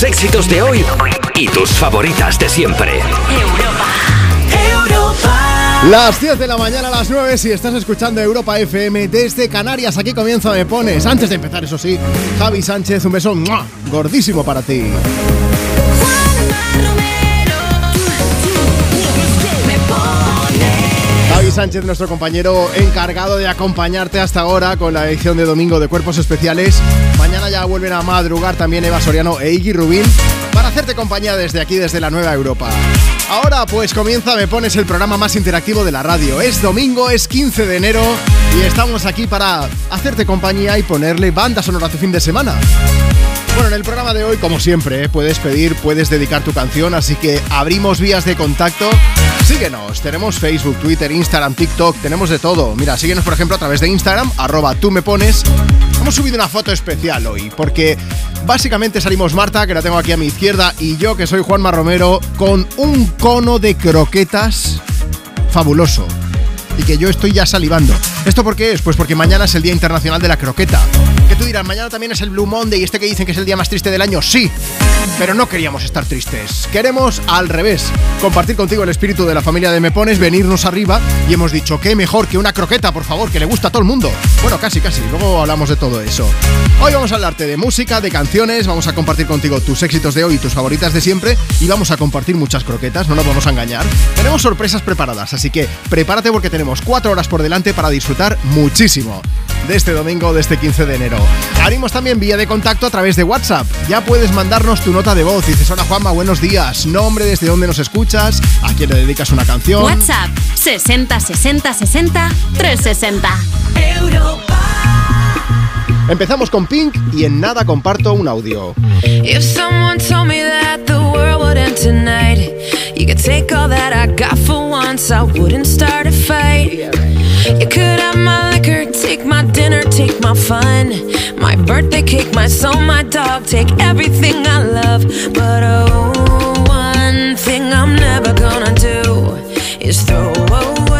tus éxitos de hoy y tus favoritas de siempre. Europa, Europa. Las 10 de la mañana a las 9 si estás escuchando Europa FM desde Canarias. Aquí comienza Me Pones. Antes de empezar, eso sí, Javi Sánchez, un beso ¡mua! gordísimo para ti. Javi Sánchez, nuestro compañero encargado de acompañarte hasta ahora con la edición de domingo de Cuerpos Especiales. Ya vuelven a madrugar también Eva Soriano e Iggy Rubín para hacerte compañía desde aquí, desde la Nueva Europa. Ahora pues comienza Me Pones el programa más interactivo de la radio. Es domingo, es 15 de enero y estamos aquí para hacerte compañía y ponerle banda sonora a tu fin de semana. Bueno, en el programa de hoy, como siempre, ¿eh? puedes pedir, puedes dedicar tu canción, así que abrimos vías de contacto. Síguenos, tenemos Facebook, Twitter, Instagram, TikTok, tenemos de todo. Mira, síguenos por ejemplo a través de Instagram, arroba tú me pones. Hemos subido una foto especial hoy, porque básicamente salimos Marta, que la tengo aquí a mi izquierda, y yo, que soy Juanma Romero, con un cono de croquetas fabuloso. Que yo estoy ya salivando. ¿Esto por qué es? Pues porque mañana es el Día Internacional de la Croqueta. Que tú dirás, mañana también es el Blue Monday y este que dicen que es el día más triste del año. Sí, pero no queríamos estar tristes. Queremos, al revés, compartir contigo el espíritu de la familia de Mepones, venirnos arriba y hemos dicho, qué mejor que una croqueta, por favor, que le gusta a todo el mundo. Bueno, casi, casi, luego hablamos de todo eso. Hoy vamos a hablarte de música, de canciones, vamos a compartir contigo tus éxitos de hoy tus favoritas de siempre y vamos a compartir muchas croquetas, no nos vamos a engañar. Tenemos sorpresas preparadas, así que prepárate porque tenemos cuatro horas por delante para disfrutar muchísimo de este domingo, de este 15 de enero. Abrimos también vía de contacto a través de WhatsApp. Ya puedes mandarnos tu nota de voz. Dices, hola Juanma, buenos días. Nombre, desde dónde nos escuchas, a quién le dedicas una canción. WhatsApp 60 60 60 360. Empezamos con Pink y en nada comparto un audio. If someone told me that the world tonight, you could take all that I got for once, I wouldn't start a fight. You could have my liquor, take my dinner, take my fun, my birthday cake, my soul, my dog, take everything I love. But oh, one thing I'm never gonna do is throw away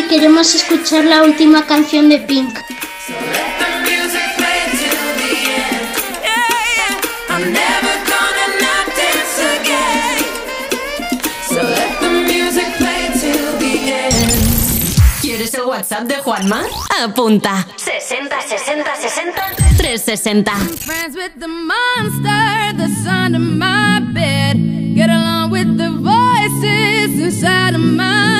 Y queremos escuchar la última canción de Pink. ¿Quieres el WhatsApp de Juanma? Apunta. 60 60 60 360. friends with the monster that's under my bed. Get along with the voices inside of my head. You're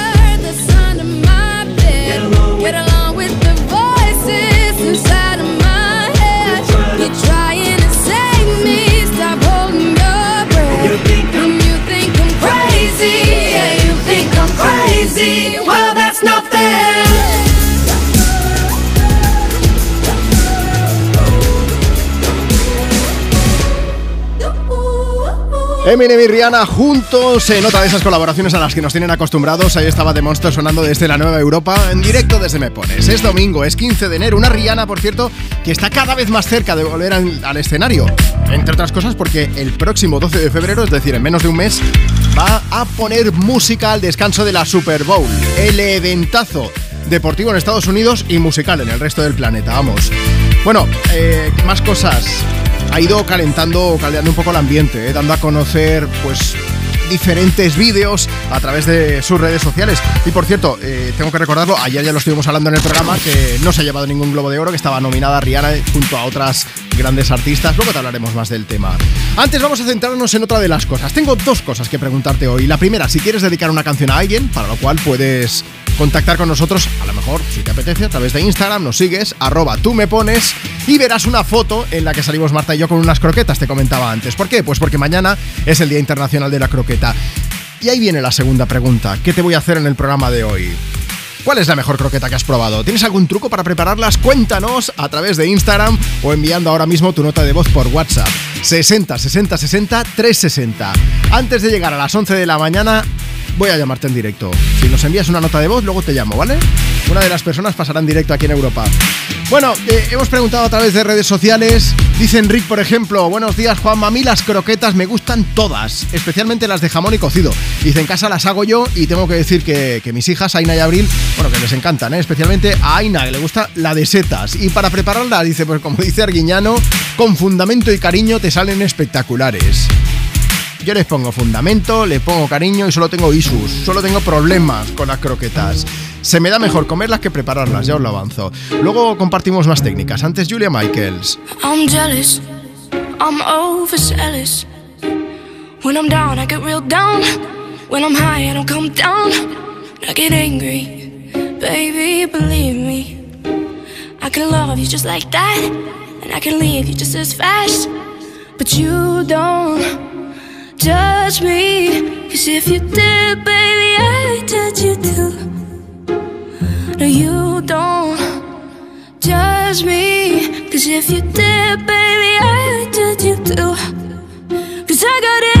Eminem y Rihanna juntos en otra de esas colaboraciones a las que nos tienen acostumbrados. Ahí estaba The Monster sonando desde la Nueva Europa en directo desde Me Pones. Es domingo, es 15 de enero. Una Rihanna, por cierto, que está cada vez más cerca de volver al, al escenario. Entre otras cosas porque el próximo 12 de febrero, es decir, en menos de un mes, va a poner música al descanso de la Super Bowl. El eventazo deportivo en Estados Unidos y musical en el resto del planeta. Vamos. Bueno, eh, más cosas ha ido calentando, caldeando un poco el ambiente, ¿eh? dando a conocer, pues, diferentes vídeos a través de sus redes sociales. Y por cierto, eh, tengo que recordarlo, ayer ya lo estuvimos hablando en el programa, que no se ha llevado ningún Globo de Oro, que estaba nominada Rihanna junto a otras grandes artistas. Luego te hablaremos más del tema. Antes vamos a centrarnos en otra de las cosas. Tengo dos cosas que preguntarte hoy. La primera, si quieres dedicar una canción a alguien, para lo cual puedes contactar con nosotros, a lo mejor, si te apetece, a través de Instagram, nos sigues, arroba tú me pones y verás una foto en la que salimos Marta y yo con unas croquetas, te comentaba antes. ¿Por qué? Pues porque mañana es el Día Internacional de la Croqueta. Y ahí viene la segunda pregunta. ¿Qué te voy a hacer en el programa de hoy? ¿Cuál es la mejor croqueta que has probado? ¿Tienes algún truco para prepararlas? Cuéntanos a través de Instagram o enviando ahora mismo tu nota de voz por WhatsApp. 60 60 60 360. Antes de llegar a las 11 de la mañana, voy a llamarte en directo. Si nos envías una nota de voz, luego te llamo, ¿vale? Una de las personas pasará en directo aquí en Europa. Bueno, eh, hemos preguntado a través de redes sociales. Dice Enric, por ejemplo, buenos días Juanma, a mí las croquetas me gustan todas, especialmente las de jamón y cocido. Dice, en casa las hago yo y tengo que decir que, que mis hijas, Aina y Abril, bueno, que les encantan, ¿eh? especialmente a Aina, que le gusta la de setas. Y para prepararla, dice, pues como dice Arguiñano, con fundamento y cariño te salen espectaculares. Yo les pongo fundamento, le pongo cariño y solo tengo issues, solo tengo problemas con las croquetas. Se me da mejor comerlas que prepararlas, ya os lo avanzo. Luego compartimos más técnicas. Antes Julia Michaels. I'm jealous, I'm overzealous. When I'm down, I get real down. When I'm high, I don't come down. I get angry, baby, believe me. I can love you just like that, and I can leave you just as fast. But you don't judge me, cause if you did, baby, I'd judge you too. No, you don't judge me. Cause if you did, baby, I'd judge you too. Cause I got issues,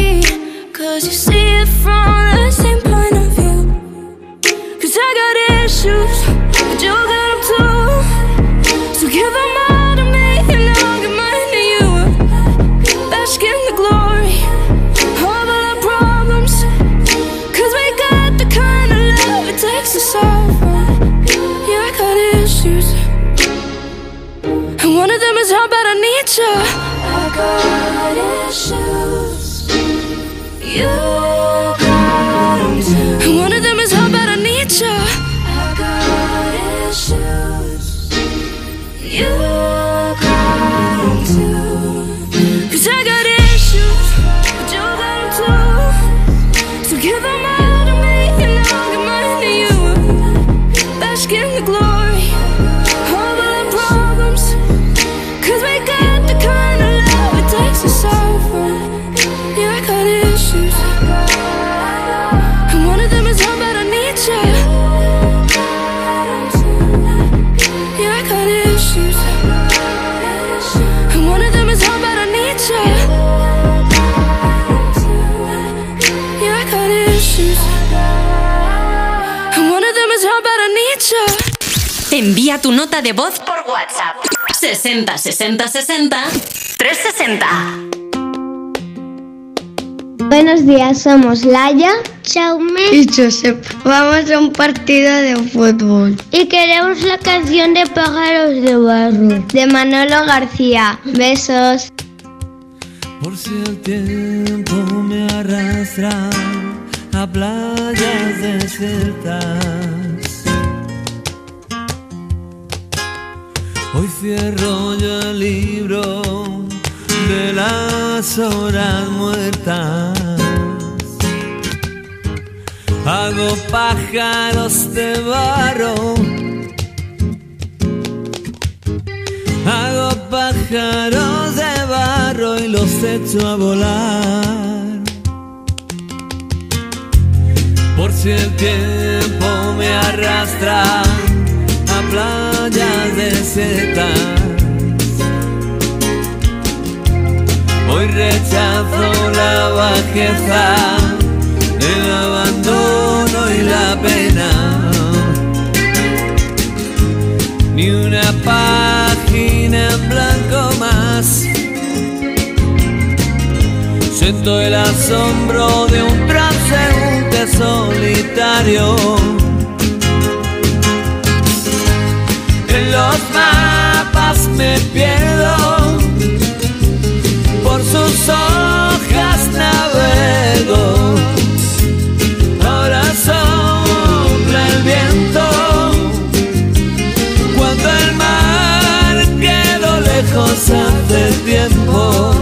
Cause you see it from the same point of view. Cause I got issues, but you got them too. So give them all to me, and I'll give mine to you. Bask in the glory of all our problems. Cause we got the kind of love it takes to solve. Yeah, I got issues. And one of them is how bad I need you. I got issues. You too. One of them is how bad I need you. I got issues. You Envía tu nota de voz por WhatsApp. 60 60 60 360. Buenos días, somos Laia, Chaume y Josep. Vamos a un partido de fútbol. Y queremos la canción de Pájaros de Barro, de Manolo García. Besos. Por si el tiempo me arrastra a playas desiertas. Cierro yo el libro de las horas muertas. Hago pájaros de barro. Hago pájaros de barro y los echo a volar. Por si el tiempo me arrastra a playas desertas. Hoy rechazo la bajeza, el abandono y la pena. Ni una página en blanco más. Siento el asombro de un transeúnte solitario. En los mapas me pierdo, por sus hojas navego. Ahora sopla el viento, cuando el mar quedó lejos hace tiempo.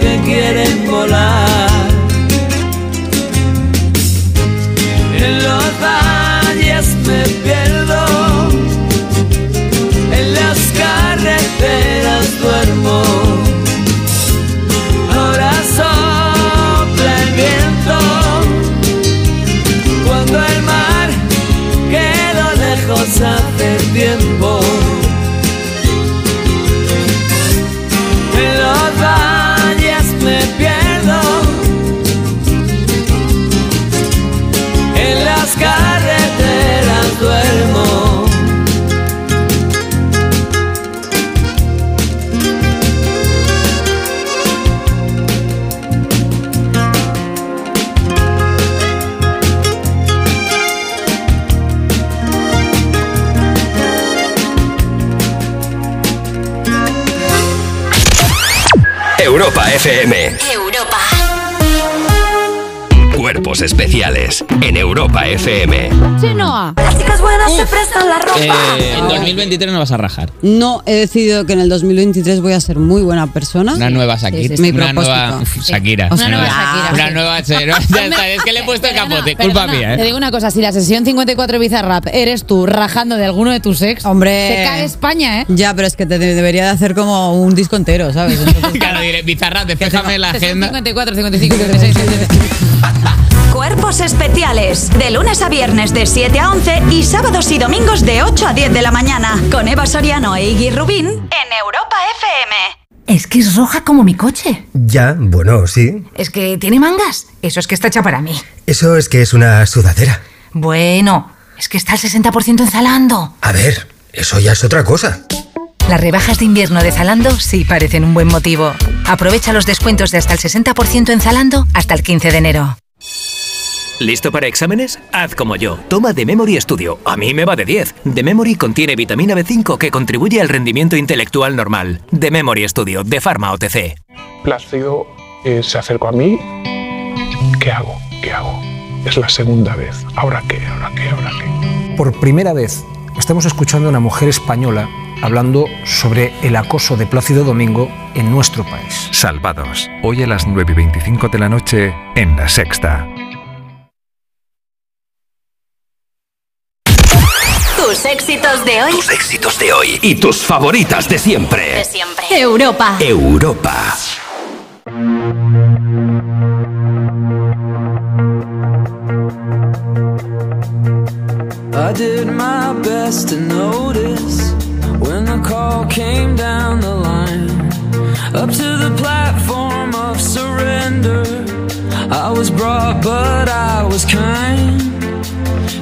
que quieren volar. En los valles me pierdo, en las carreteras duermo. Ahora sopla el viento cuando el mar quedó lejos hace tiempo. Europa FM. Europa. Cuerpos especiales en Europa FM. Chenoa. Se prestan la ropa. Eh, en 2023 no vas a rajar. No, he decidido que en el 2023 voy a ser muy buena persona. Una nueva Shakira. Sí, sí, Una nueva Shakira. O sea, Una nueva nueva Shakira, Una nueva Chero. Ya está, es que le he puesto el capote. Culpa Perdona, mía, Te ¿eh? digo una cosa, si la sesión 54 de Bizarrap eres tú rajando de alguno de tus ex, Hombre. se cae España, ¿eh? Ya, pero es que te de- debería de hacer como un disco entero, ¿sabes? Entonces, Claro, diré, Bizarrap, despéjame la agenda. 54, 55, 56, 57. Cuerpos especiales. De lunes a viernes de 7 a 11 y sábados y domingos de 8 a 10 de la mañana. Con Eva Soriano e Iggy Rubín en Europa FM. Es que es roja como mi coche. Ya, bueno, sí. Es que tiene mangas. Eso es que está hecha para mí. Eso es que es una sudadera. Bueno, es que está al 60% en Zalando. A ver, eso ya es otra cosa. Las rebajas de invierno de Zalando sí parecen un buen motivo. Aprovecha los descuentos de hasta el 60% en Zalando hasta el 15 de enero. ¿Listo para exámenes? Haz como yo. Toma The Memory Studio. A mí me va de 10. The Memory contiene vitamina B5 que contribuye al rendimiento intelectual normal. The Memory Studio, de Pharma OTC. Plácido eh, se acercó a mí. ¿Qué hago? ¿Qué hago? Es la segunda vez. ¿Ahora qué? ¿Ahora qué? ¿Ahora qué? Por primera vez estamos escuchando a una mujer española hablando sobre el acoso de Plácido Domingo en nuestro país. Salvados. Hoy a las 9 y 25 de la noche en La Sexta. Tus éxitos de hoy. Tus éxitos de hoy y tus favoritas de siempre. De siempre. Europa. Europa. I did my best to notice when the call came down the line. Up to the platform of surrender. I was brought, but I was kind.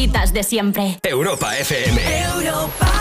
Favoritas de siempre. Europa FM. Europa.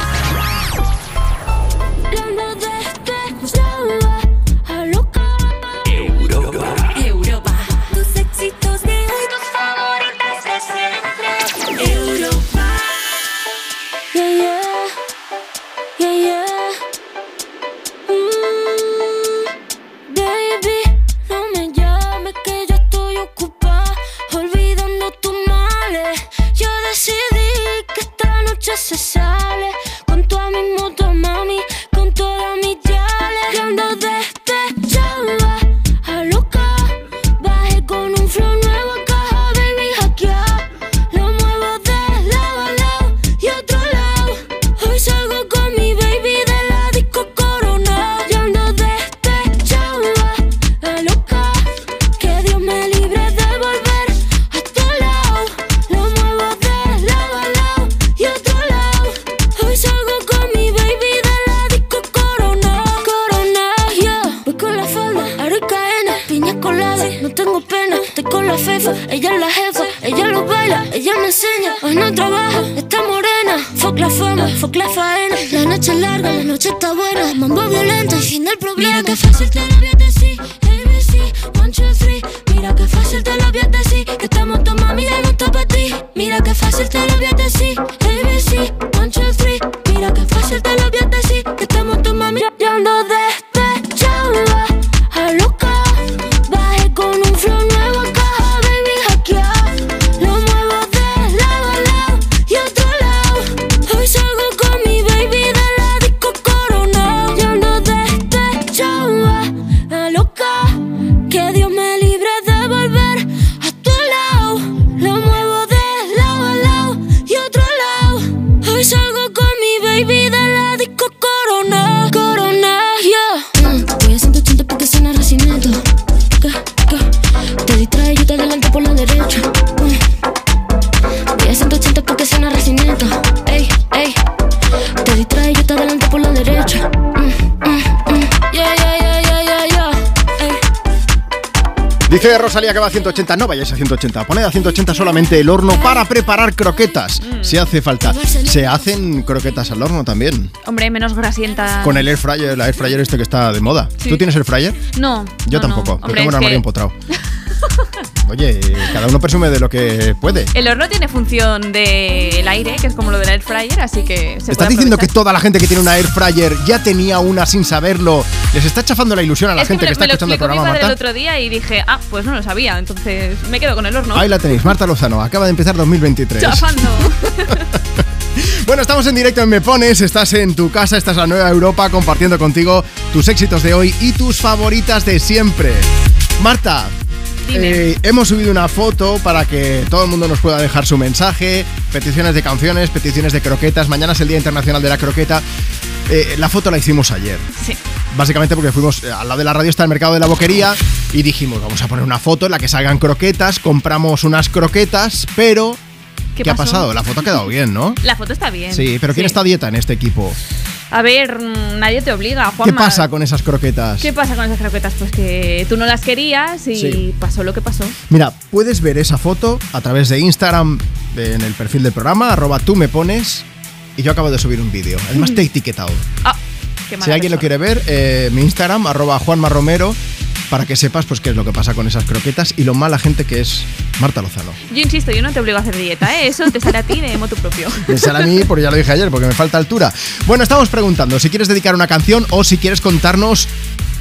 Que va a 180. No vayáis a 180. Poned a 180 solamente el horno para preparar croquetas. Si hace falta. Se hacen croquetas al horno también. Hombre, menos grasienta. Con el air fryer, el air fryer este que está de moda. Sí. ¿Tú tienes air fryer? No. Yo no, no. tampoco. Yo tengo un armario que empotrado. Oye, cada uno presume de lo que puede. El horno tiene función del aire, que es como lo del air fryer, así que se ¿Estás puede diciendo que toda la gente que tiene una air fryer ya tenía una sin saberlo? ¿Les está chafando la ilusión a la es gente que está me escuchando el programa, padre el Marta? otro día y dije, ah, pues no lo sabía, entonces me quedo con el horno. Ahí la tenéis, Marta Lozano. Acaba de empezar 2023. Chafando. Bueno, estamos en directo en Me Pones, estás en tu casa, estás en la Nueva Europa compartiendo contigo tus éxitos de hoy y tus favoritas de siempre. Marta, eh, hemos subido una foto para que todo el mundo nos pueda dejar su mensaje, peticiones de canciones, peticiones de croquetas. Mañana es el Día Internacional de la Croqueta. Eh, la foto la hicimos ayer. Sí. Básicamente porque fuimos eh, al lado de la radio está el mercado de la boquería y dijimos, vamos a poner una foto en la que salgan croquetas, compramos unas croquetas, pero ¿qué, ¿Qué ha pasado? La foto ha quedado bien, ¿no? La foto está bien. Sí, pero ¿quién está a dieta en este equipo? A ver, mm, nadie te obliga, Juanma. ¿Qué pasa con esas croquetas? ¿Qué pasa con esas croquetas? Pues que tú no las querías y Sí. pasó lo que pasó. Mira, puedes ver esa foto a través de Instagram en el perfil del programa, arroba tú me pones, y yo acabo de subir un vídeo. Además te he etiquetado. Ah, Si alguien lo quiere ver, eh, mi Instagram, arroba Juanma Romero, para que sepas pues qué es lo que pasa con esas croquetas y lo mala gente que es Marta Lozano. Yo insisto, yo no te obligo a hacer dieta, ¿eh? Eso te sale a ti de moto propio. Me sale a mí, porque ya lo dije ayer, porque me falta altura. Bueno, estamos preguntando si quieres dedicar una canción o si quieres contarnos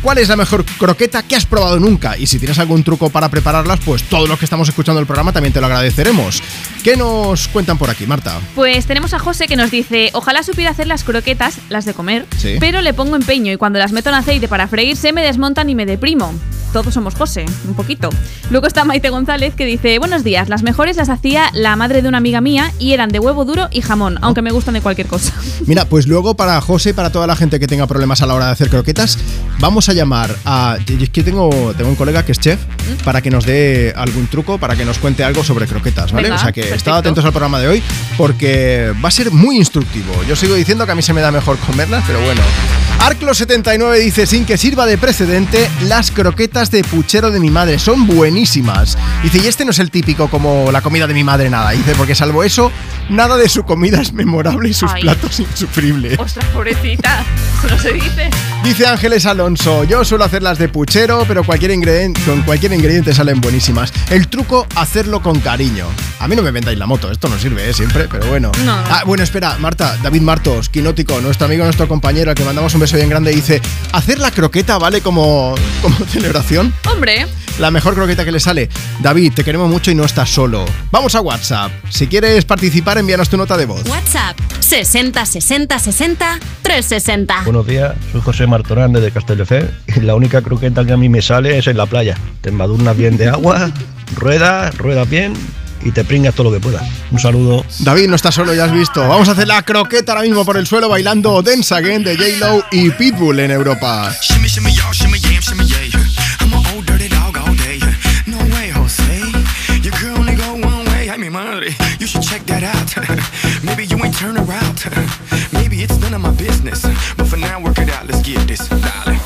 cuál es la mejor croqueta que has probado nunca. Y si tienes algún truco para prepararlas, pues todos los que estamos escuchando el programa también te lo agradeceremos. ¿Qué nos cuentan por aquí, Marta? Pues tenemos a José que nos dice, ojalá supiera hacer las croquetas, las de comer, Sí. pero le pongo empeño y cuando las meto en aceite para freírse me desmontan y me deprimo. Todos somos José, un poquito. Luego está Maite González que dice, buenos días, las mejores las hacía la madre de una amiga mía y eran de huevo duro y jamón, aunque me gustan de cualquier cosa. Mira, pues luego para José y para toda la gente que tenga problemas a la hora de hacer croquetas, vamos a llamar a. Es que tengo, tengo un colega que es chef para que nos dé algún truco, para que nos cuente algo sobre croquetas, ¿vale? Venga, o sea que perfecto. estad atentos al programa de hoy porque va a ser muy instructivo. Yo sigo diciendo que a mí se me da mejor comerlas, pero bueno. Arclo79 dice, sin que sirva de precedente, las croquetas de puchero de mi madre son buenísimas. Dice, y este no es el típico como la comida de mi madre, nada. Dice, porque salvo eso, nada de su comida es memorable y sus Ay. platos insufribles. Ostras, pobrecita, eso no se dice. Dice Ángeles Alonso, yo suelo hacerlas de puchero, pero cualquier ingrediente, con cualquier ingrediente salen buenísimas. El truco, hacerlo con cariño. A mí no me vendáis la moto, esto no sirve ¿eh? siempre, pero bueno. No. Ah, bueno, espera, Marta, David Martos, quinótico, nuestro amigo, nuestro compañero, al que mandamos un beso bien grande, dice, hacer la croqueta vale como, como celebración. Hombre, La mejor croqueta que le sale. David, te queremos mucho y no estás solo. Vamos a WhatsApp. Si quieres participar, envíanos tu nota de voz. WhatsApp 60 60 60 360. Buenos días, soy José Martorán de Castelldefels y la única croqueta que a mí me sale es en la playa. Te embadurnas bien de agua, ruedas, ruedas bien y te pringas todo lo que puedas. Un saludo. David no está solo, ya has visto. Vamos a hacer la croqueta ahora mismo por el suelo bailando Dance Again de J-Lo y Pitbull en Europa. Shimmy, shimmy, y'all, shimmy, yam, shimmy, yeah. I'm an old dirty dog all day. No way, Jose. Your girl only go one way. Ay, mi madre. You should check that out. Maybe you ain't turn around. Maybe it's none of my business. But for now, work it out. Let's get this. Dale.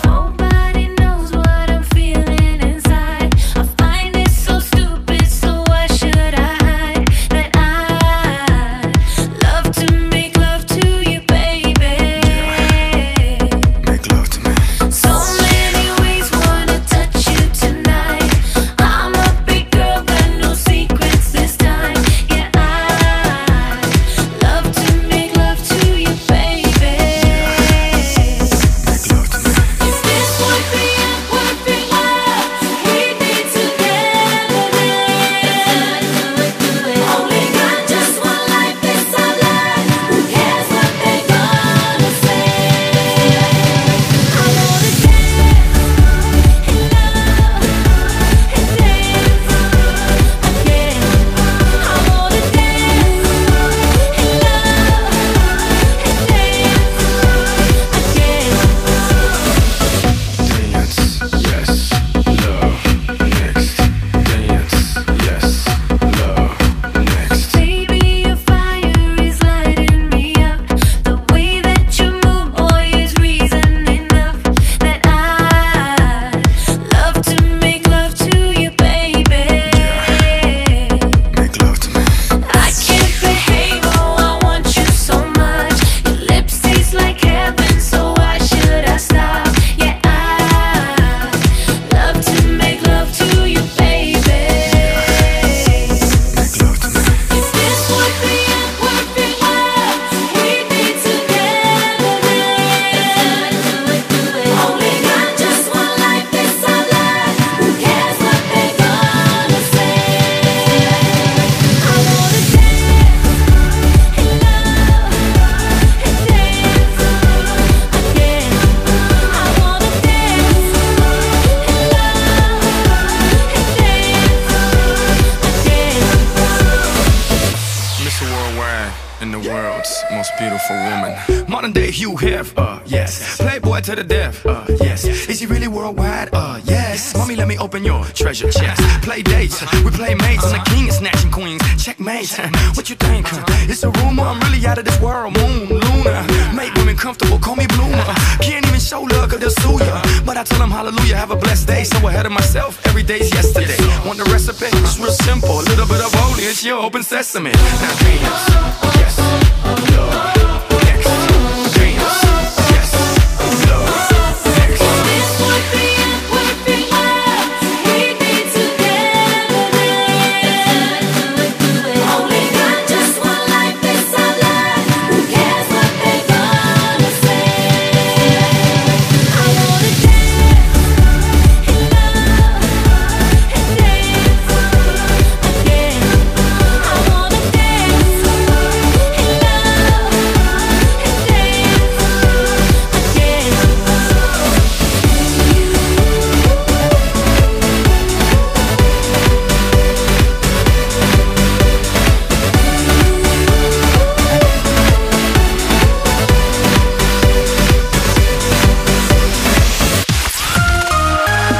Modern day Hugh Hef, uh, yes. Playboy to the death, uh, yes. Is he really worldwide? Uh, yes. Mommy, let me open your treasure chest. Play dates, we play mates, and the king is snatching queens. Checkmate, what you think? It's a rumor, I'm really out of this world. Moon, Luna, make women comfortable, call me bloomer. Can't even show love, cause they'll sue ya. But I tell them hallelujah, have a blessed day. So ahead of myself, every day's yesterday. Want the recipe? It's real simple. A little bit of holy, it's your open sesame. Now dance, yes, love.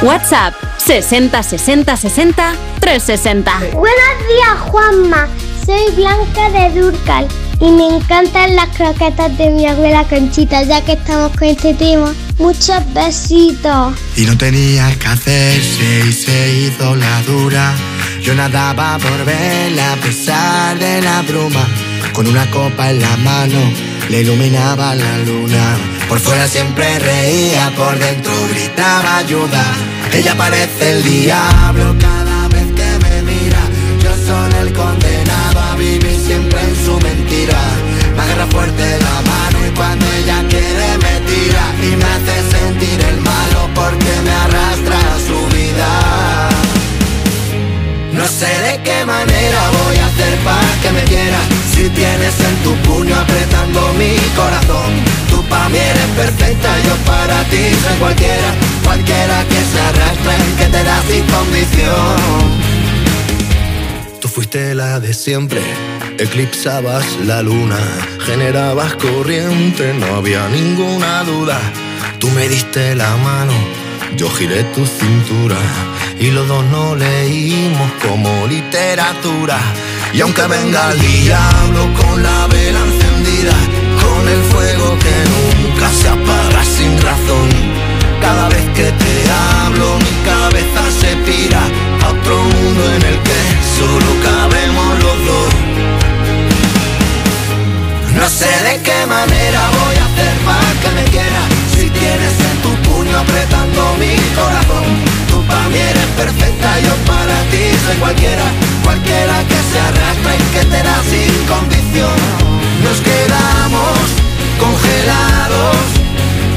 WhatsApp 60 60 60 360. Buenos días, Juanma. Soy Blanca de Durcal y me encantan las croquetas de mi abuela Conchita, ya que estamos con este tema. Muchos besitos. Y no tenía que hacerse y se hizo la dura. Yo nadaba por verla a pesar de la bruma. Con una copa en la mano le iluminaba la luna. Por fuera siempre reía, por dentro gritaba ayuda. Ella parece el diablo cada vez que me mira. Yo soy el condenado a vivir siempre en su mentira. Me agarra fuerte la mano y cuando ella quiere me tira y me hace sentir el malo porque me arrastra a su vida. No sé de qué manera voy a hacer para que me quiera Si tienes en tu puño apretando mi corazón Tú pa' mí eres perfecta, yo para ti soy cualquiera Cualquiera que se arrastre, que te da sin condición Tú fuiste la de siempre, eclipsabas la luna, generabas corriente, no había ninguna duda. Tú me diste la mano, yo giré tu cintura y los dos no leímos como literatura. Y aunque venga el diablo con la vela encendida, con el fuego que nunca se apaga sin razón, cada vez que te hablo mi cabeza se pira a otro mundo en el que solo cabemos los dos. No sé de qué manera voy a hacer para que me quieras Si tienes en tu puño apretando mi corazón Tú para mí eres perfecta, yo para ti soy cualquiera. Cualquiera que se arrastra y que te da sin condición. Nos quedamos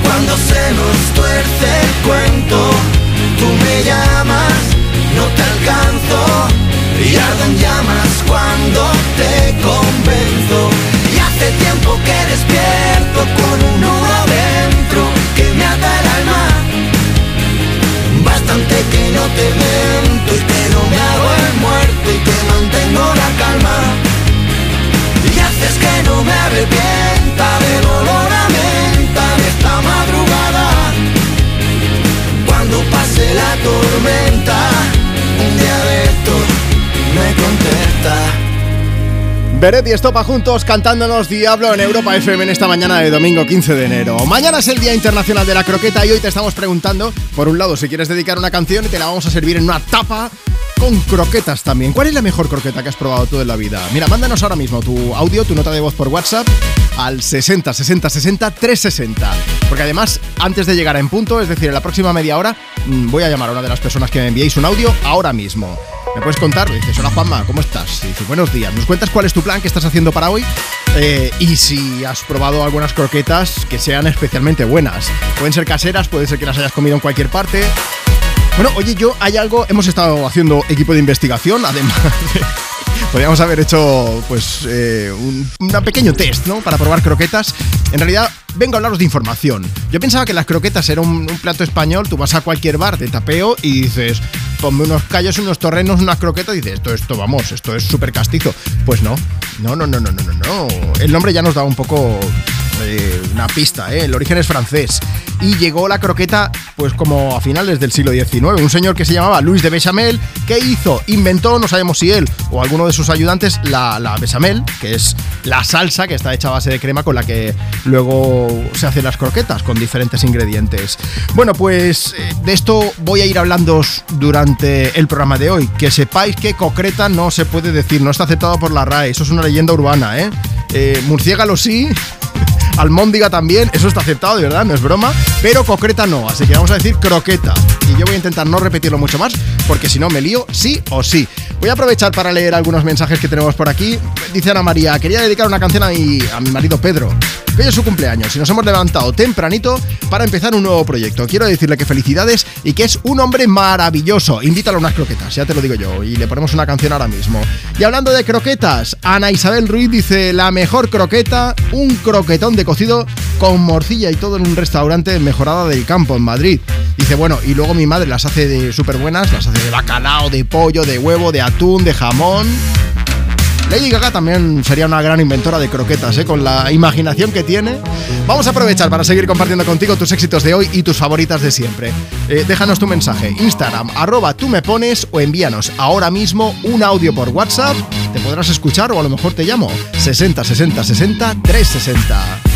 Cuando se nos tuerce el cuento Tú me llamas, no te alcanzo Y ardo en llamas cuando te convenzo y hace tiempo que despierto con un nudo dentro que me ata el alma. Bastante que no te miento y que no me hago el muerto y que mantengo la calma. Y haces que no me arrepienta tormenta, un día de estos me y Estopa juntos cantándonos Diablo en Europa FM en esta mañana de domingo 15 de enero. Mañana es el Día Internacional de la Croqueta y hoy te estamos preguntando, por un lado, si quieres dedicar una canción y te la vamos a servir en una tapa con croquetas también. ¿Cuál es la mejor croqueta que has probado tú en la vida? Mira, mándanos ahora mismo tu audio, tu nota de voz por WhatsApp al 60 60 60 360. Porque además, antes de llegar en punto, es decir, en la próxima media hora, mm, voy a llamar a una de las personas que me enviéis un audio ahora mismo. ¿Me puedes contar? Dices, hola Juanma, ¿cómo estás? Dices, buenos días. ¿Nos cuentas cuál es tu plan que estás haciendo para hoy? Eh, y si has probado algunas croquetas que sean especialmente buenas. Pueden ser caseras, puede ser que las hayas comido en cualquier parte. Bueno, oye, yo hay algo, hemos estado haciendo equipo de investigación, además de- Podríamos haber hecho pues eh, un, pequeño test, ¿no? Para probar croquetas. En realidad, vengo a hablaros de información. Yo pensaba que las croquetas eran un, un plato español. Tú vas a cualquier bar de tapeo y dices, ponme unos callos, unos torrenos, unas croquetas. Y dices, esto, esto, vamos, esto es súper castizo. Pues no, no, no, no, no, no, no, no. El nombre ya nos da un poco eh, una pista, ¿eh? el origen es francés. Y llegó la croqueta, pues como a finales del siglo XIX. Un señor que se llamaba Luis de Bechamel, ¿qué hizo? Inventó, no sabemos si él o alguno de sus ayudantes, la, la bechamel, que es la salsa que está hecha a base de crema con la que luego se hacen las croquetas, con diferentes ingredientes. Bueno, pues eh, de esto voy a ir hablando durante el programa de hoy. Que sepáis que concreta no se puede decir, no está aceptado por la RAE, eso es una leyenda urbana, ¿eh? eh murciégalo sí, almóndiga también, eso está aceptado, de verdad, no es broma, pero concreta no, así que vamos a decir croqueta. Y yo voy a intentar no repetirlo mucho más, porque si no me lío sí o sí. Voy a aprovechar para leer algunos mensajes que tenemos por aquí. Dice Ana María, quería dedicar una canción a mi, a mi marido Pedro. Que hoy es su cumpleaños y nos hemos levantado tempranito para empezar un nuevo proyecto. Quiero decirle que felicidades y que es un hombre maravilloso. Invítalo a unas croquetas, ya te lo digo yo, y le ponemos una canción ahora mismo. Y hablando de croquetas, Ana Isabel Ruiz dice, la mejor croqueta, un croquetón de cocido con morcilla y todo en un restaurante mejorada del campo en Madrid. Dice, bueno, y luego mi madre las hace de súper buenas, las hace de bacalao, de pollo, de huevo, de atún, de jamón. Lady Gaga también sería una gran inventora de croquetas, ¿eh? con la imaginación que tiene. Vamos a aprovechar para seguir compartiendo contigo tus éxitos de hoy y tus favoritas de siempre. Eh, déjanos tu mensaje, Instagram, arroba tú me pones o envíanos ahora mismo un audio por WhatsApp. Te podrás escuchar o a lo mejor te llamo 60 60 60 360.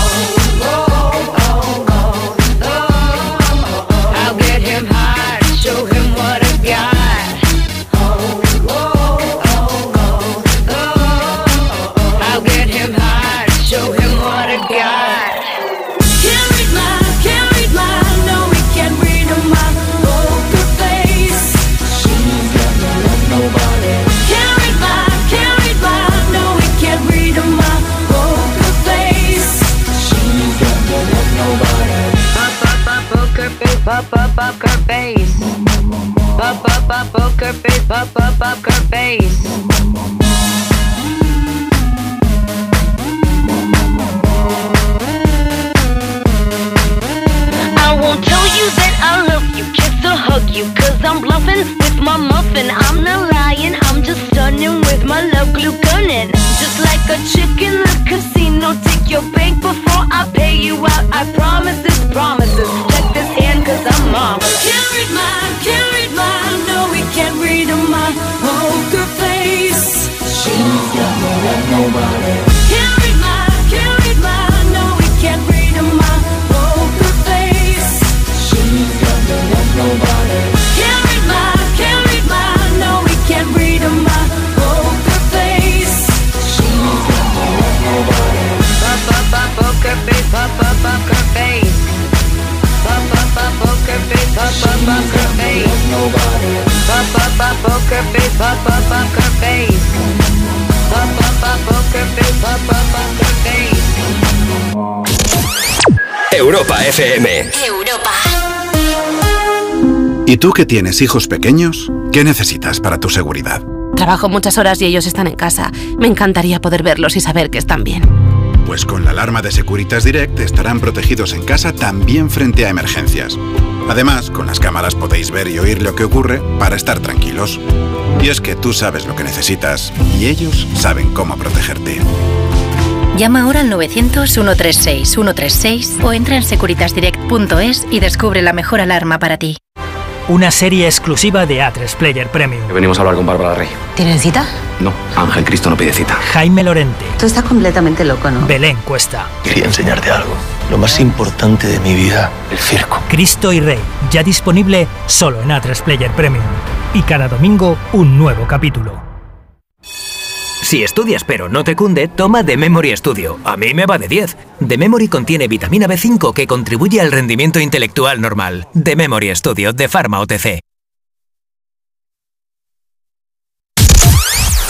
Pop, poker face, pop, pop, poker face. I won't tell you that I love you, kiss or hug you, cause I'm bluffing with my muffin. I'm not lying, I'm just stunning with my love glue gunning. Just like a chick in the casino, take your bank before I pay you out. I promise this promises. Check this hand, cause I'm marvelous. Can't read my, can't read we can't read my poker face. She's got no love, nobody. Can't read my, can't read my, no, we can't read my poker face. She's got no love, nobody. Can't read my, can't read my, no, we can't read my poker face. She's got no love, nobody. Pop, pop, pop, poker face, pop, pop, poker face. Pop, pop, pop, poker face, pop, pop, poker face. Pop, poker face, pop, pop, poker face. Pop, pop, pop, poker face, pop, pop, poker face. Europa FM. Europa. ¿Y tú que tienes hijos pequeños? ¿Qué necesitas para tu seguridad? Trabajo muchas horas y ellos están en casa. Me encantaría poder verlos y saber que están bien. Pues con la alarma de Securitas Direct estarán protegidos en casa también frente a emergencias. Además, con las cámaras podéis ver y oír lo que ocurre para estar tranquilos. Y es que tú sabes lo que necesitas y ellos saben cómo protegerte. Llama ahora al 900-136-136 o entra en securitasdirect.es y descubre la mejor alarma para ti. Una serie exclusiva de A3 Player Premium. Venimos a hablar con Bárbara Rey. ¿Tienen cita? No, Ángel Cristo no pide cita. Jaime Lorente. Tú estás completamente loco, ¿no? Belén Cuesta. Quería enseñarte algo. Lo más importante de mi vida, el circo. Cristo y Rey. Ya disponible solo en A3 Player Premium. Y cada domingo un nuevo capítulo. Si estudias pero no te cunde, toma The Memory Studio. A mí me va de 10. The Memory contiene vitamina B5 que contribuye al rendimiento intelectual normal. The Memory Studio de Pharma OTC.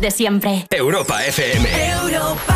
De siempre. Europa FM. This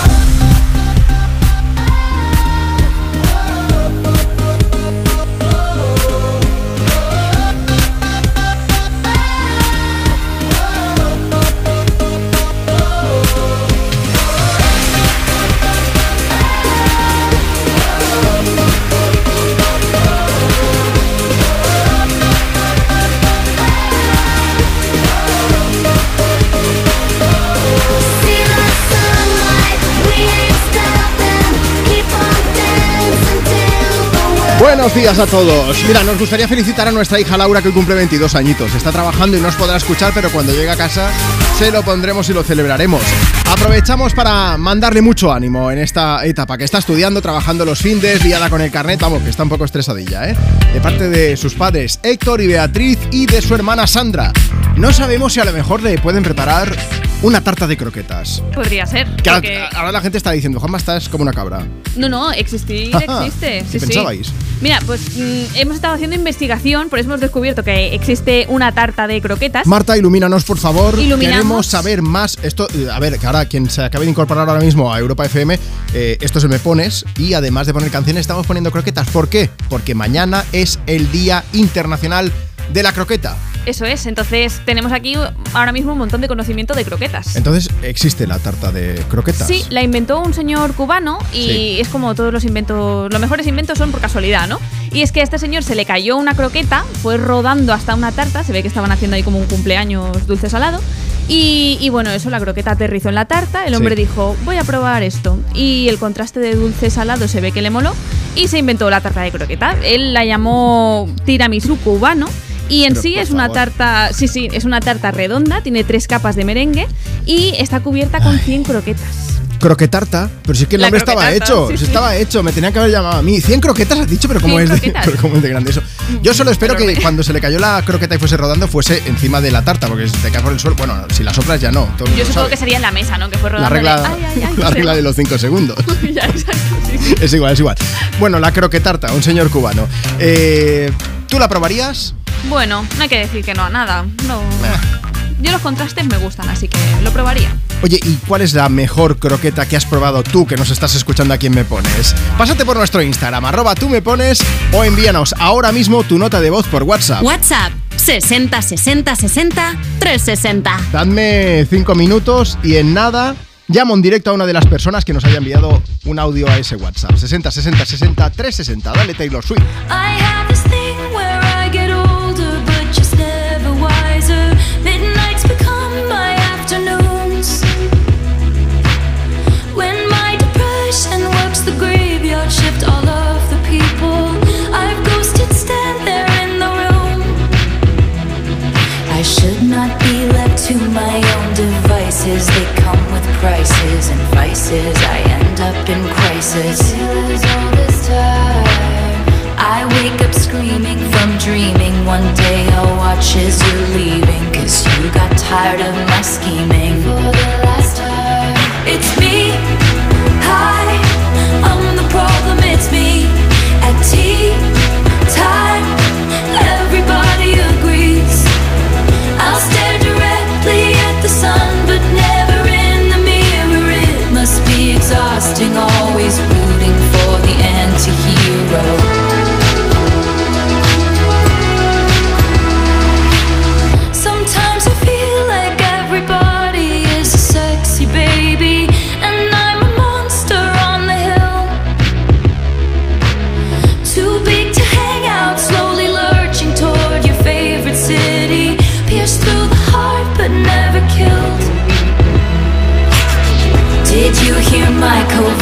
Buenos días a todos. Mira, nos gustaría felicitar a nuestra hija Laura que hoy cumple 22 añitos. Está trabajando y no os podrá escuchar, pero cuando llegue a casa se lo pondremos y lo celebraremos. Aprovechamos para mandarle mucho ánimo en esta etapa que está estudiando, trabajando los findes, liada con el carnet, vamos, que está un poco estresadilla, ¿eh? De parte de sus padres Héctor y Beatriz y de su hermana Sandra. No sabemos si a lo mejor le pueden preparar una tarta de croquetas. Podría ser. Que ahora- porque- ahora la gente está diciendo, Juanma, estás como una cabra. No, no, existir existe. ¿Qué Sí, sí. pensabais? Mira, pues mm, hemos estado haciendo investigación, por eso hemos descubierto que existe una tarta de croquetas. Marta, ilumínanos, por favor. Iluminamos. Queremos saber más. Esto, eh, a ver, que ahora quien se acabe de incorporar ahora mismo a Europa FM, eh, esto se me pones. Y además de poner canciones, estamos poniendo croquetas. ¿Por qué? Porque mañana es el Día Internacional de la Croqueta. Eso es, entonces tenemos aquí ahora mismo un montón de conocimiento de croquetas. Entonces, existe la tarta de croquetas. Sí, la inventó un señor cubano y Sí. es como todos los inventos, los mejores inventos son por casualidad, ¿no? Y es que a este señor se le cayó una croqueta, fue rodando hasta una tarta, se ve que estaban haciendo ahí como un cumpleaños dulce salado. Y, y bueno, eso, la croqueta aterrizó en la tarta, el hombre Sí. dijo, voy a probar esto. Y el contraste de dulce salado se ve que le moló y se inventó la tarta de croqueta. Él la llamó tiramisú cubano. Y en Pero, sí es una favor. tarta, sí, sí, es una tarta redonda, tiene tres capas de merengue y está cubierta con 100 croquetas. Croquetarta, pero si es que el La nombre estaba hecho, sí, estaba hecho, me tenían que haber llamado a mí. 100 croquetas has dicho, pero 100 es de, pero cómo es de grande eso. Yo solo espero que cuando se le cayó la croqueta y fuese rodando fuese encima de la tarta, porque si te cae por el suelo, bueno, si la soplas ya no. todo Yo supongo sabe. que sería en la mesa, ¿no? Que fue La rodando. regla, Ay, ay, ay, la regla de los 5 segundos. Ya, exacto, sí. Es igual, es igual. Bueno, la croquetarta, un señor cubano. Eh, ¿Tú la probarías? Bueno, no hay que decir que no a nada. No. Yo los contrastes me gustan, así que lo probaría. Oye, ¿y cuál es la mejor croqueta que has probado tú que nos estás escuchando aquí en Me Pones? Pásate por nuestro Instagram, arroba tú me pones, o envíanos ahora mismo tu nota de voz por WhatsApp. WhatsApp 60 60 60 360. Dadme cinco minutos y en nada llamo en directo a una de las personas que nos haya enviado un audio a ese WhatsApp. 60 60 60 360. Dale Taylor Swift. I have prices and vices. I end up in crisis. I wake up screaming from dreaming. One day I'll watch as you're leaving. Cause you got tired of my scheming. For the last time. It's me.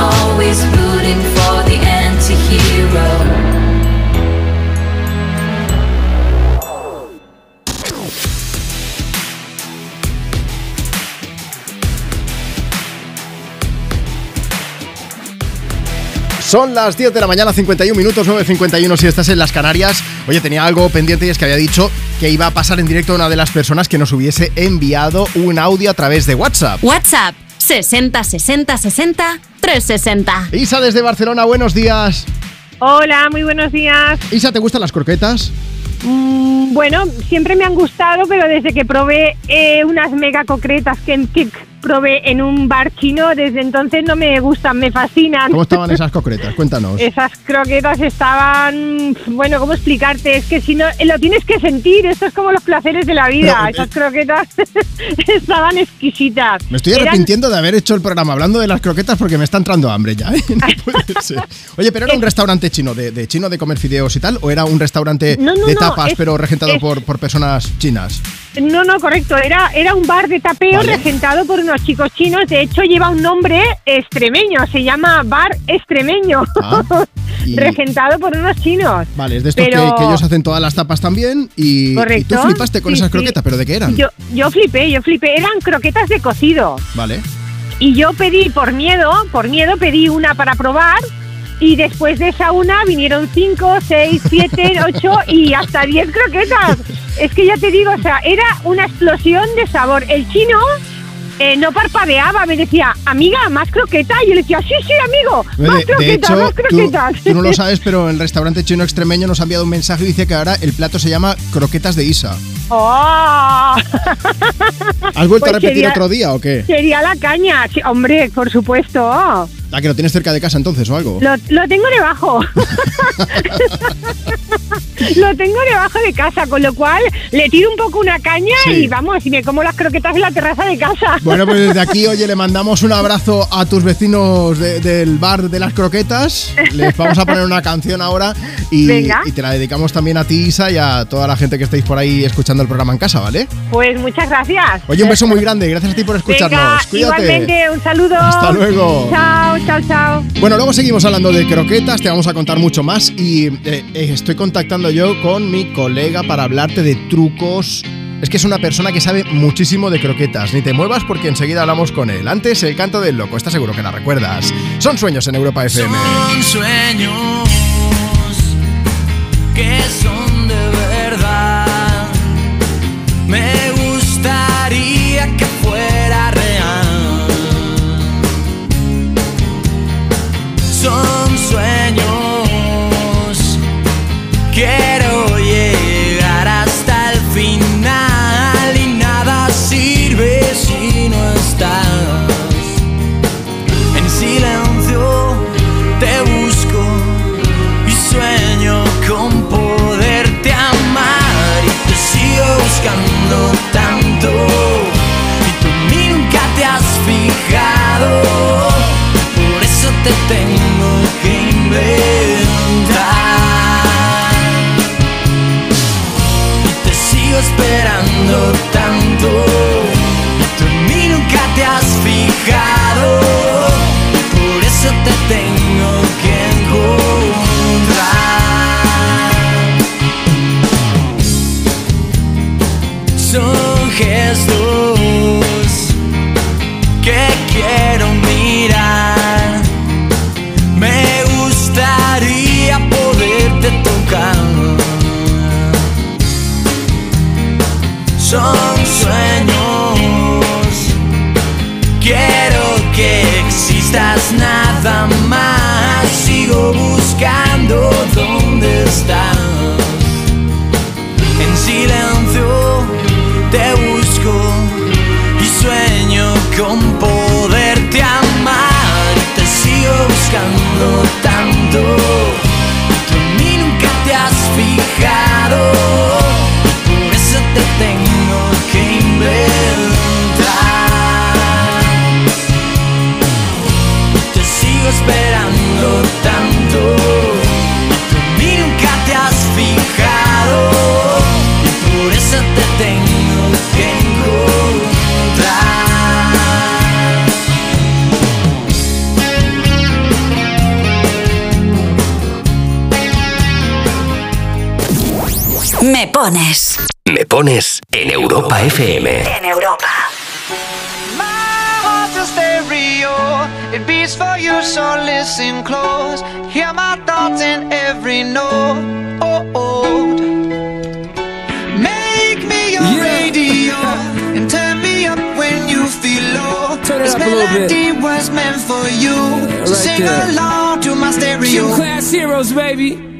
Always rooting for the anti-hero. Son las 10 de la mañana, 51 minutos, 9.51 si estás en las Canarias. Oye, tenía algo pendiente y es que había dicho que iba a pasar en directo a una de las personas que nos hubiese enviado un audio a través de WhatsApp. WhatsApp 60 60 60 360. Isa desde Barcelona, buenos días. Hola, muy buenos días. Isa, ¿te gustan las croquetas? Mm, bueno, siempre me han gustado, pero desde que probé eh, unas mega concretas que, que probé en un bar chino, desde entonces no me gustan, me fascinan. ¿Cómo estaban esas concretas? Cuéntanos. Esas croquetas estaban, bueno, ¿cómo explicarte? Es que si no, lo tienes que sentir, esto es como los placeres de la vida. Pero, eh, Esas croquetas estaban exquisitas. Me estoy Eran- arrepintiendo de haber hecho el programa hablando de las croquetas porque me está entrando hambre ya. ¿eh? No puede ser. Oye, pero era un restaurante chino, de, de chino de comer fideos y tal, o era un restaurante No, no, de tapas es- pero regentado es- por, por personas chinas. No, no, correcto. Era, era un bar de tapeo Vale. regentado por unos chicos chinos. De hecho, lleva un nombre extremeño. Se llama Bar Extremeño. Ah, y- regentado por unos chinos. Vale, es de estos Pero- que, que ellos hacen todas las tapas también y, y tú flipaste con Sí, esas sí. croquetas, pero ¿de qué eran? Yo, yo flipé, yo flipé. Eran croquetas de cocido. Vale. Y yo pedí, por miedo, por miedo, pedí una para probar. Y después de esa una vinieron cinco, seis, siete, ocho y hasta diez croquetas. Es que ya te digo, o sea, era una explosión de sabor. El chino eh, no parpadeaba, me decía, amiga, más croqueta. Y yo le decía, sí, sí, amigo, más de croquetas, hecho, más tú, croquetas. tú no lo sabes, pero el restaurante chino extremeño nos ha enviado un mensaje y dice que ahora el plato se llama croquetas de Isa. ¡Oh! ¿Has vuelto Pues a repetir sería- otro día o qué? Sería la caña, sí, hombre, por supuesto. Ah, que lo tienes cerca de casa entonces o algo. Lo, lo tengo debajo. lo tengo debajo de casa, con lo cual le tiro un poco una caña Sí. y vamos, y me como las croquetas en la terraza de casa. Bueno, pues desde aquí, oye, le mandamos un abrazo a tus vecinos de- del bar de las croquetas. Les vamos a poner una canción ahora y, Venga. y te la dedicamos también a ti, Isa, y a toda la gente que estáis por ahí escuchando el programa en casa, ¿vale? Pues muchas gracias. Oye, un beso muy grande, gracias a ti por escucharnos. Venga, Cuídate. igualmente, un saludo. Hasta luego. Chao, chao, chao. Bueno, luego seguimos hablando de croquetas, te vamos a contar mucho más y eh, eh, estoy contactando yo con mi colega para hablarte de trucos. Es que es una persona que sabe muchísimo de croquetas. Ni te muevas porque enseguida hablamos con él. Antes, el canto del loco, estás seguro que la recuerdas. Son sueños en Europa FM. Son sueños que son de verdad. Me gustaría Son esperando tanto tú en mí nunca te has fijado, por eso te tengo que encontrar. Son gestos que quiero I'm Me pones. Me pones en Europa FM. En Europa. It beats for you, so listen close. Hear my thoughts in every note. Oh old. Make me your radio and turn me up when you feel low. Turn this up a little bit. melody was meant for you. so right sing there. along to my stereo. Gym class heroes, baby.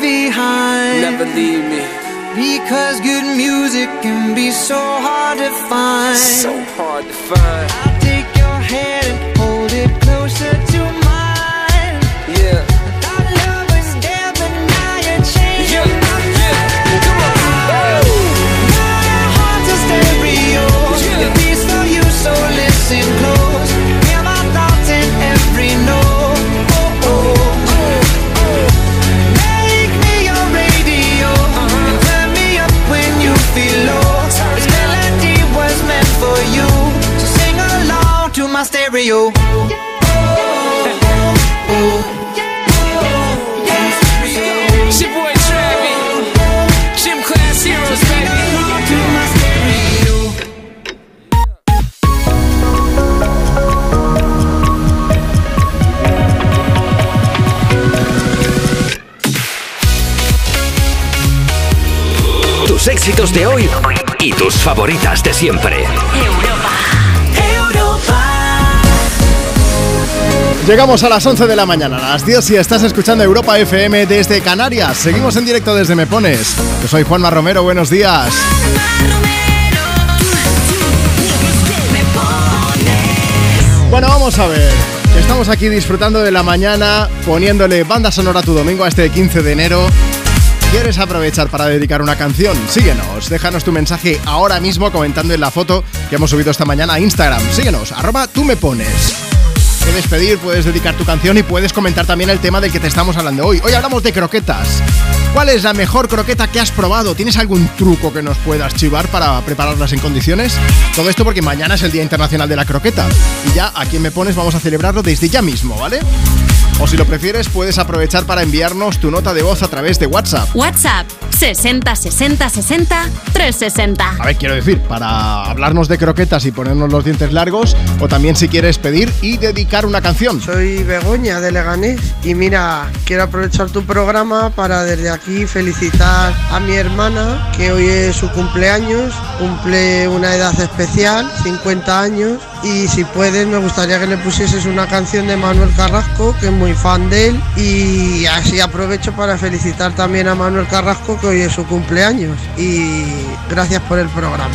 Behind. Never leave me. Because good music can be so hard to find. So hard to find. I'll take your hand Tus éxitos de hoy y tus favoritas de siempre. Llegamos a las 11 de la mañana, a las 10 Y estás escuchando Europa FM desde Canarias. Seguimos en directo desde Me Pones. Yo soy Juanma Romero, buenos días. Bueno, vamos a ver. Estamos aquí disfrutando de la mañana, poniéndole banda sonora a tu domingo a este 15 de enero. ¿Quieres aprovechar para dedicar una canción? Síguenos, déjanos tu mensaje ahora mismo comentando en la foto que hemos subido esta mañana a Instagram. Síguenos, arroba tú me pones. Puedes pedir, puedes dedicar tu canción y puedes comentar también el tema del que te estamos hablando hoy. Hoy hablamos de croquetas. ¿Cuál es la mejor croqueta que has probado? ¿Tienes algún truco que nos puedas chivar para prepararlas en condiciones? Todo esto porque mañana es el Día Internacional de la Croqueta. Y ya, a quien me pones, vamos a celebrarlo desde ya mismo, ¿vale? O si lo prefieres, puedes aprovechar para enviarnos tu nota de voz a través de WhatsApp. WhatsApp 60 60 60 360. A ver, quiero decir, para hablarnos de croquetas y ponernos los dientes largos, o también si quieres pedir y dedicar una canción. Soy Begoña de Leganés y mira, quiero aprovechar tu programa para desde aquí felicitar a mi hermana, que hoy es su cumpleaños, cumple una edad especial, 50 años, y si puedes me gustaría que le pusieses una canción de Manuel Carrasco, que es muy fan de él, y así aprovecho para felicitar también a Manuel Carrasco, que hoy es su cumpleaños, y gracias por el programa.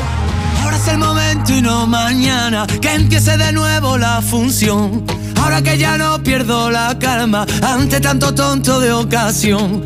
Ahora es el momento y no mañana que empiece de nuevo la función. Ahora que ya no pierdo la calma ante tanto tonto de ocasión.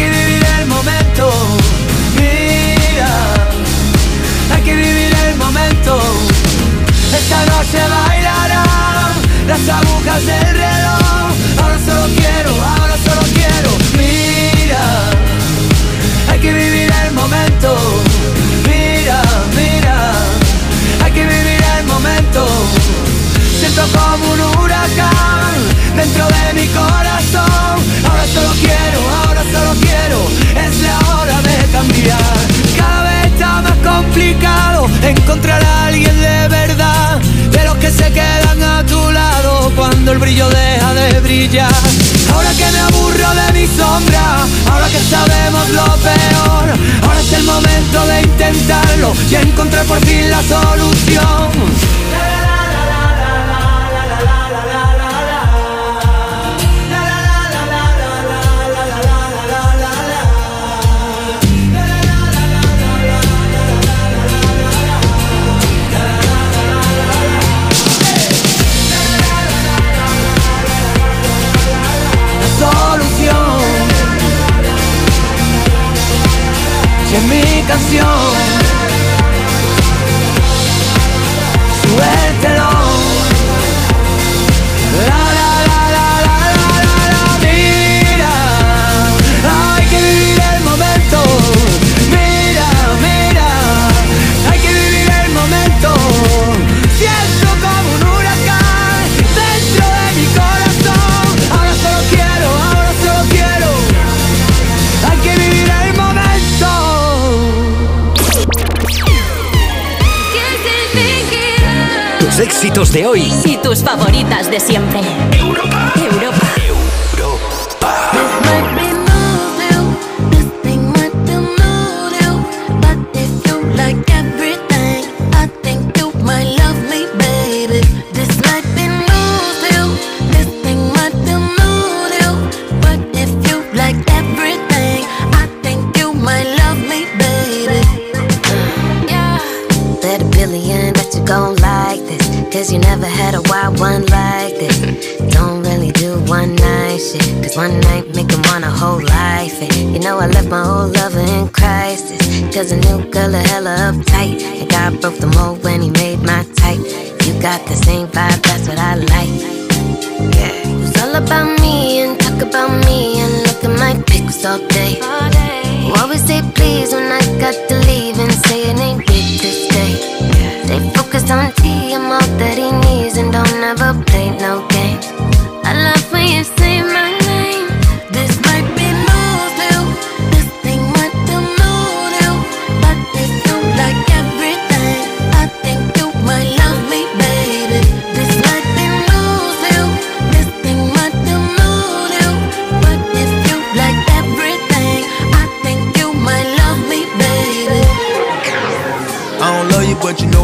que vivir el momento. Mira, hay que vivir el momento. Esta noche bailarán las agujas del reloj. Ahora solo quiero, ahora solo quiero. Mira, hay que vivir el momento. Mira, mira, hay que vivir el momento. Siento como un huracán dentro de mi corazón. Ahora solo quiero, ahora solo quiero. Es la hora de cambiar. Cada vez está más complicado encontrar a alguien de verdad. De los que se quedan a tu lado cuando el brillo deja de brillar. Ahora que me aburro de mi sombra, ahora que sabemos lo peor. Ahora es el momento de intentarlo y encontrar por fin la solución. Canción, éxitos de hoy Y tus favoritas de siempre. One night make him want a whole life. And you know I left my old lover in crisis. Cause a new girl a hella uptight. And God broke the mold when he made my type. You got the same vibe, that's what I like. Yeah. It's all about me and talk about me and look at my pics all day. Who always say please when I got to leave and say it ain't big to stay. Stay focused on T, I'm all that he needs and don't ever play no games. I love when you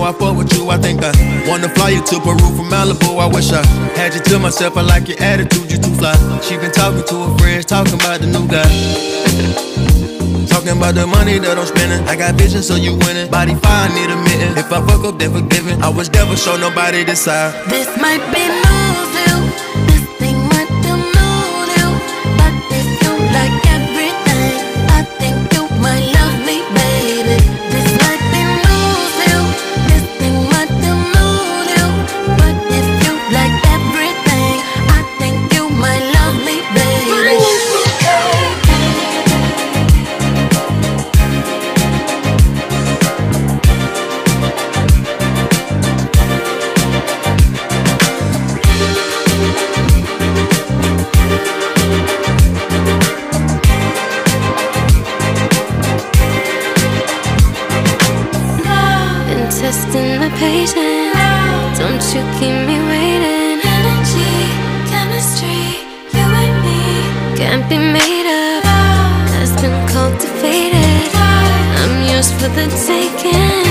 I fuck with you. I think I wanna fly you to Peru from Malibu. I wish I had you to myself. I like your attitude, you too fly. She been talking to her friends, talking about the new guy. Talking about the money that I'm spending. I got vision, so you winning. Body fine, need a mitten. If I fuck up, then forgiven. I was never show nobody this side. This might be news the taking.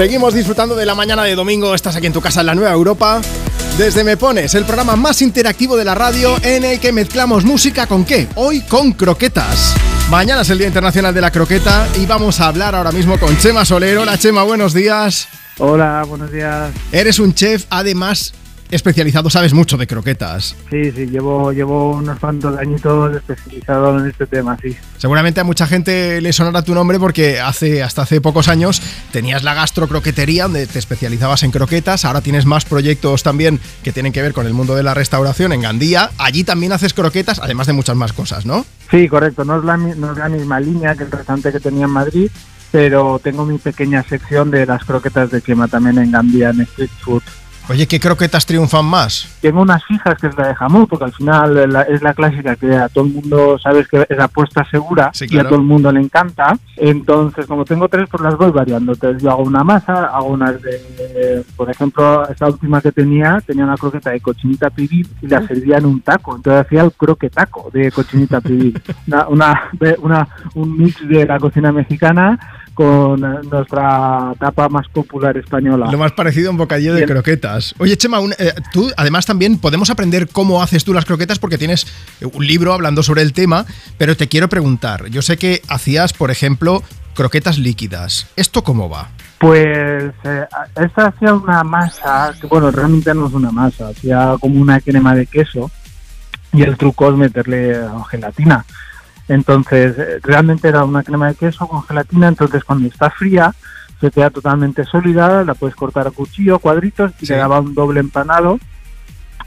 Seguimos disfrutando de la mañana de domingo. Estás aquí en tu casa en la Nueva Europa. Desde Me Pones, el programa más interactivo de la radio en el que mezclamos música con qué? Hoy con croquetas. Mañana es el Día Internacional de la Croqueta y vamos a hablar ahora mismo con Chema Solero. Hola Chema, buenos días. Hola, buenos días. Eres un chef, además especializado, sabes mucho de croquetas. Sí, sí, llevo, llevo unos cuantos añitos especializado en este tema, sí. Seguramente a mucha gente le sonará tu nombre porque hace hasta hace pocos años tenías la gastrocroquetería donde te especializabas en croquetas, ahora tienes más proyectos también que tienen que ver con el mundo de la restauración en Gandía. Allí también haces croquetas, además de muchas más cosas, ¿no? Sí, correcto, no es la, no es la misma línea que el restaurante que tenía en Madrid, pero tengo mi pequeña sección de las croquetas de Chema también en Gambia, en Street Food. Oye, ¿qué croquetas triunfan más? Tengo unas fijas que es la de jamón, porque al final la- es la clásica que a todo el mundo sabes que es apuesta segura Sí, y a todo el mundo le encanta. Entonces, como tengo tres, pues las voy variando. Entonces, yo hago una masa, hago unas de, por ejemplo, esta última que tenía, tenía una croqueta de cochinita pibil y la servía en un taco. Entonces hacía el croquetaco de cochinita pibil. una, una- un mix de la cocina mexicana con eh, nuestra tapa más popular española. Lo más parecido a un bocadillo de croquetas. Oye, Chema, un- eh, tú además también podemos aprender cómo haces tú las croquetas porque tienes un libro hablando sobre el tema, pero te quiero preguntar, yo sé que hacías, por ejemplo, croquetas líquidas. ¿Esto cómo va? Pues eh, esta hacía una masa, que bueno, realmente no es una masa, hacía como una crema de queso y el truco es meterle gelatina. Entonces, eh, realmente era una crema de queso con gelatina, entonces cuando está fría se queda totalmente sólida, la puedes cortar a cuchillo, cuadritos y Sí. le daba un doble empanado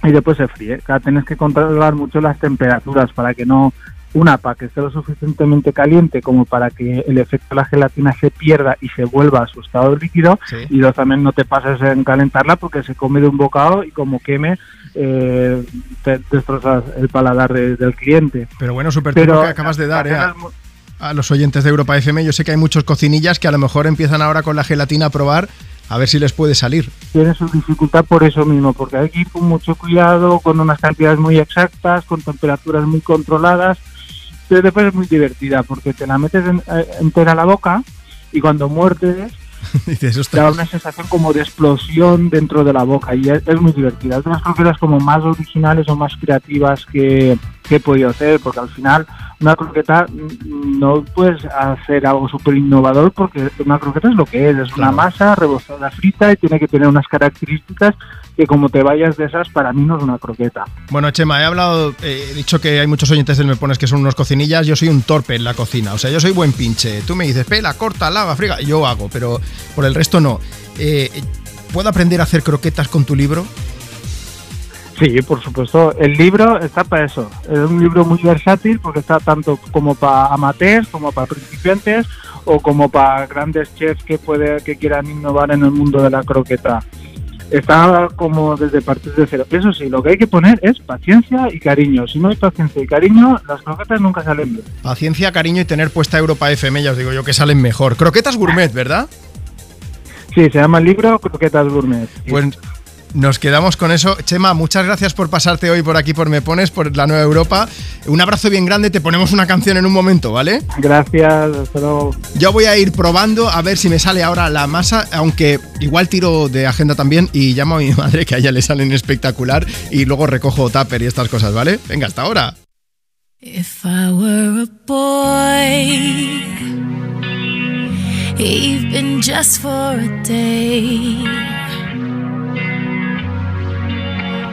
y después se fríe. O sea, tienes que controlar mucho las temperaturas para que no, una, para que esté lo suficientemente caliente como para que el efecto de la gelatina se pierda y se vuelva a su estado líquido y dos, también no te pases en calentarla porque se come de un bocado y como queme eh, te destrozas el paladar de- del cliente. Pero bueno, súper que acabas de dar, ¿eh? a los oyentes de Europa FM. Yo sé que hay muchos cocinillas que a lo mejor empiezan ahora con la gelatina a probar. A ver si les puede salir. Tiene su dificultad por eso mismo, porque hay que ir con mucho cuidado, con unas cantidades muy exactas, con temperaturas muy controladas. Pero después es muy divertida, porque te la metes en- eh, entera a la boca y cuando muerdes Dices, da una sensación como de explosión dentro de la boca y es, es muy divertida. Es de las croquetas como más originales o más creativas que, que he podido hacer, porque al final una croqueta mm, no puedes hacer algo súper innovador porque una croqueta es lo que es, es una masa rebozada frita y tiene que tener unas características que como te vayas de esas para mí no es una croqueta. Bueno, Chema, he hablado, eh, he dicho que hay muchos oyentes del Me Pones que son unos cocinillas. Yo soy un torpe en la cocina. O sea, yo soy buen pinche. Tú me dices, pela, corta, lava, friga. Yo hago, pero por el resto no. Eh, ¿Puedo aprender a hacer croquetas con tu libro? Sí, por supuesto. El libro está para eso. Es un libro muy versátil porque está tanto como para amateurs, como para principiantes o como para grandes chefs que puede que quieran innovar en el mundo de la croqueta. Está como desde partir de cero. Eso sí, lo que hay que poner es paciencia y cariño. Si no hay paciencia y cariño, las croquetas nunca salen bien. Paciencia, cariño y tener puesta Europa FM, ya os digo yo que salen mejor. Croquetas gourmet, ¿verdad? Sí, se llama el libro Croquetas Gourmet. Pues nos quedamos con eso. Chema, muchas gracias por pasarte hoy por aquí por Me Pones, por la Nueva Europa. Un abrazo bien grande, te ponemos una canción en un momento, ¿vale? Gracias, hasta luego. Yo voy a ir probando a ver si me sale ahora la masa, aunque igual tiro de agenda también y llamo a mi madre que a ella le salen espectacular y luego recojo tupper y estas cosas, ¿vale? Venga, hasta ahora. If I were a boy, even just for a day,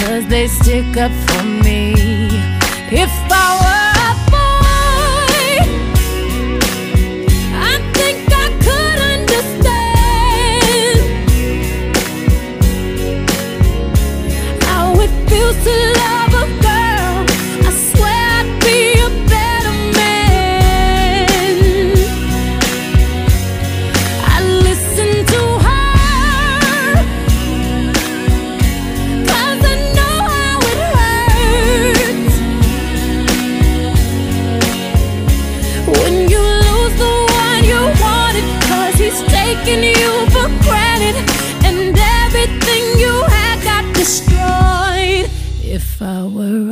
Cause they stick up for me. If I were a boy, I think I could understand to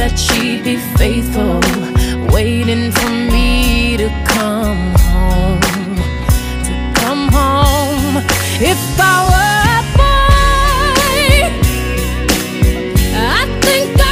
That she'd be faithful, waiting for me to come home. To come home. If I were a boy, I think I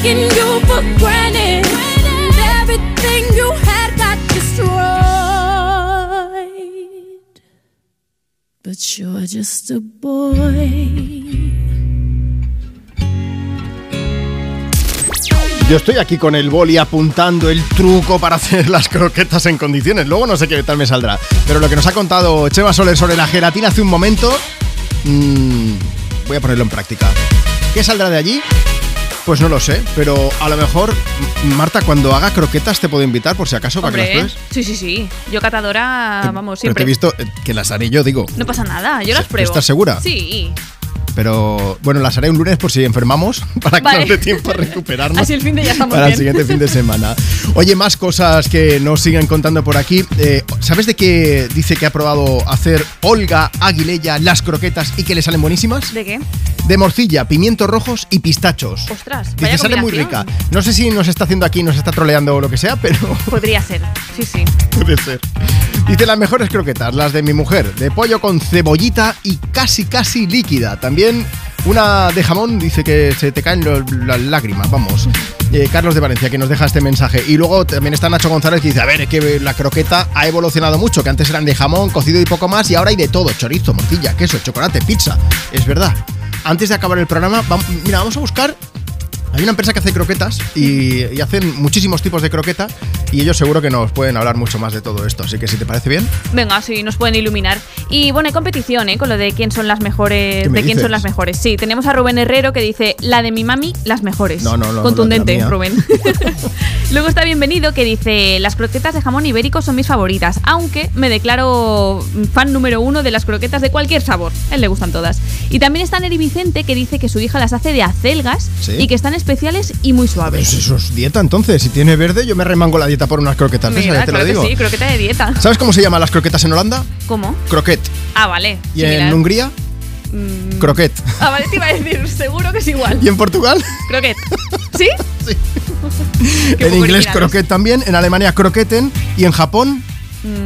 taking you for granted, everything you had got destroyed. But you're just a boy. Yo estoy aquí con el boli apuntando el truco para hacer las croquetas en condiciones. Luego no sé qué tal me saldrá. Pero lo que nos ha contado Chema Soler sobre la gelatina hace un momento, mm, voy a ponerlo en práctica. ¿Qué saldrá de allí? Pues no lo sé, pero a lo mejor, Marta, cuando haga croquetas te puedo invitar por si acaso para que las pruebes. sí, sí, sí. Yo catadora, vamos, Pero te siempre. he visto eh, que las haré yo, digo. No pasa nada, yo las pruebo. ¿Estás segura? Sí. Pero bueno, las haré un lunes por si enfermamos, para que Vale. nos dé tiempo a recuperarnos. Así el fin de ya estamos para bien. el siguiente fin de semana. Oye, más cosas que nos siguen contando por aquí. Eh, ¿Sabes de qué dice que ha probado hacer Olga Aguilella las croquetas y que le salen buenísimas? ¿De qué? De morcilla, pimientos rojos y pistachos. Ostras, vaya Dice, sale muy rica. No sé si nos está haciendo aquí, nos está troleando o lo que sea, pero Podría ser, sí, sí. puede ser. Dice las mejores croquetas, las de mi mujer, de pollo con cebollita y casi casi líquida. También una de jamón, dice que se te caen las lágrimas, vamos. Eh, Carlos de Valencia que nos deja este mensaje. Y luego también está Nacho González que dice, a ver, es que la croqueta ha evolucionado mucho, que antes eran de jamón, cocido y poco más, y ahora hay de todo, chorizo, morcilla, queso, chocolate, pizza. Es verdad. Antes de acabar el programa, mira, vamos a buscar hay una empresa que hace croquetas y, y hacen muchísimos tipos de croqueta y ellos seguro que nos pueden hablar mucho más de todo esto. Así que si te parece bien, Venga, sí, nos pueden iluminar. Y bueno, hay competición, ¿eh? Con lo de quién son las mejores. ¿Qué me De quién dices? son las mejores. Sí, tenemos a Rubén Herrero que dice la de mi mami, las mejores. No, no, no, Contundente. Rubén. Luego está bienvenido que dice las croquetas de jamón ibérico son mis favoritas, aunque me declaro fan número uno de las croquetas de cualquier sabor. A él le gustan todas. Y también está Neri Vicente que dice que su hija las hace de acelgas Sí. y que están especiales y muy suaves. pues eso es dieta entonces. Si tiene verde, yo me remango la dieta por unas croquetas. Mira, ya te lo digo. que sí, croqueta de dieta. ¿Sabes cómo se llaman las croquetas en Holanda? ¿Cómo? Croquet. Ah, vale. Y similar. en Hungría, Mm. croquet. Ah, vale, te iba a decir, seguro que es igual. Y en Portugal, Croquet. ¿Sí? Sí. en inglés croquet también. En Alemania, croqueten. Y en Japón,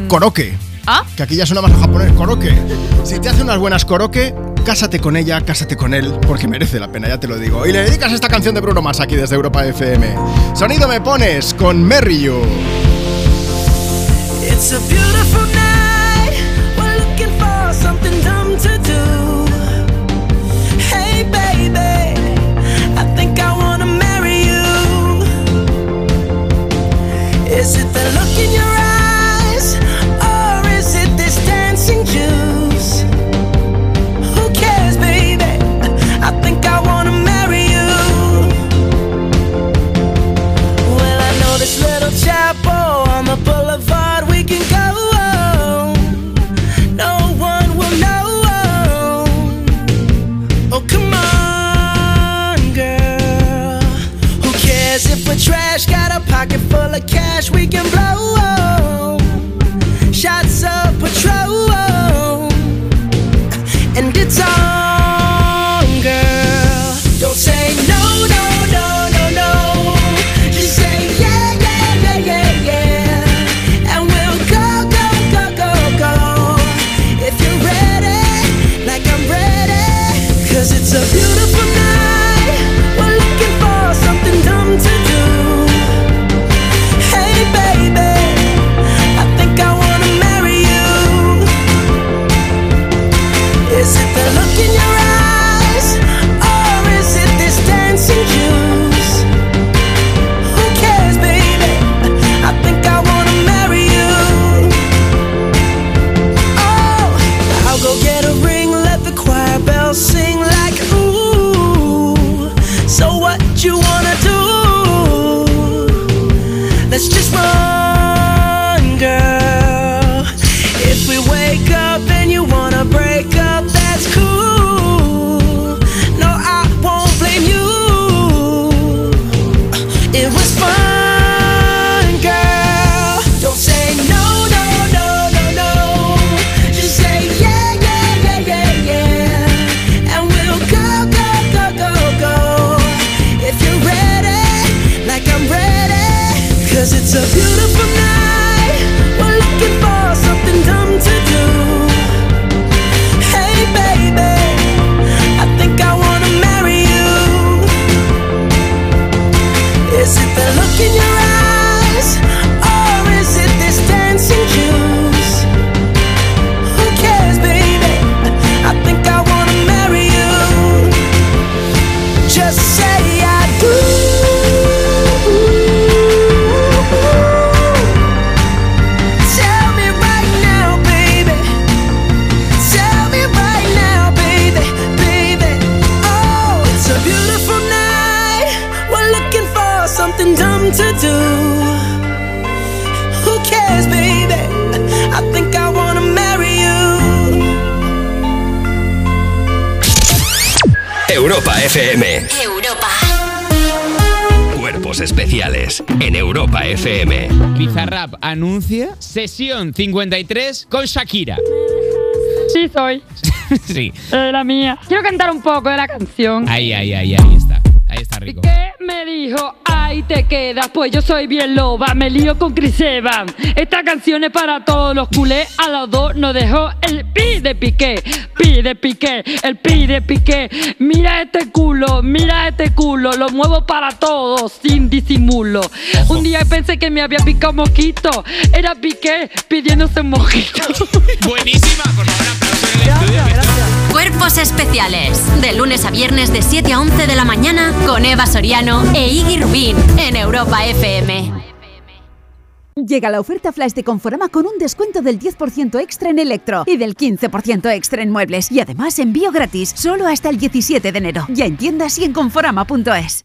koroke. Ah. Que aquí ya suena más a japonés, koroke. Si te hace unas buenas koroke, cásate con ella, cásate con él, porque merece la pena, ya te lo digo. Y le dedicas esta canción de Bruno Mars aquí desde Europa FM. Sonido me pones con Merry You. It's a beautiful night. We're looking for something dumb to do. Hey, baby, I think I wanna marry you. Is it the look in your FM. Europa. Cuerpos especiales en Europa FM. Bizarrap anuncia sesión 53 con Shakira. Sí, soy. sí. Eh, la mía. Quiero cantar un poco de la canción. Ahí, ahí, ahí, ahí está. Ahí está rico. ¿Qué me dijo? Ahí te quedas, pues yo soy bien loba, me lío con Chris Evans. Esta canción es para todos los culés, a los dos nos dejó el pi de piqué, pi de piqué, el pi de piqué. Mira este culo, mira este culo, lo muevo para todos, sin disimulo. Un día pensé que me había picado mosquito, era piqué pidiéndose un mojito. Buenísima, por favor, aplauso en el estudio. Cuerpos especiales. De lunes a viernes de 7 a 11 de la mañana con Eva Soriano e Iggy Rubín en Europa FM. Llega la oferta flash de Conforama con un descuento del 10% extra en electro y del 15% extra en muebles. Y además envío gratis solo hasta el 17 de enero. Ya en tiendas y en conforama.es.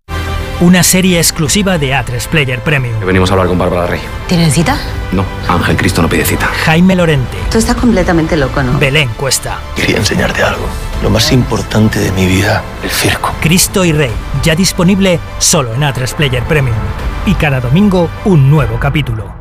Una serie exclusiva de A3 Player Premium. Venimos a hablar con Bárbara Rey. ¿Tienen cita? No, Ángel Cristo no pide cita. Jaime Lorente. Tú estás completamente loco, ¿no? Belén Cuesta. Quería enseñarte algo. Lo más importante de mi vida, el circo. Cristo y Rey. Ya disponible solo en A3 Player Premium. Y cada domingo un nuevo capítulo.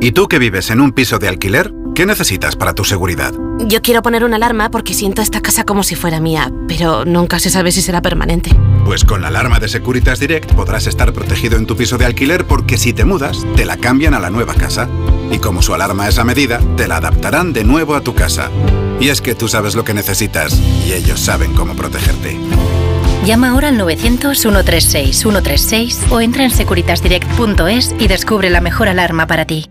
¿Y tú que vives en un piso de alquiler? ¿Qué necesitas para tu seguridad? Yo quiero poner una alarma porque siento esta casa como si fuera mía, pero nunca se sabe si será permanente. Pues con la alarma de Securitas Direct podrás estar protegido en tu piso de alquiler porque si te mudas, te la cambian a la nueva casa. Y como su alarma es a medida, te la adaptarán de nuevo a tu casa. Y es que tú sabes lo que necesitas y ellos saben cómo protegerte. Llama ahora al 900-136-136 o entra en securitasdirect.es y descubre la mejor alarma para ti.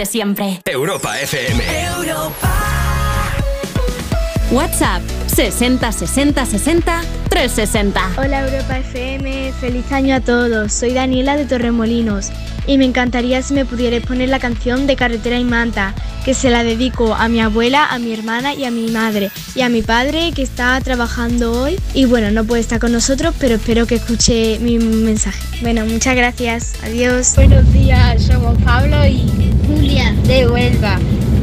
De siempre. Europa FM. WhatsApp 60 60 60 360. Hola Europa FM, feliz año a todos. Soy Daniela de Torremolinos y me encantaría si me pudierais poner la canción de Carretera y Manta, que se la dedico a mi abuela, a mi hermana y a mi madre y a mi padre que está trabajando hoy y bueno, no puede estar con nosotros, pero espero que escuche mi mensaje. Bueno, muchas gracias. Adiós. Buenos días, somos Pablo y De Huelva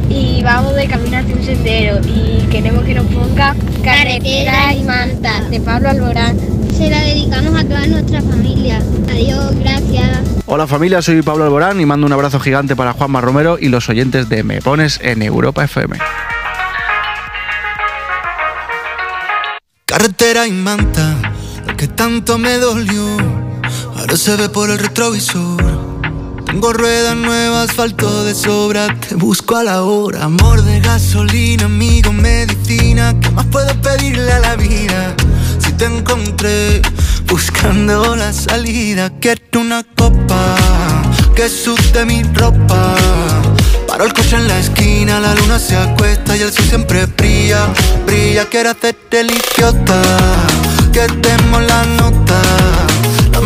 y vamos de camino hacia un sendero y queremos que nos ponga Carretera y Manta de Pablo Alborán. Se la dedicamos a toda nuestra familia. Adiós, gracias. Hola familia, soy Pablo Alborán y mando un abrazo gigante para Juanma Romero y los oyentes de Me Pones en Europa FM. Carretera y manta, lo que tanto me dolió, ahora se ve por el retrovisor. Tengo ruedas nuevas, asfalto de sobra, te busco a la hora. Amor de gasolina, amigo, medicina, ¿qué más puedo pedirle a la vida? Si te encontré buscando la salida, quiero una copa que sude mi ropa. Paro el coche en la esquina, la luna se acuesta y el sol siempre brilla, brilla. Quiero hacerte el idiota, que demos la.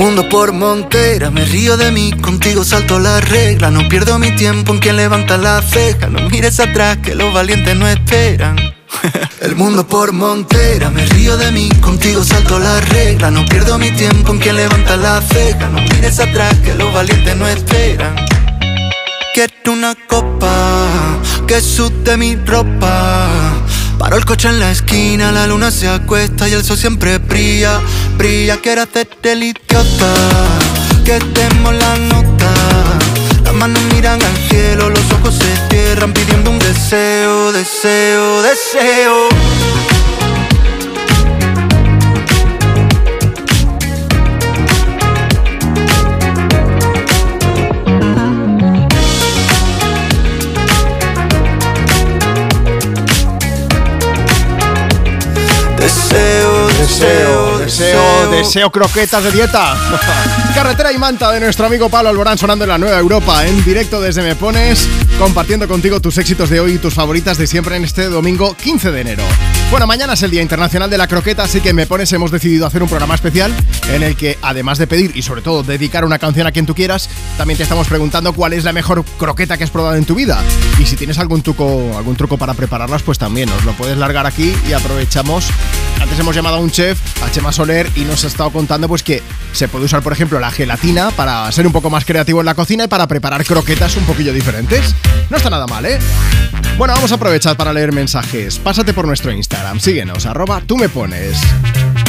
Mundo por montera, me río de mí, contigo salto la regla. No pierdo mi tiempo en quien levanta la ceja. No mires atrás, que los valientes no esperan. El mundo por montera, me río de mí, contigo salto la regla. No pierdo mi tiempo en quien levanta la ceja. No mires atrás, que los valientes no esperan. Quiero una copa que sude mi ropa. Paro el coche en la esquina, la luna se acuesta y el sol siempre brilla, brilla. Quiero hacerte el idiota, que demos la nota. Las manos miran al cielo, los ojos se cierran pidiendo un deseo, deseo, deseo. Deseo, deseo, deseo croquetas de dieta. Carretera y manta de nuestro amigo Pablo Alborán sonando en la Nueva Europa, en directo desde Me Pones, compartiendo contigo tus éxitos de hoy y tus favoritas de siempre en este domingo 15 de enero. Bueno, mañana es el Día Internacional de la Croqueta, así que en Me Pones hemos decidido hacer un programa especial en el que, además de pedir y sobre todo dedicar una canción a quien tú quieras, también te estamos preguntando cuál es la mejor croqueta que has probado en tu vida. Y si tienes algún truco, algún truco para prepararlas, pues también nos lo puedes largar aquí y aprovechamos. Antes hemos llamado a un chef, a Chema Soler, y nos ha estado contando pues que se puede usar, por ejemplo, la gelatina para ser un poco más creativo en la cocina y para preparar croquetas un poquillo diferentes. No está nada mal, ¿eh? Bueno, vamos a aprovechar para leer mensajes. Pásate por nuestro Instagram, síguenos, arroba tú me pones.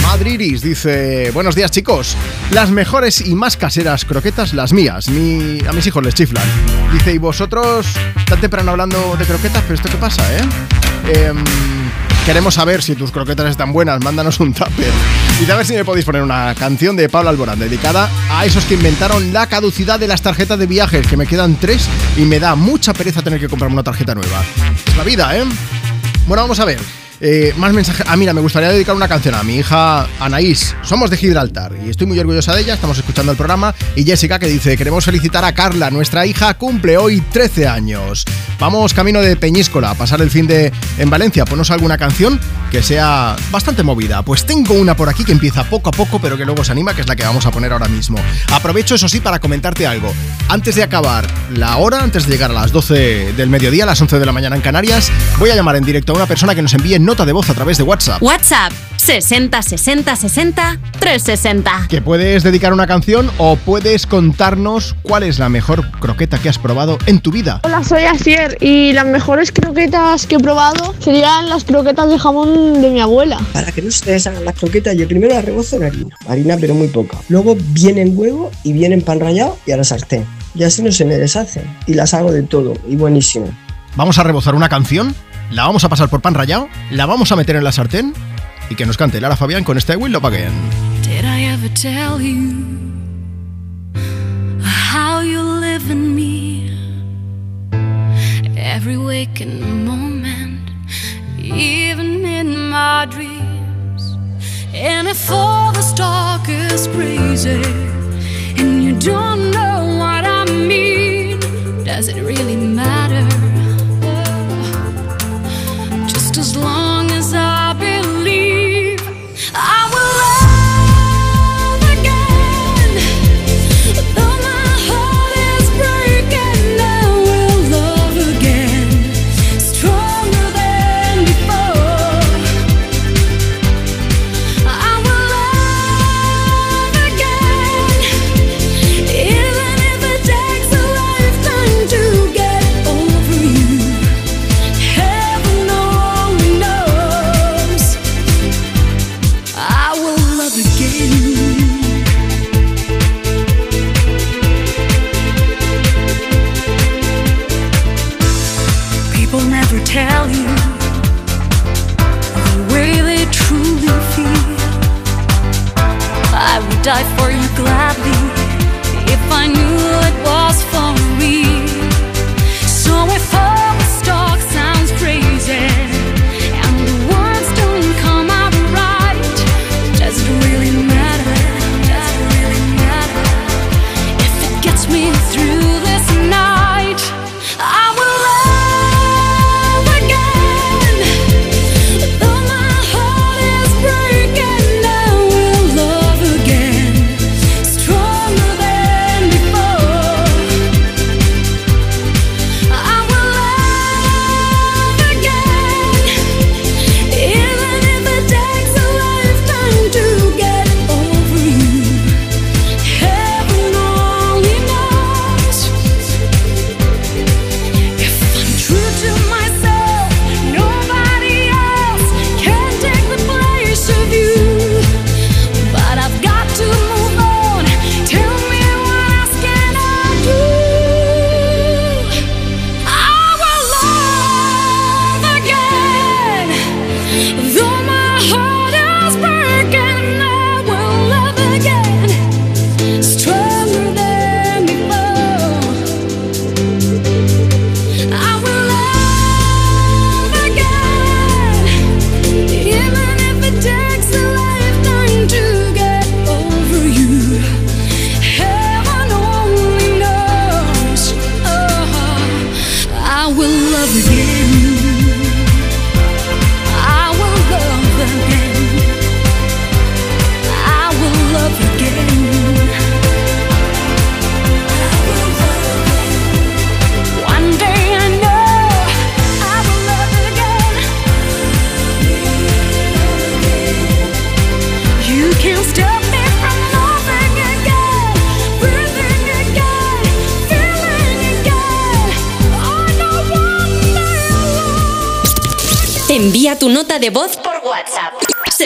Madriris dice, buenos días chicos, las mejores y más caseras croquetas las mías, Mi- a mis hijos les chiflan. Dice, ¿y vosotros tan temprano hablando de croquetas? ¿Pero esto qué pasa, eh? Em, queremos saber si tus croquetas están buenas, mándanos un tupper. Y a ver si me podéis poner una canción de Pablo Alborán dedicada a esos que inventaron la caducidad de las tarjetas de viajes, que me quedan tres y me da mucha pereza tener que comprarme una tarjeta nueva. Es la vida, ¿eh? Bueno, vamos a ver. Eh, más mensajes. Ah, mira, me gustaría dedicar una canción a mi hija Anaís. Somos de Gibraltar y estoy muy orgullosa de ella. Estamos escuchando el programa. Y Jessica que dice: Queremos felicitar a Carla, nuestra hija cumple hoy 13 años. Vamos camino de Peñíscola a pasar el fin de en Valencia. Ponos alguna canción que sea bastante movida. Pues tengo una por aquí que empieza poco a poco, pero que luego se anima, que es la que vamos a poner ahora mismo. Aprovecho, eso sí, para comentarte algo. Antes de acabar la hora, antes de llegar a las 12 del mediodía, a las 11 de la mañana en Canarias, voy a llamar en directo a una persona que nos envíe nota de voz a través de WhatsApp. WhatsApp 60 60 60 360. Que puedes dedicar una canción o puedes contarnos cuál es la mejor croqueta que has probado en tu vida. Hola, soy Asier y las mejores croquetas que he probado serían las croquetas de jamón de mi abuela. Para que no se deshagan las croquetas, yo primero las rebozo en harina, harina pero muy poca. Luego viene en huevo y viene en pan rallado y a la sartén. Y así no se me deshacen. Y las hago de todo y buenísimo. Vamos a rebozar una canción, la vamos a pasar por pan rallado, la vamos a meter en la sartén y que nos cante Lara Fabián con este Will Love Again. Did I ever tell you how you live in me every waking moment, even in my dreams? And if all the talk is crazy and you don't know what I mean, does it really matter?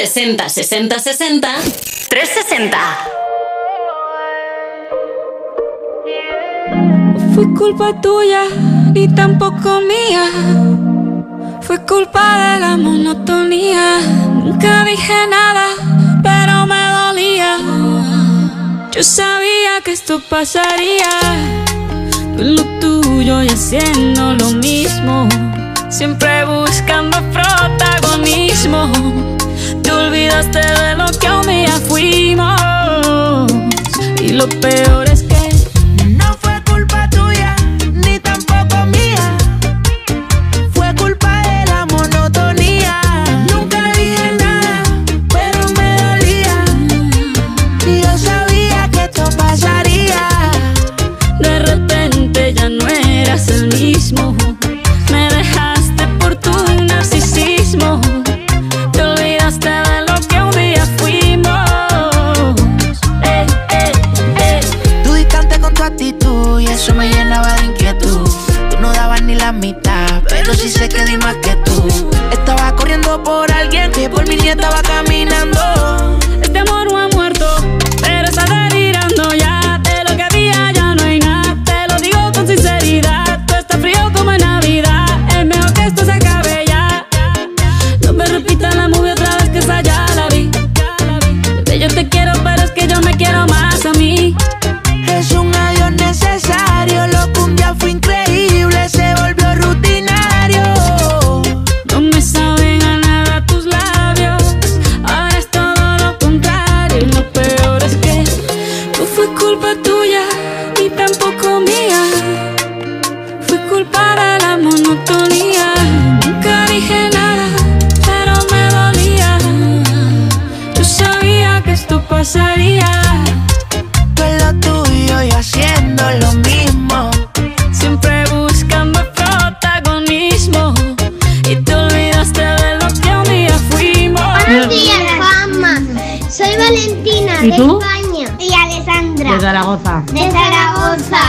60 60 60 360. Fue culpa tuya, ni tampoco mía. Fue culpa de la monotonía. Nunca dije nada, pero me dolía. Yo sabía que esto pasaría. Tú lo tuyo y haciendo lo mismo. Siempre buscando protagonismo olvidaste de lo que un día fuimos. Y lo peor es que di más que tú. Estaba corriendo por alguien que por mi nieta va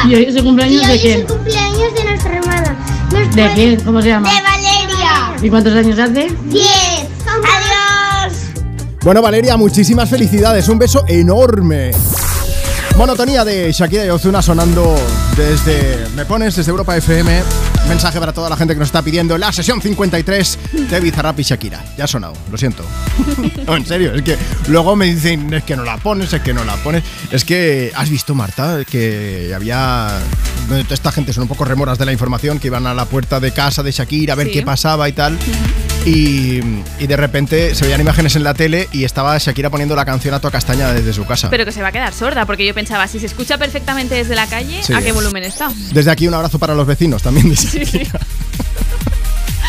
¿Y hoy es el cumpleaños Y de hoy quién? es el cumpleaños de nuestra hermana. ¿Nos ¿De quién? ¿Cómo se llama? De Valeria. ¿Y cuántos años hace? Diez. Adiós. Bueno, Valeria, muchísimas felicidades. Un beso enorme. Monotonía de Shakira y Ozuna sonando desde Me Pones, desde Europa FM. Mensaje para toda la gente que nos está pidiendo la sesión 53 de Bizarrap y Shakira. Ya ha sonado, lo siento. No, en serio, es que luego me dicen, es que no la pones, es que no la pones. Es que, ¿has visto, Marta, que había... esta gente son un poco remoras de la información, que iban a la puerta de casa de Shakira a ver Sí. qué pasaba y tal. Y, y de repente se veían imágenes en la tele y estaba Shakira poniendo la canción a toda castaña desde su casa. Pero que se va a quedar sorda, porque yo pensaba, si se escucha perfectamente desde la calle, Sí. ¿a qué volumen está? Desde aquí un abrazo para los vecinos también de Sí, sí.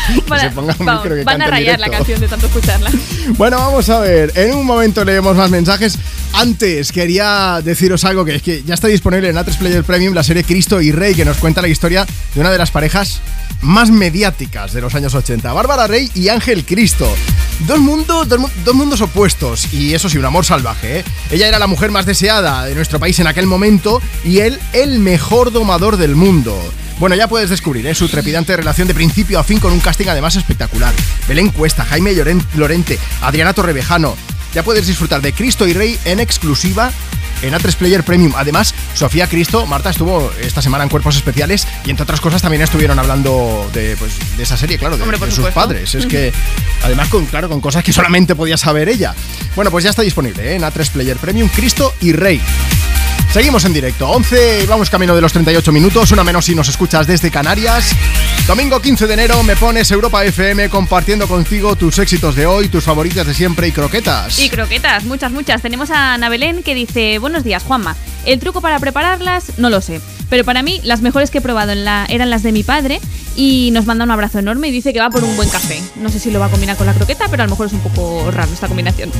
Van a, se ponga un vamos, micro que van a cante en rayar la canción de tanto escucharla. Bueno, vamos a ver. En un momento leemos más mensajes. Antes quería deciros algo que es que ya está disponible en A3 Player Premium la serie Cristo y Rey que nos cuenta la historia de una de las parejas más mediáticas de los años 80, Bárbara Rey y Ángel Cristo. Dos mundos, dos, mu- dos mundos opuestos y eso sí, un amor salvaje. ¿eh? Ella era la mujer más deseada de nuestro país en aquel momento y él el mejor domador del mundo. Bueno, ya puedes descubrir ¿eh? su trepidante relación de principio a fin con un casting además espectacular. Belén Cuesta, Jaime Lorente, Adriana Torrevejano. Ya puedes disfrutar de Cristo y Rey en exclusiva en A3 Player Premium. Además, Sofía Cristo, Marta estuvo esta semana en Cuerpos Especiales y entre otras cosas también estuvieron hablando de, pues, de esa serie, claro, de, Hombre, por de sus padres. Es que, además, con, claro, con cosas que solamente podía saber ella. Bueno, pues ya está disponible ¿eh? en A3 Player Premium, Cristo y Rey. Seguimos en directo, 11 y vamos camino de los 38 minutos, una menos si nos escuchas desde Canarias. Domingo 15 de enero me pones Europa FM compartiendo contigo tus éxitos de hoy, tus favoritas de siempre y croquetas. Y croquetas, muchas, muchas. Tenemos a Ana Belén que dice, buenos días, Juanma. El truco para prepararlas, no lo sé. Pero para mí, las mejores que he probado en la, eran las de mi padre y nos manda un abrazo enorme y dice que va por un buen café. No sé si lo va a combinar con la croqueta, pero a lo mejor es un poco raro esta combinación.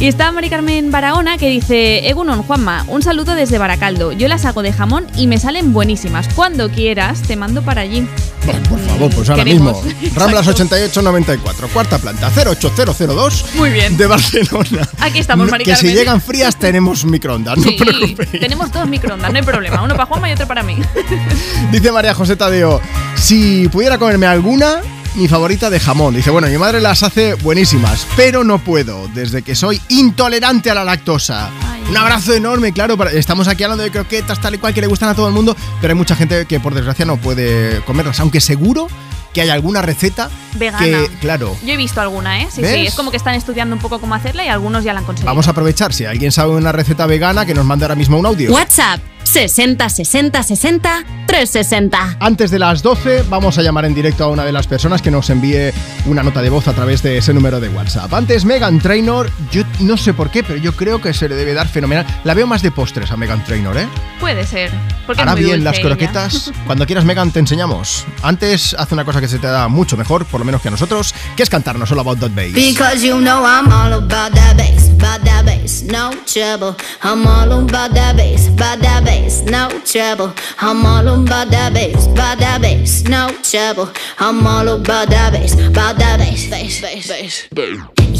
Y está Mari Carmen Barahona que dice, Egunon, Juanma, un saludo desde Baracaldo. Yo las hago de jamón y me salen buenísimas. Cuando quieras, te mando para allí. Bueno, por favor, pues ahora Queremos. mismo. Ramblas 8894, cuarta planta, 08002 Muy bien. de Barcelona. Aquí estamos, Mari Que si Carmen. llegan frías tenemos microondas, no Sí, preocupéis. tenemos dos microondas, no hay problema. Uno para Juanma y otro para mí. Dice María José Tadeo, si pudiera comerme alguna, mi favorita de jamón. Dice, bueno, mi madre las hace buenísimas, pero no puedo, desde que soy intolerante a la lactosa. Un abrazo enorme, claro, para- estamos aquí hablando de croquetas tal y cual que le gustan a todo el mundo, pero hay mucha gente que por desgracia no puede comerlas, aunque seguro que hay alguna receta Vegana. que, claro, Yo he visto alguna, ¿eh? Sí, ¿Ves? sí. Es como que están estudiando un poco cómo hacerla y algunos ya la han conseguido. vamos a aprovechar, si alguien sabe una receta vegana, que nos mande ahora mismo un audio. WhatsApp 60 60 60 360. Antes de las 12 vamos a llamar en directo a una de las personas que nos envíe una nota de voz a través de ese número de WhatsApp. Antes Megan Trainor, yo no sé por qué, pero yo creo que se le debe dar fenomenal. La veo más de postres a Megan Trainor, ¿eh? Puede ser. Porque Ahora es muy bien, dulce las ella. croquetas, cuando quieras Megan te enseñamos. Antes hace una cosa que se te da mucho mejor, por lo menos que a nosotros, que es cantarnos All About That Bass. Because you know I'm all about that bass, about that bass, no trouble. I'm all about that bass, about that bass, no trouble. I'm all about that bass, about that bass, no trouble. I'm all about that bass, about that bass, bass, bass, bass.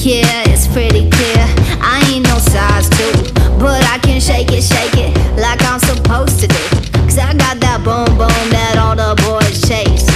Yeah, it's pretty clear. I ain't no size two, but I can shake it, shake it like I'm supposed to do. Cause I got that boom boom that all the boys chase.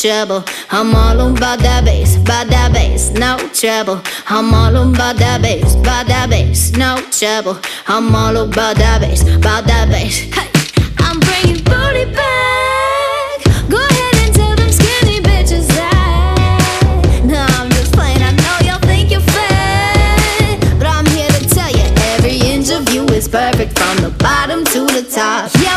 trouble. I'm all about that bass, about that bass, no trouble. I'm all about that bass, about that bass, no trouble. I'm all about that bass, about that bass. Hey, I'm bringing booty back. Go ahead and tell them skinny bitches that. I'm just playing. I know y'all think you're fat, but I'm here to tell you every inch of you is perfect from the bottom to the top. Yeah,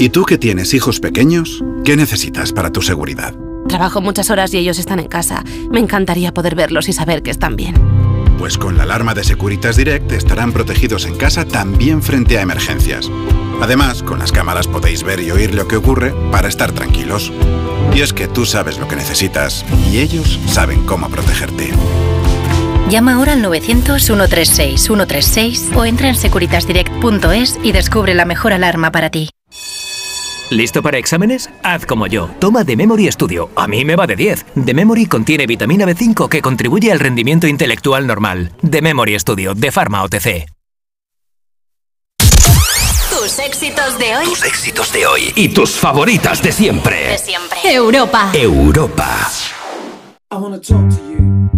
¿Y tú que tienes hijos pequeños? ¿Qué necesitas para tu seguridad? Trabajo muchas horas y ellos están en casa. Me encantaría poder verlos y saber que están bien. Pues con la alarma de Securitas Direct estarán protegidos en casa también frente a emergencias. Además, con las cámaras podéis ver y oír lo que ocurre para estar tranquilos. Y es que tú sabes lo que necesitas y ellos saben cómo protegerte. Llama ahora al 900-136-136 o entra en securitasdirect.es y descubre la mejor alarma para ti. ¿Listo para exámenes? Haz como yo. Toma The Memory Studio. A mí me va de 10. The Memory contiene vitamina B5 que contribuye al rendimiento intelectual normal. The Memory Studio de Pharma OTC. Tus éxitos de hoy. Tus éxitos de hoy y tus favoritas de siempre. De siempre. Europa. Europa. I want to talk to you.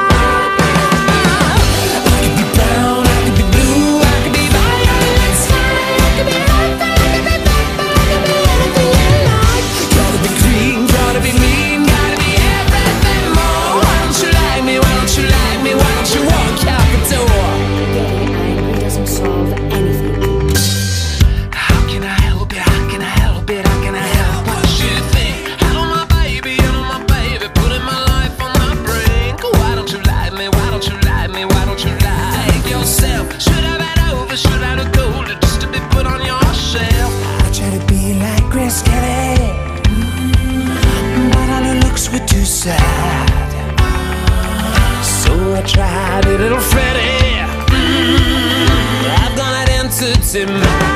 Sad. So I tried a little Freddie. Mm, I've got an entity mind. Oh,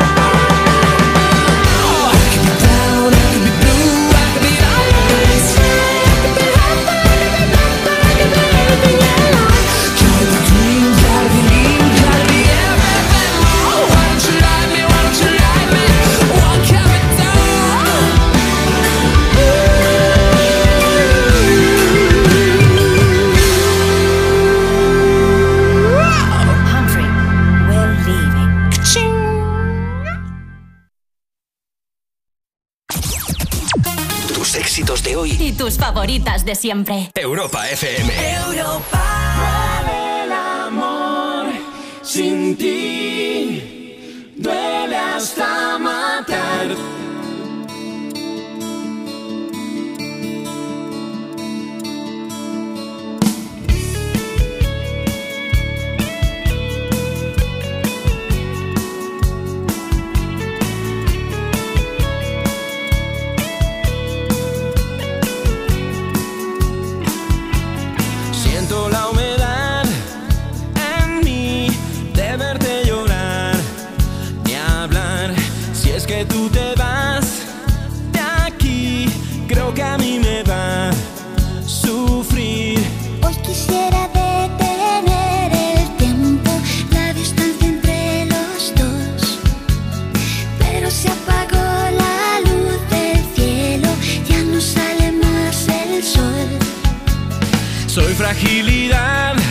favoritas de siempre. Europa FM. Europa. el amor sin ti fragilidad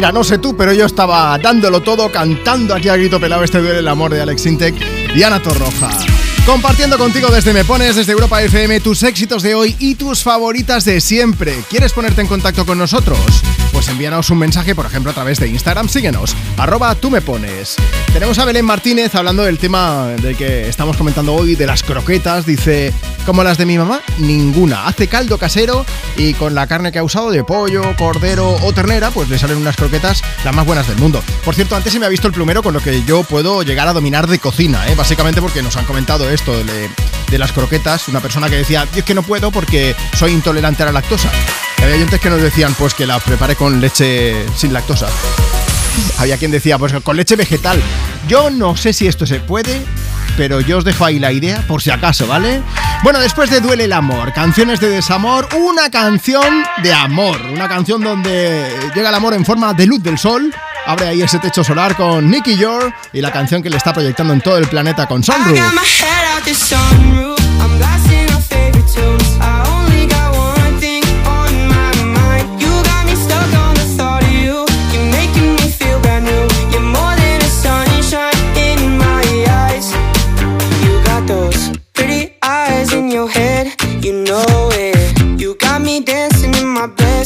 Mira, no sé tú, pero yo estaba dándolo todo, cantando aquí a grito pelado este duele el amor de Alex Intec y Ana Torroja. Compartiendo contigo desde Me Pones, desde Europa FM, tus éxitos de hoy y tus favoritas de siempre. ¿Quieres ponerte en contacto con nosotros? Pues envíanos un mensaje, por ejemplo, a través de Instagram. Síguenos, arroba tú me pones. Tenemos a Belén Martínez hablando del tema del que estamos comentando hoy, de las croquetas. Dice, como las de mi mamá, ninguna. Hace caldo casero y con la carne que ha usado de pollo, cordero o ternera, pues le salen unas croquetas las más buenas del mundo. Por cierto, antes se me ha visto el plumero con lo que yo puedo llegar a dominar de cocina, ¿eh? básicamente porque nos han comentado esto de, de las croquetas. Una persona que decía, es que no puedo porque soy intolerante a la lactosa. Había oyentes que nos decían, pues que la prepare con leche sin lactosa. Había quien decía, pues con leche vegetal. Yo no sé si esto se puede, pero yo os dejo ahí la idea por si acaso, ¿vale? Bueno, después de Duele el Amor, canciones de desamor, una canción de amor, una canción donde llega el amor en forma de luz del sol. Abre ahí ese techo solar con Nicky York y la canción que le está proyectando en todo el planeta con Sunroof.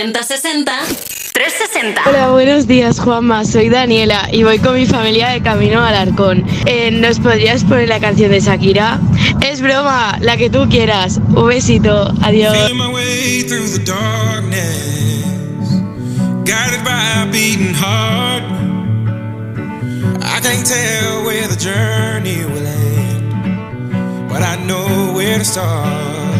60 60 60 360. Hola, buenos días Juanma, soy Daniela y voy con mi familia de camino al Arcón. Eh, ¿Nos podrías poner la canción de Shakira? Es broma, la que tú quieras. Un besito, adiós. Guided by a beating heart. I can't tell where the journey will end, but I know where to start.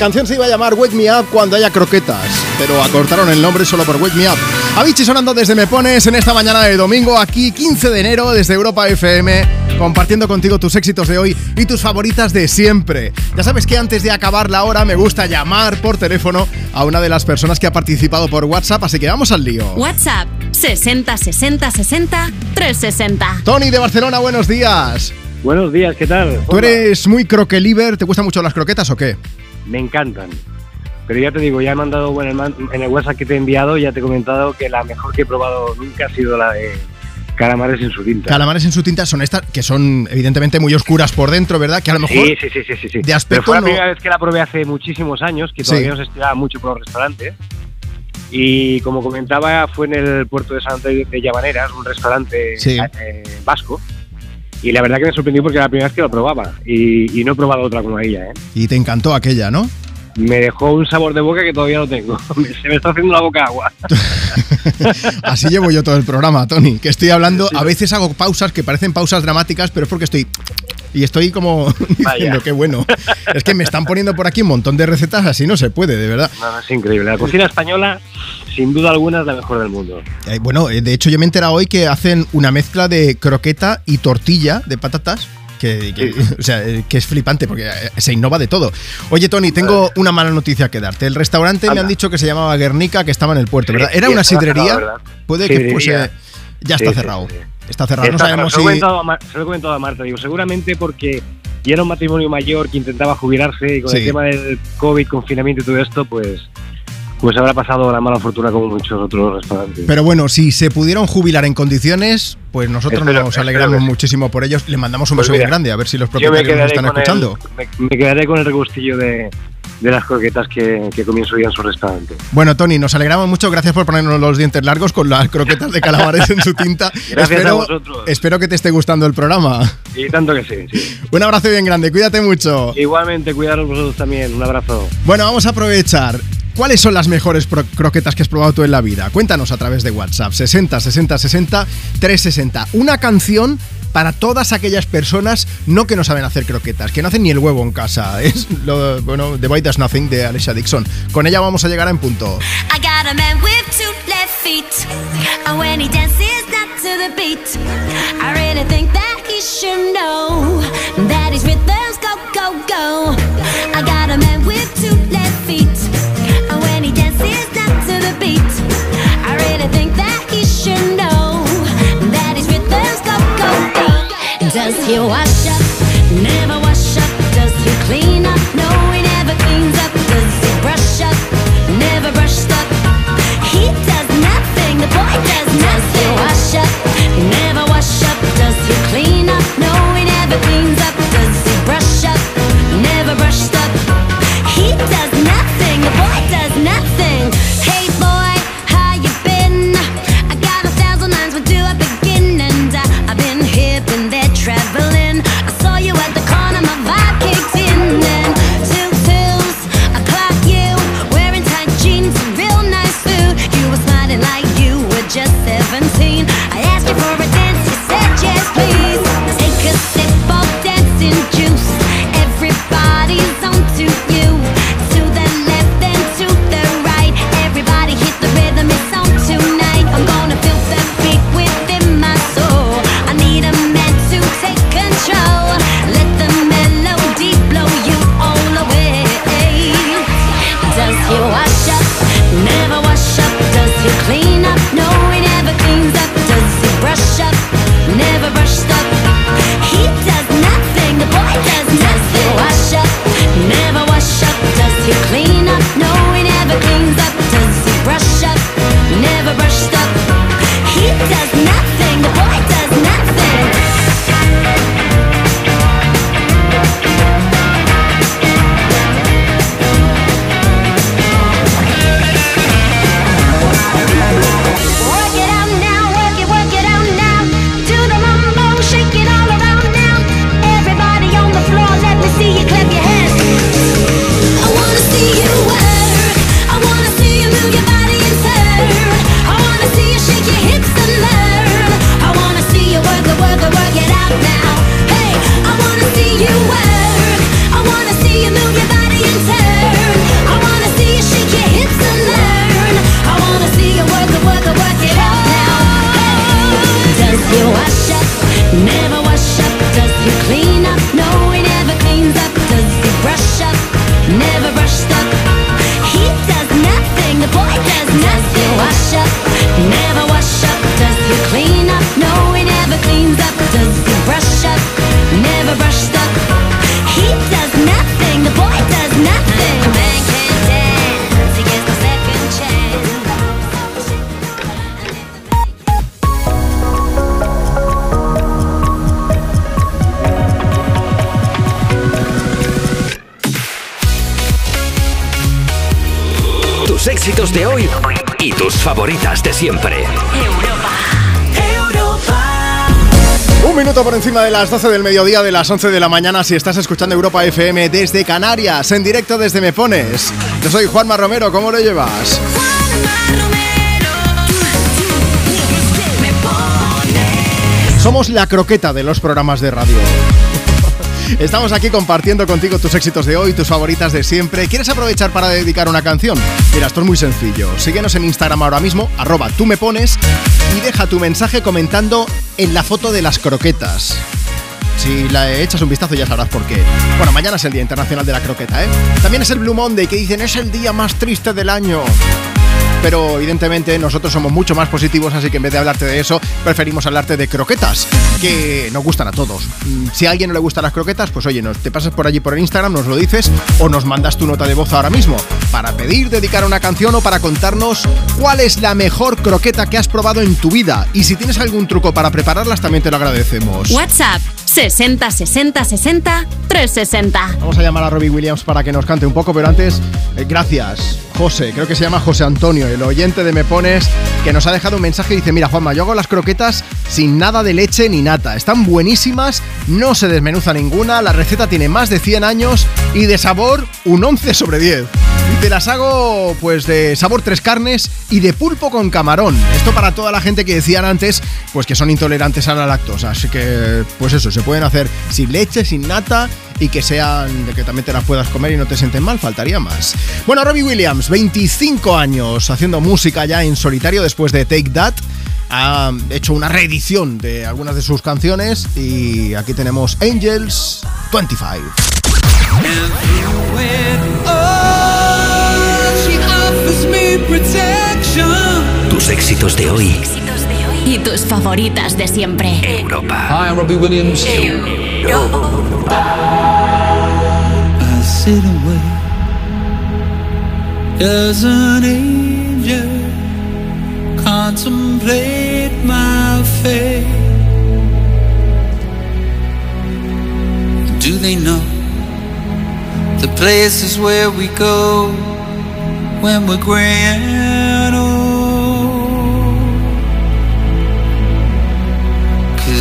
canción se iba a llamar Wake Me Up cuando haya croquetas, pero acortaron el nombre solo por Wake Me Up. Avicii sonando desde Me Pones en esta mañana de domingo, aquí 15 de enero desde Europa FM, compartiendo contigo tus éxitos de hoy y tus favoritas de siempre. Ya sabes que antes de acabar la hora me gusta llamar por teléfono a una de las personas que ha participado por WhatsApp, así que vamos al lío. WhatsApp 60 60 60 360. Tony de Barcelona, buenos días. Buenos días, ¿qué tal? ¿Tú eres muy croqueliver? ¿Te gustan mucho las croquetas o qué? Me encantan. Pero ya te digo, ya he mandado bueno, en el WhatsApp que te he enviado, ya te he comentado que la mejor que he probado nunca ha sido la de calamares en su tinta. Calamares en su tinta son estas que son evidentemente muy oscuras por dentro, ¿verdad? Que a lo mejor Sí, sí, sí, sí, sí, sí. de Pero aspecto fue la no- primera vez que la probé hace muchísimos años, que Sí. todavía no se estiraba mucho por los restaurantes. Y como comentaba, fue en el puerto de San Antonio de Llavaneras, un restaurante Sí. eh, vasco. Y la verdad que me sorprendió porque era la primera vez que lo probaba. Y, y no he probado otra como ella, ¿eh? y te encantó aquella, ¿no? Me dejó un sabor de boca que todavía no tengo. Se me está haciendo la boca agua. Así llevo yo todo el programa, Tony, que estoy hablando, a veces hago pausas que parecen pausas dramáticas, pero es porque estoy y estoy como diciendo qué bueno. Es que me están poniendo por aquí un montón de recetas así no se puede, de verdad. No, no, es increíble. La cocina española, sin duda alguna, es la mejor del mundo. Eh, Bueno, eh, de hecho yo me he enterado hoy que hacen una mezcla de croqueta y tortilla de patatas. Que, que- o sea, eh, que es flipante porque eh, se innova de todo. Oye, Tony, tengo una mala noticia que darte. El restaurante me han dicho que se llamaba Guernica, que estaba en el puerto, ¿verdad? ¿Era una sidrería? cerrado. Puede que fuese. Ya está sí, cerrado. sí. Está cerrado. No sabemos se, lo he si. comentado a Mar- se lo he comentado a Marta, digo, seguramente porque ya era un matrimonio mayor que intentaba jubilarse y con Sí. el tema del COVID, confinamiento y todo esto, pues, pues habrá pasado la mala fortuna como muchos otros restaurantes. Pero bueno, si se pudieron jubilar en condiciones, pues nosotros Espero- nos alegramos muchísimo por ellos. Le mandamos un Pues beso bien mira, grande, a ver si los propietarios nos están escuchando. el, me, me quedaré con el regustillo de, de las croquetas que, que comienzo ya en su restaurante. Bueno, Tony, nos alegramos mucho. Gracias por ponernos los dientes largos con las croquetas de calamares en su tinta. Gracias espero, a vosotros. espero que te esté gustando el programa. Y tanto que sí, sí. Un abrazo bien grande, cuídate mucho. Igualmente, cuidaros vosotros también. Un abrazo. Bueno, vamos a aprovechar. ¿Cuáles son las mejores croquetas que has probado tú en la vida? Cuéntanos a través de WhatsApp 60 60 60 360. Una canción para todas aquellas personas no que no saben hacer croquetas, que no hacen ni el huevo en casa. Es lo bueno, The White Does Nothing de Alicia Dixon. Con ella vamos a llegar a en punto. I got a man with two left feet. And when he dances not to the beat, I really think that he should know that his rhythms go, go, go. I got a man Does he wash up? Never wash up. Does he clean up? No, he never cleans up. Does he brush up? Never brushed up. He does nothing. The boy does nothing. Does he wash up? Never wash up. Does he clean up? No, he never cleans just 17. Siempre. Un minuto por encima de las 12 del mediodía de las 11 de la mañana si estás escuchando Europa FM desde Canarias, en directo desde Me Pones. Yo soy Juanma Romero, ¿cómo lo llevas? Somos la croqueta de los programas de radio. Estamos aquí compartiendo contigo tus éxitos de hoy, tus favoritas de siempre. ¿Quieres aprovechar para dedicar una canción? Mira, esto es muy sencillo. Síguenos en Instagram ahora mismo, arroba tú me pones, y deja tu mensaje comentando en la foto de las croquetas. Si la echas un vistazo ya sabrás por qué. Bueno, mañana es el Día Internacional de la Croqueta, ¿eh? También es el Blue Monday, que dicen es el día más triste del año pero evidentemente nosotros somos mucho más positivos, así que en vez de hablarte de eso, preferimos hablarte de croquetas, que nos gustan a todos. Mm, si a alguien no le gustan las croquetas, pues oye, nos, te pasas por allí por el Instagram, nos lo dices o nos mandas tu nota de voz ahora mismo para pedir, dedicar una canción o para contarnos cuál es la mejor croqueta que has probado en tu vida. Y si tienes algún truco para prepararlas, también te lo agradecemos. WhatsApp 60 60 60 360. Vamos a llamar a Robbie Williams para que nos cante un poco, pero antes, eh, gracias, José, creo que se llama José Antonio, el oyente de Me Pones, que nos ha dejado un mensaje y dice, mira Juanma, yo hago las croquetas sin nada de leche ni nata, están buenísimas, no se desmenuza ninguna, la receta tiene más de 100 años y de sabor un 11 sobre 10. Y te las hago pues de sabor tres carnes y de pulpo con camarón. Esto para toda la gente que decían antes pues que son intolerantes a la lactosa. Así que pues eso, se pueden hacer sin leche, sin nata y que sean de que también te las puedas comer y no te sienten mal, faltaría más. Bueno, Robbie Williams, 25 años haciendo música ya en solitario después de Take That. Ha hecho una reedición de algunas de sus canciones y aquí tenemos Angels 25. Tus éxitos de hoy. Y tus favoritas de siempre. Europa. Hi, I'm Robbie Williams. Europa. I sit and wait as an angel contemplate my fate. Do they know the places where we go when we're gray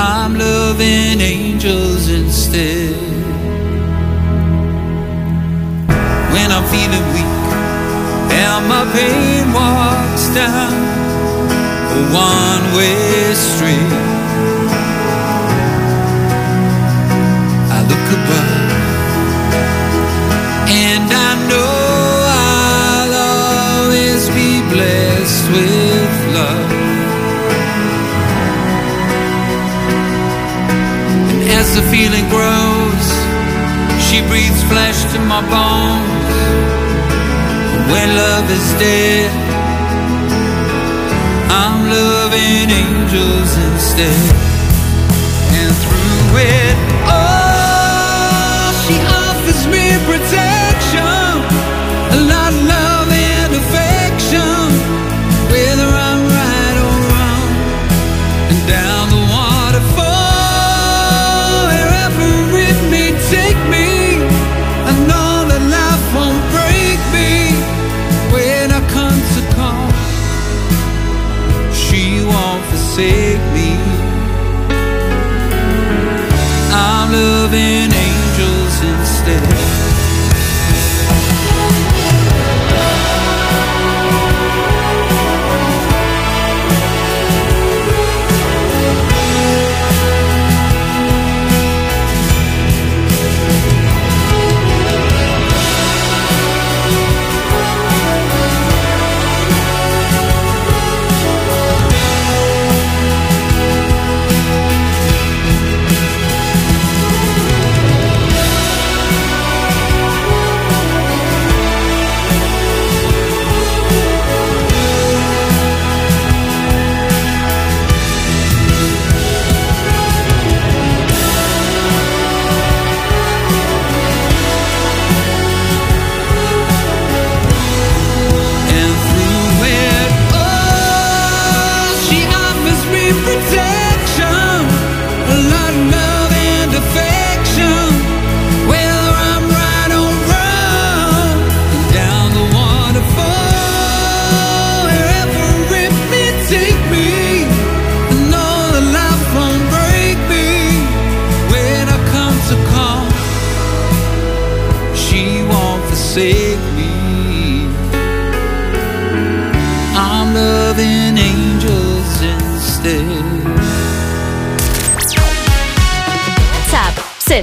I'm loving angels instead. When I'm feeling weak and my pain walks down a one way street, I look above and I know I'll always be blessed with love. As the feeling grows, she breathes flesh to my bones. When love is dead, I'm loving angels instead. And through it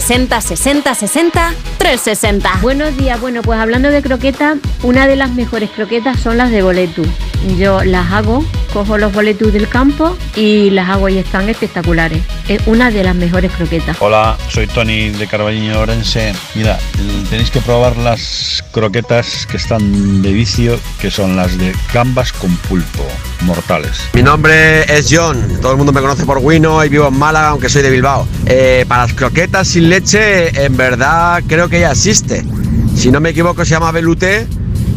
60 60 60 360. Buenos días, bueno, pues hablando de croquetas, una de las mejores croquetas son las de boletus. Yo las hago, cojo los boletus del campo y las hago y están espectaculares. Es una de las mejores croquetas. Hola, soy Tony de Carballiño Orense. Mira, tenéis que probar las croquetas que están de vicio, que son las de gambas con pulpo, mortales. Mi nombre es John, todo el mundo me conoce por Wino y vivo en Málaga, aunque soy de Bilbao. Eh, para las croquetas sin leche, en verdad creo que ya existe. Si no me equivoco, se llama velouté.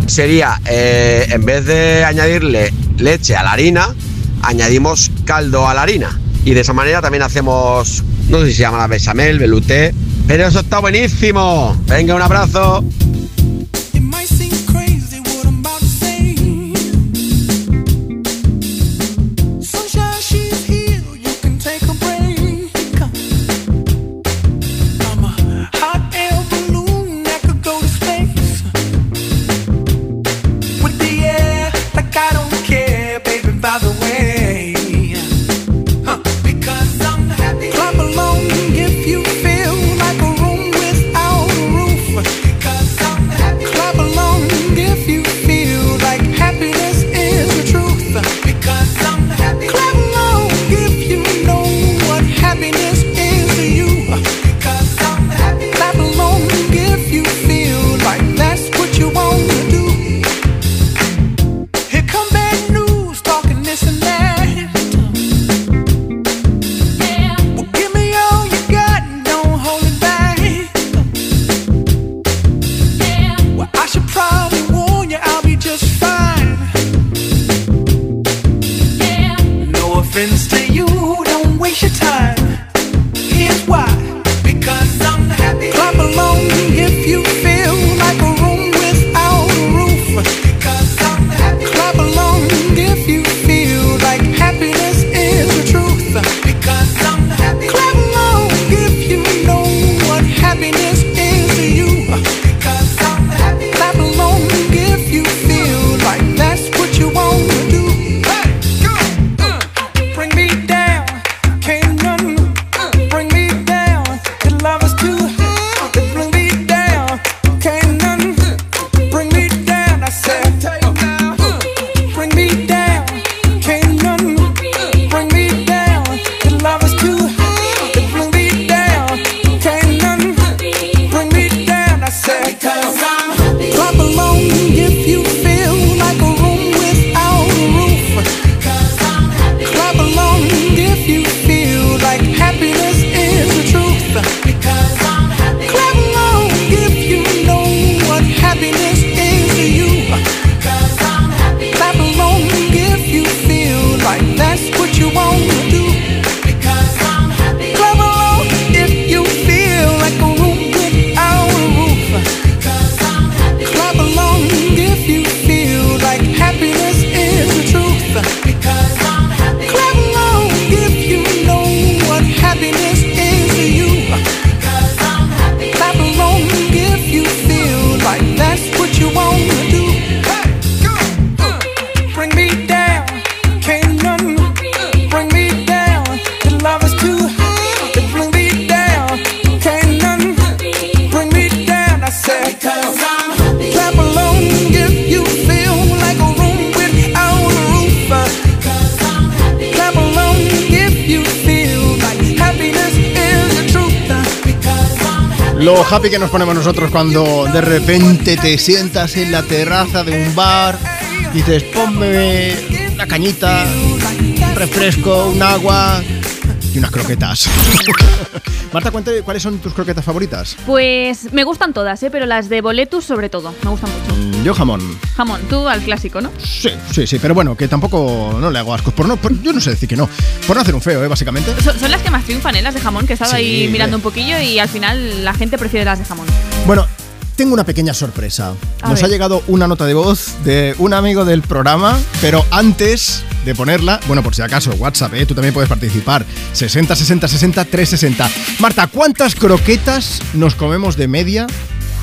Sería, eh, en vez de añadirle leche a la harina, añadimos caldo a la harina. Y de esa manera también hacemos, no sé si se llama la bechamel, velouté. Pero eso está buenísimo. Venga, un abrazo. Happy que nos ponemos nosotros cuando de repente te sientas en la terraza de un bar, dices, ponme una cañita, un refresco, un agua y unas croquetas. Marta, cuéntame cuáles son tus croquetas favoritas. Pues me gustan todas, ¿eh? pero las de boletus sobre todo. Me gustan mucho. Mm, Yo jamón. Jamón, tú al clásico, ¿no? Sí, sí, sí, pero bueno, que tampoco no le hago ascos. Por no, por- yo no sé decir que no. Por no hacer un feo, ¿eh? Básicamente. Son, son las que más triunfan, ¿eh? Las de jamón, que he estado Sí, ahí mirando hombre. un poquillo y al final la gente prefiere las de jamón. Bueno, tengo una pequeña sorpresa. A Nos ver. ha llegado una nota de voz de un amigo del programa, pero antes de ponerla, bueno, por si acaso, WhatsApp, ¿eh? tú también puedes participar. 60 60 60 360. Marta, ¿cuántas croquetas nos comemos de media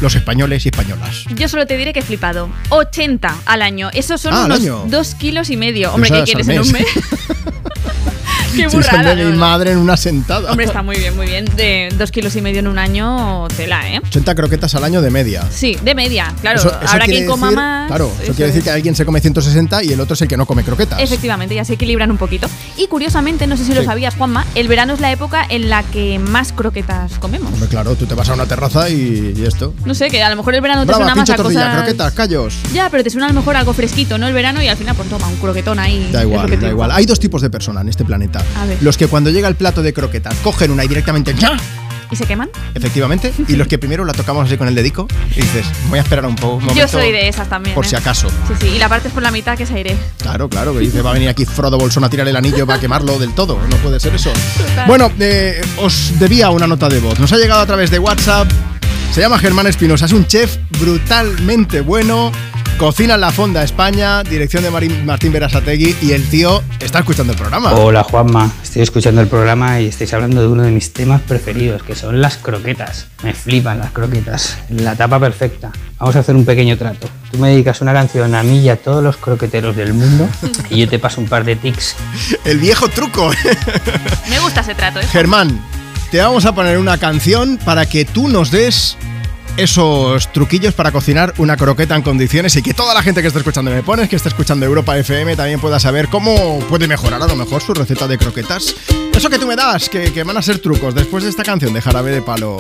los españoles y españolas? Yo solo te diré que he flipado. 80 al año. Esos son Ah, unos. 2 kilos y medio. Hombre, ¿qué quieres en un mes. Qué burrada. De no, mi no. madre en una sentada. Hombre, está muy bien, muy bien. De dos kilos y medio en un año, tela, ¿eh? 80 croquetas al año de media. Sí, de media, claro. Eso- eso Habrá quien coma decir- más. Claro, eso, eso quiere decir que alguien se come 160 y el otro es el que no come croquetas. Efectivamente, ya se equilibran un poquito. Y curiosamente, no sé si lo Sí. sabías, Juanma, el verano es la época en la que más croquetas comemos. Hombre, claro, tú te vas a una terraza y, y esto. No sé, que a lo mejor el verano te Brava, suena más a tortilla, cosas... croquetas, callos. Ya, pero te suena a lo mejor algo fresquito, ¿no? El verano y al final, pues toma, un croquetón ahí. Da lo igual, te da igual. Hay dos tipos de personas en este planeta. A ver. Los que cuando llega el plato de croquetas cogen una y directamente ¡ya! ¿Y se queman? Efectivamente. Y los que primero la tocamos así con el dedico y dices, voy a esperar un poco. un Yo soy de esas también. Por ¿eh? si acaso. Sí, sí, y la parte es por la mitad que es aire. Claro, claro, que dice, va a venir aquí Frodo Bolsón a tirar el anillo para quemarlo del todo. No puede ser eso. Total. Bueno, eh, os debía una nota de voz. Nos ha llegado a través de WhatsApp. Se llama Germán Espinosa. Es un chef brutalmente bueno. Cocina en la Fonda España, dirección de Marín- Martín Berasategui. Y el tío está escuchando el programa. Hola Juanma, estoy escuchando el programa y estáis hablando de uno de mis temas preferidos, que son las croquetas. Me flipan las croquetas, la tapa perfecta. Vamos a hacer un pequeño trato. Tú me dedicas una canción a mí y a todos los croqueteros del mundo y yo te paso un par de tics. El viejo truco. Me gusta ese trato, ¿eh? Germán, te vamos a poner una canción para que tú nos des esos truquillos para cocinar una croqueta en condiciones y que toda la gente que está escuchando Me Pones, que está escuchando Europa FM, también pueda saber cómo puede mejorar a lo mejor su receta de croquetas. Eso que tú me das, que, que van a ser trucos después de esta canción de Jarabe de Palo.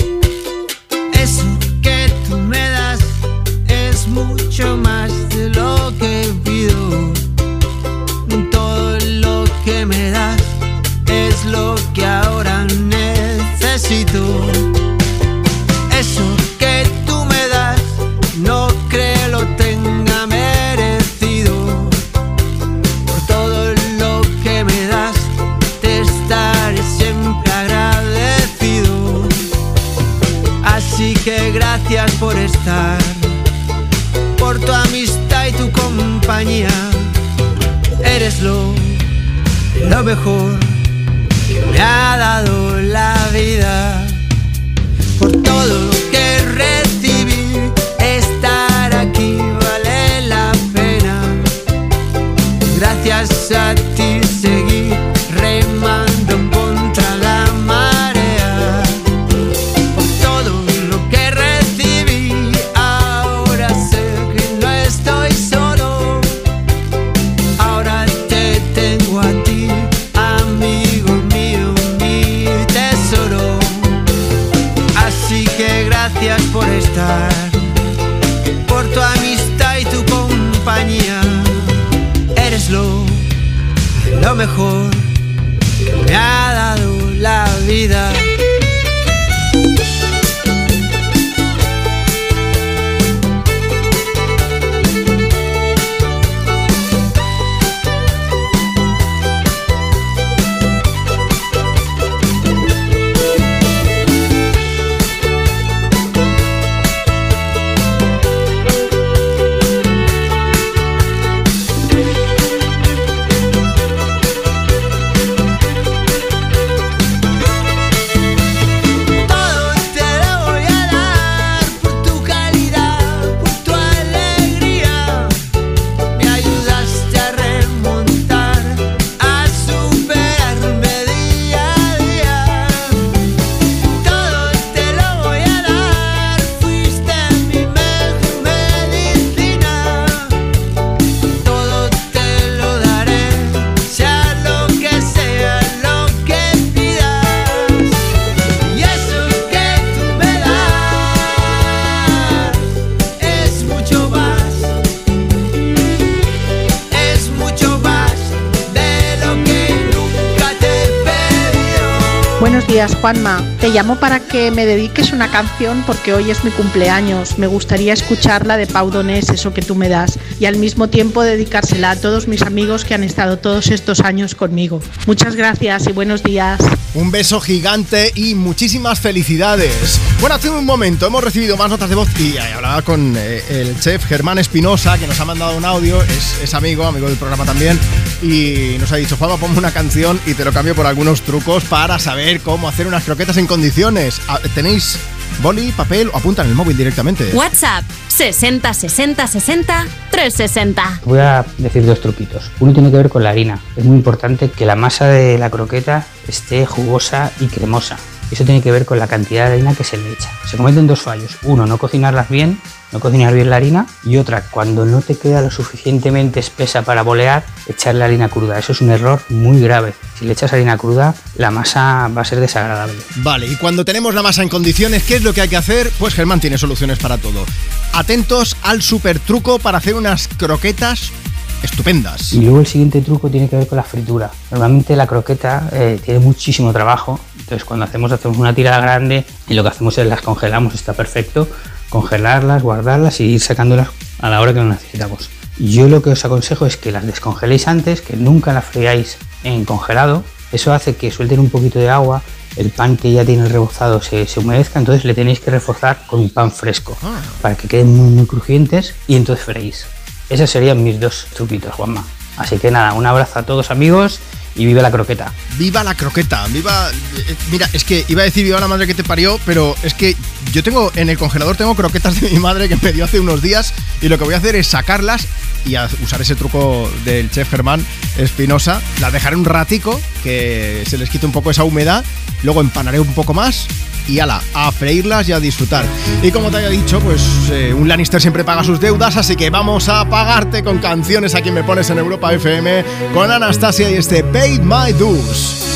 Juanma. Te llamo para que me dediques una canción porque hoy es mi cumpleaños. Me gustaría escucharla de Pau Donés, eso que tú me das, y al mismo tiempo dedicársela a todos mis amigos que han estado todos estos años conmigo. Muchas gracias y buenos días. Un beso gigante y muchísimas felicidades. Bueno, hace un momento hemos recibido más notas de voz y eh, hablaba con eh, el chef Germán Espinosa, que nos ha mandado un audio, es, es amigo, amigo del programa también, y nos ha dicho, Juanma, ponme una canción y te lo cambio por algunos trucos para saber cómo hacer unas croquetas en condiciones. Ah, ¿Tenéis boli, papel o apunta en el móvil directamente. WhatsApp 60 60 60 360. Voy a decir dos truquitos. Uno tiene que ver con la harina. Es muy importante que la masa de la croqueta esté jugosa y cremosa. Eso tiene que ver con la cantidad de harina que se le echa. Se cometen dos fallos. Uno, no cocinarlas bien, no cocinar bien la harina. Y otra, cuando no te queda lo suficientemente espesa para bolear, echarle harina cruda. Eso es un error muy grave. Si le echas harina cruda, la masa va a ser desagradable. Vale, y cuando tenemos la masa en condiciones, ¿qué es lo que hay que hacer? Pues Germán tiene soluciones para todo. Atentos al super truco para hacer unas croquetas estupendas. Y luego el siguiente truco tiene que ver con la fritura. Normalmente la croqueta eh, tiene muchísimo trabajo, entonces cuando hacemos hacemos una tirada grande y lo que hacemos es las congelamos, está perfecto, congelarlas, guardarlas y ir sacándolas a la hora que lo necesitamos. Yo lo que os aconsejo es que las descongeléis antes, que nunca las friáis en congelado, eso hace que suelten un poquito de agua, el pan que ya tiene el rebozado se, se humedezca, entonces le tenéis que reforzar con un pan fresco para que queden muy, muy crujientes y entonces freís. Esos serían mis dos truquitos, Juanma. Así que nada, un abrazo a todos amigos y vive la croqueta. Viva la croqueta, viva... eh, Mira, es que iba a decir viva la madre que te parió, pero es que yo tengo en el congelador tengo croquetas de mi madre que me dio hace unos días y lo que voy a hacer es sacarlas y usar ese truco del chef Germán Espinosa, las dejaré un ratico que se les quite un poco esa humedad, luego empanaré un poco más y ala, a freírlas y a disfrutar. Y como te había dicho, pues eh, un Lannister siempre paga sus deudas, así que vamos a pagarte con canciones aquí me pones en Europa FM con Anastasia y este Paid My Dues.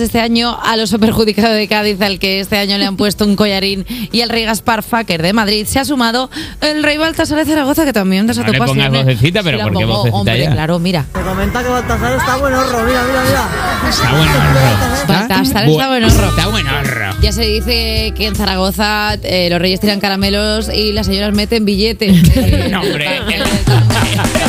De este año, al oso perjudicado de Cádiz, al que este año le han puesto un collarín, y al rey Gaspar Faker de Madrid, se ha sumado el rey Baltasar de Zaragoza, que también desató No le pongas vocecita, pero Sí la ¿por qué pongo, vocecita hombre, ya? claro, mira. Te comenta que Baltasar está buen horro, mira, mira, mira. Está bueno. Baltasar Bu- está buen horro. Está buen horro. Ya se dice que en Zaragoza eh, los reyes tiran caramelos y las señoras meten billetes. No, hombre.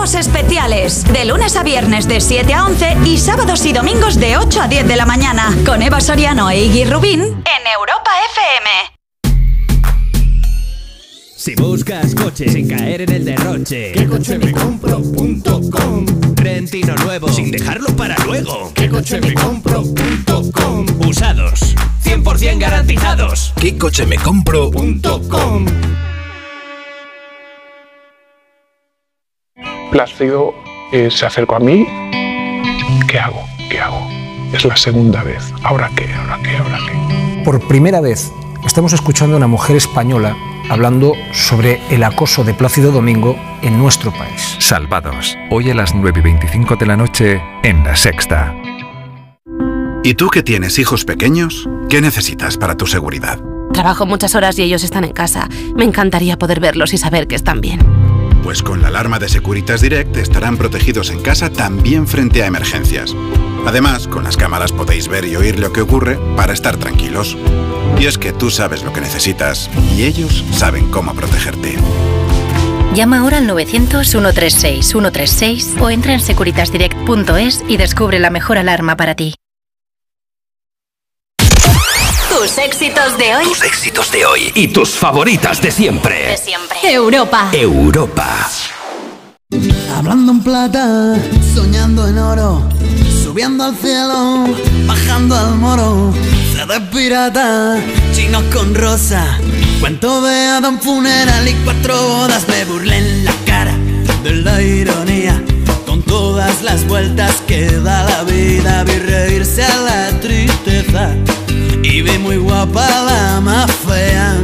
Especiales. De lunes a viernes de 7 a 11 y sábados y domingos de 8 a 10 de la mañana. Con Eva Soriano e Iggy Rubín en Europa FM. Si buscas coche sin caer en el derroche, ¿qué coche me compro.com? Rentino nuevo sin dejarlo para luego, ¿qué coche me compro.com? Usados, 100% garantizados. ¿Qué coche me compro.com? Plácido eh, se acercó a mí. ¿Qué hago? ¿Qué hago? Es la segunda vez. ¿Ahora qué? ¿Ahora qué? ¿Ahora qué? Por primera vez estamos escuchando a una mujer española hablando sobre el acoso de Plácido Domingo en nuestro país. Salvados, hoy a las 9 y 25 de la noche en La Sexta. ¿Y tú que tienes hijos pequeños? ¿Qué necesitas para tu seguridad? Trabajo muchas horas y ellos están en casa. Me encantaría poder verlos y saber que están bien. Pues con la alarma de Securitas Direct estarán protegidos en casa también frente a emergencias. Además, con las cámaras podéis ver y oír lo que ocurre para estar tranquilos. Y es que tú sabes lo que necesitas y ellos saben cómo protegerte. Llama ahora al 900-136-136 o entra en securitasdirect.es y descubre la mejor alarma para ti. Tus éxitos de hoy. Tus éxitos de hoy y tus favoritas de siempre. De siempre. Europa. Europa. Hablando en plata, soñando en oro, subiendo al cielo, bajando al moro. CD pirata, chinos con rosa, cuento de Adam funeral y cuatro bodas. Me burlé en la cara de la ironía, con todas las vueltas que da la vida. Vi reírse a la tristeza y vi muy guapa la más fea.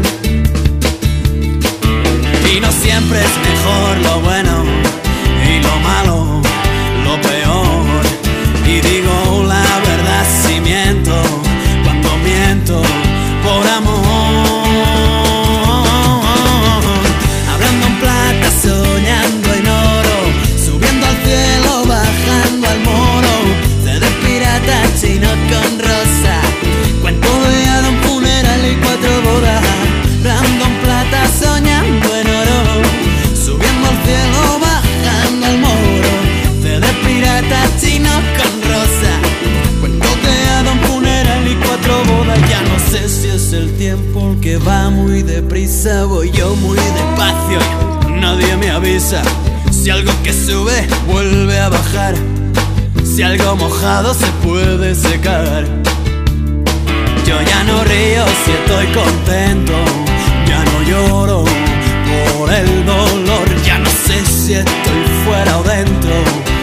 Y no siempre es mejor lo bueno y lo malo, lo peor. Y digo la verdad si miento, cuando miento por amor. Hablando en plata, soñando en oro, subiendo al cielo, bajando al moro. CD pirata, chino con va muy deprisa, voy yo muy despacio. Nadie me avisa si algo que sube vuelve a bajar. Si algo mojado se puede secar. Yo ya no río si estoy contento. Ya no lloro por el dolor. Ya no sé si estoy fuera o dentro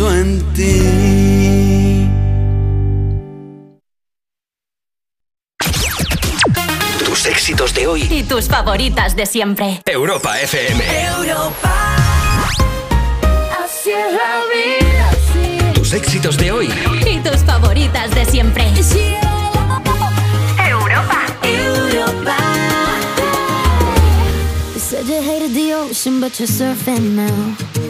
pienso en ti. Tus éxitos de hoy. Y tus favoritas de siempre. Europa FM. Así es la vida, Tus éxitos de hoy. Y tus favoritas de siempre. Europa. Europa. You said you hated the ocean, but you're surfing now.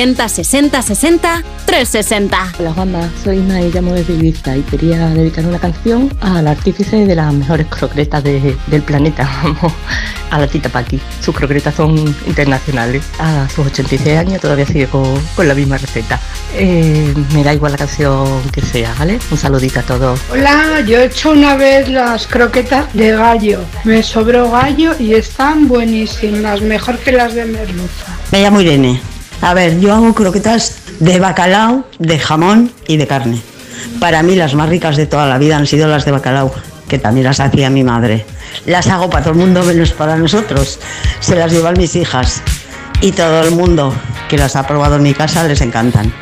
60 60 60 360. Hola Juanma, soy Isma y llamo desde Ibiza y quería dedicar una canción al artífice de las mejores croquetas de- del planeta, vamos, a la tita Paqui. Sus croquetas son internacionales. A sus 86 años todavía sigue con, con la misma receta. Eh, me da igual la canción que sea, ¿vale? Un saludito a todos. Hola, yo he hecho una vez las croquetas de gallo. Me sobró gallo y están buenísimas, mejor que las de merluza. Me llamo Irene. A ver, yo hago croquetas de bacalao, de jamón y de carne. Para mí las más ricas de toda la vida han sido las de bacalao, que también las hacía mi madre. Las hago para todo el mundo menos para nosotros. Se las llevan mis hijas. Y todo el mundo que las ha probado en mi casa les encantan.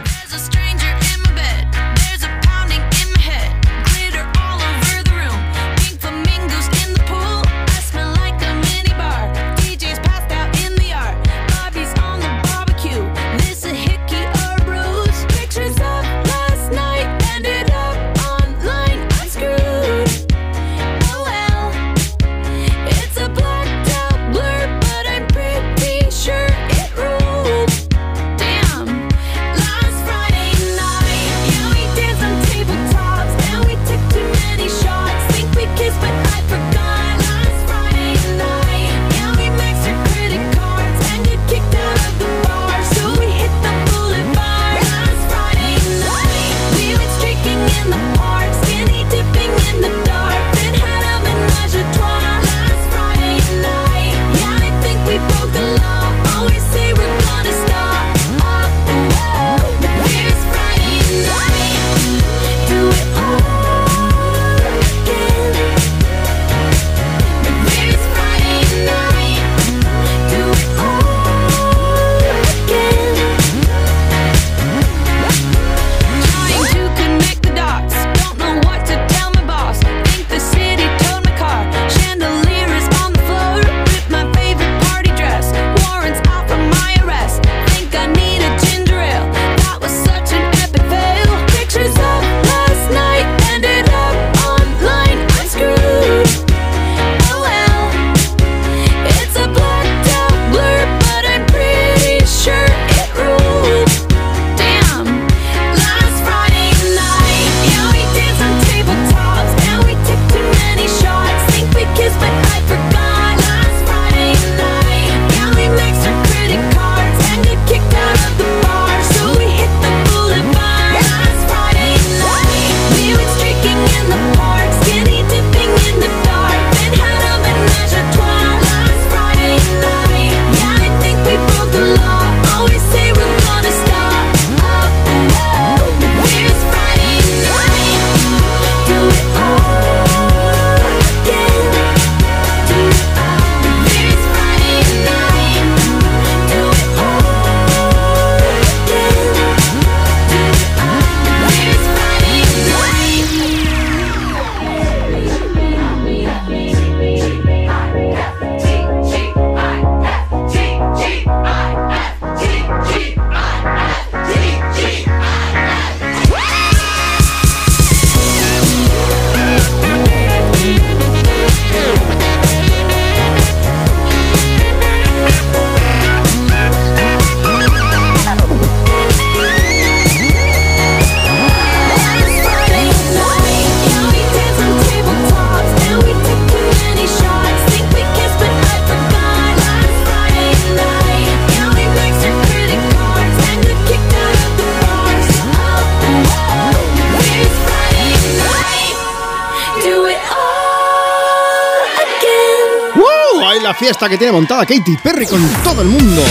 Fiesta que tiene montada Katy Perry con todo el mundo.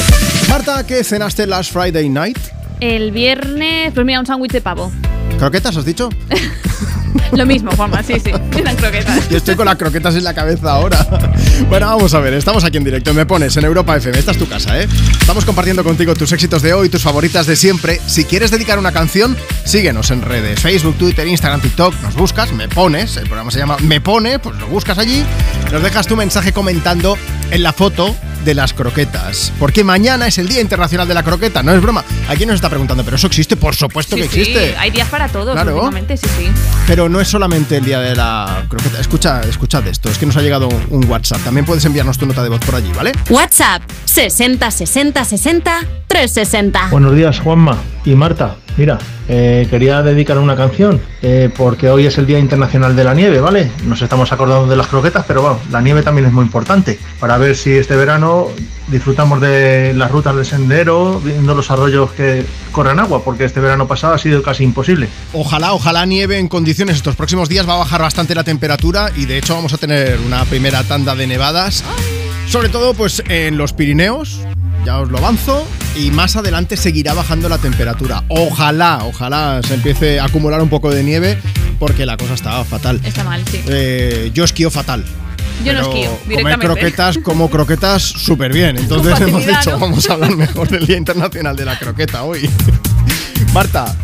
Marta, ¿qué cenaste last Friday night? El viernes, pues mira, un sándwich de pavo. ¿Croquetas has dicho? Lo mismo, Juanma, sí, sí. Eran croquetas. Yo estoy con las croquetas en la cabeza ahora. Bueno, vamos a ver, estamos aquí en directo. Me pones en Europa FM, esta es tu casa, ¿eh? Estamos compartiendo contigo tus éxitos de hoy, tus favoritas de siempre. Si quieres dedicar una canción, síguenos en redes: Facebook, Twitter, Instagram, TikTok. Nos buscas, me pones. El programa se llama Me Pone, pues lo buscas allí. Nos dejas tu mensaje comentando en la foto de las croquetas. Porque mañana es el Día Internacional de la Croqueta, no es broma. Aquí nos está preguntando, ¿pero eso existe? Por supuesto Sí, que sí, existe. hay días para todos, Claro. últimamente, sí, sí. Pero no es solamente el día de la croqueta. Escucha, escuchad esto, es que nos ha llegado un WhatsApp. También puedes enviarnos tu nota de voz por allí, ¿vale? WhatsApp 60 60 60 360. Buenos días, Juanma y Marta. Mira, eh, quería dedicar una canción eh, porque hoy es el Día Internacional de la Nieve, ¿vale? Nos estamos acordando de las croquetas, pero bueno, la nieve también es muy importante para ver si este verano disfrutamos de las rutas de sendero, viendo los arroyos que corren agua, porque este verano pasado ha sido casi imposible. Ojalá, ojalá nieve en condiciones. Estos próximos días va a bajar bastante la temperatura y de hecho vamos a tener una primera tanda de nevadas. Sobre todo pues en los Pirineos, ya os lo avanzo, y más adelante seguirá bajando la temperatura. Ojalá, ojalá se empiece a acumular un poco de nieve porque la cosa está fatal. Está mal, sí. Eh, yo esquío fatal. Yo no esquío, Comer directamente. croquetas como croquetas súper bien. Entonces hemos dicho, ¿no? vamos a hablar mejor del Día Internacional de la Croqueta hoy. Marta,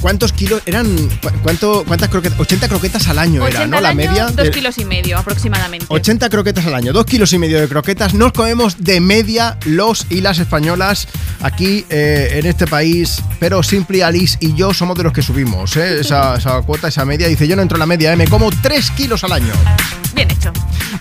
¿cuántos kilos eran? cu- ¿Cuánto, ¿Cuántas croquetas? 80 croquetas al año 80 era, ¿no? al La año, media. dos de- kilos y medio aproximadamente. 80 croquetas al año, 2 kilos y medio de croquetas. Nos comemos de media los y las españolas aquí eh, en este país. Pero Simply Alice y yo somos de los que subimos ¿eh? esa, esa cuota, esa media. Dice, yo no entro en la media, ¿eh? me como 3 kilos al año. Bien hecho.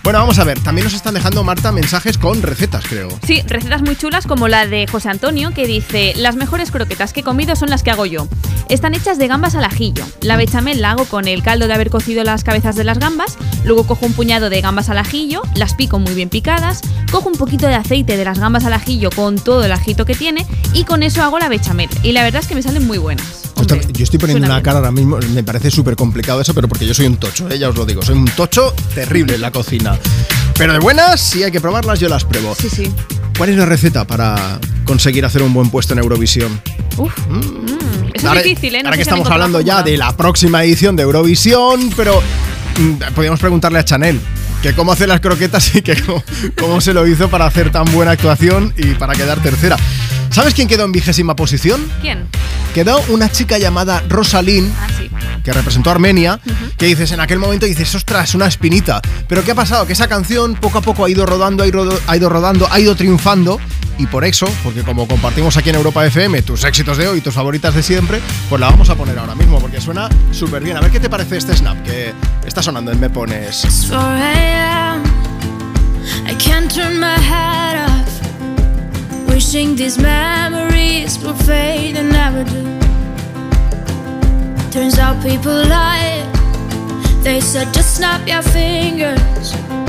Bueno, vamos a ver. También nos están dejando, Marta, mensajes con recetas, creo. Sí, recetas muy chulas como la de José Antonio que dice, las mejores croquetas que he comido son las que hago yo. Están hechas de gambas al ajillo. La bechamel la hago con el caldo de haber cocido las cabezas de las gambas, luego cojo un puñado de gambas al ajillo, las pico muy bien picadas, cojo un poquito de aceite de las gambas al ajillo con todo el ajito que tiene y con eso hago la bechamel. Y la verdad es que me salen muy buenas. Yo estoy- Yo estoy poniendo una bien. cara ahora mismo, me parece súper complicado eso, pero porque yo soy un tocho, ¿eh? ya os lo digo, soy un tocho terrible en la cocina. Pero de buenas, si hay que probarlas, yo las pruebo. Sí, sí. ¿Cuál es la receta para conseguir hacer un buen puesto en Eurovisión? Uf, mm, eso ahora, es difícil, ¿eh? No ahora que estamos hablando la ya de la próxima edición de Eurovisión, pero mm, podríamos preguntarle a Chanel que cómo hace las croquetas y que cómo, cómo se lo hizo para hacer tan buena actuación y para quedar tercera. ¿Sabes quién quedó en vigésima posición? ¿Quién? Quedó una chica llamada Rosalind, Ah, sí. que representó a Armenia, que dices, en aquel momento dices, ostras, una espinita. Pero ¿qué ha pasado? Que esa canción poco a poco ha ido rodando, ha ido, ha ido rodando, ha ido triunfando. Y por eso, porque como compartimos aquí en Europa FM tus éxitos de hoy, tus favoritas de siempre, pues la vamos a poner ahora mismo, porque suena súper bien. A ver qué te parece este snap que está sonando en Me Pones. 4 a.m. I can't turn my head off. Wishing these memories will fade and never do. Turns out people lie. They said just snap your fingers.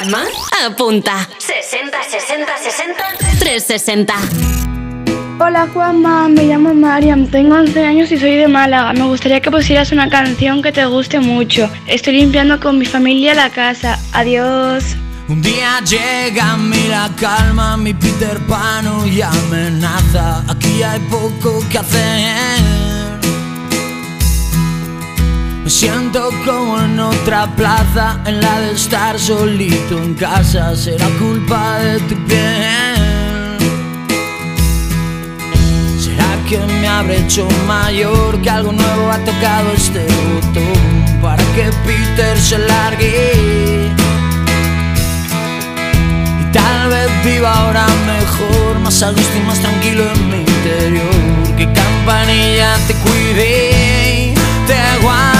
Juanma? Apunta. 60 60 60 360. Hola Juanma, me llamo Mariam, tengo 11 años y soy de Málaga. Me gustaría que pusieras una canción que te guste mucho. Estoy limpiando con mi familia la casa. Adiós. Un día llega a mí la calma, mi Peter Pan y amenaza. Aquí hay poco que hacer. Me siento como en otra plaza, en la de estar solito en casa. Será culpa de tu piel. ¿Será que me habré hecho mayor? Que algo nuevo ha tocado este botón para que Peter se largue. Y tal vez viva ahora mejor, más a gusto y más tranquilo en mi interior. Que campanilla te cuide, te guarde.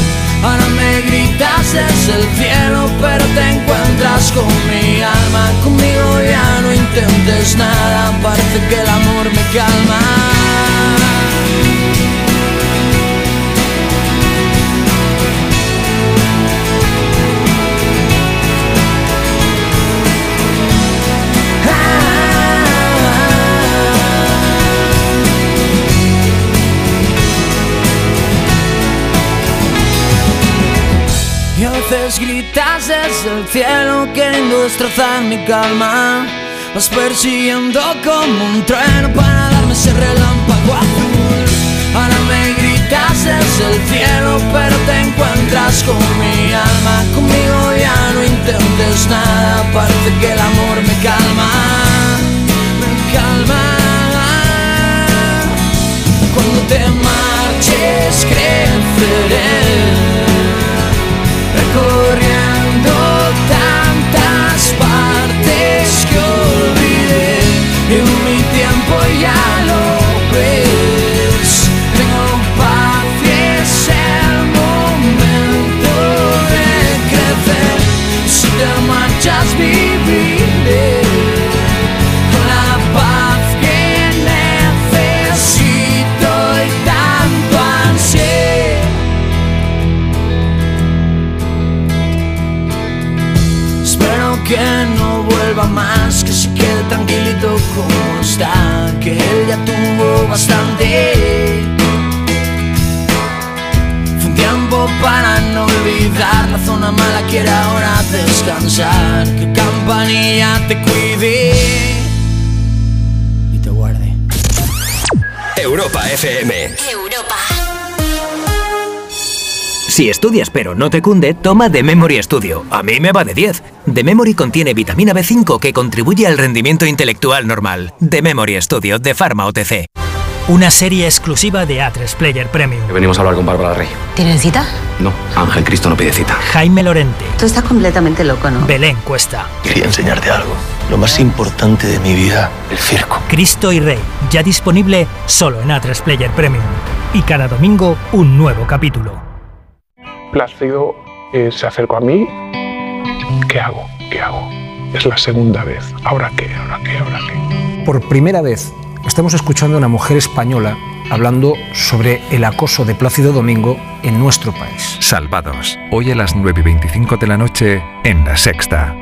Gritas desde el cielo, pero te encuentras con mi alma. Conmigo ya no intentes nada, parece que el amor me calma. Desde el cielo queriendo destrozar mi calma. Vas persiguiendo como un trueno para darme ese relámpago azul. Ahora me gritas desde el cielo, pero te encuentras con mi alma. Conmigo ya no intentes nada, parece que el amor me calma. Me calma. Cuando te marches, creceré recorriendo descansar, que campanilla te cuide y te guarde. Europa FM. Europa. Si estudias pero no te cunde, toma The Memory Studio. A mí me va de 10. The Memory contiene vitamina B5 que contribuye al rendimiento intelectual normal. The Memory Studio de Pharma OTC. Una serie exclusiva de A3 Player Premium. Venimos a hablar con Bárbara Rey. ¿Tienen cita? No, Ángel Cristo no pide cita. Jaime Lorente, Tú estás completamente loco, ¿no? Belén Cuesta, Quería enseñarte algo. Lo más importante de mi vida, el circo. Cristo y Rey, ya disponible solo en A3 Player Premium. Y cada domingo un nuevo capítulo. Plácido eh, se acercó a mí. ¿Qué hago? ¿Qué hago? Es la segunda vez. ¿Ahora qué? ¿Ahora qué? ¿Ahora qué? Por primera vez estamos escuchando a una mujer española hablando sobre el acoso de Plácido Domingo en nuestro país. Salvados. Hoy a las 9 y 25 de la noche en La Sexta.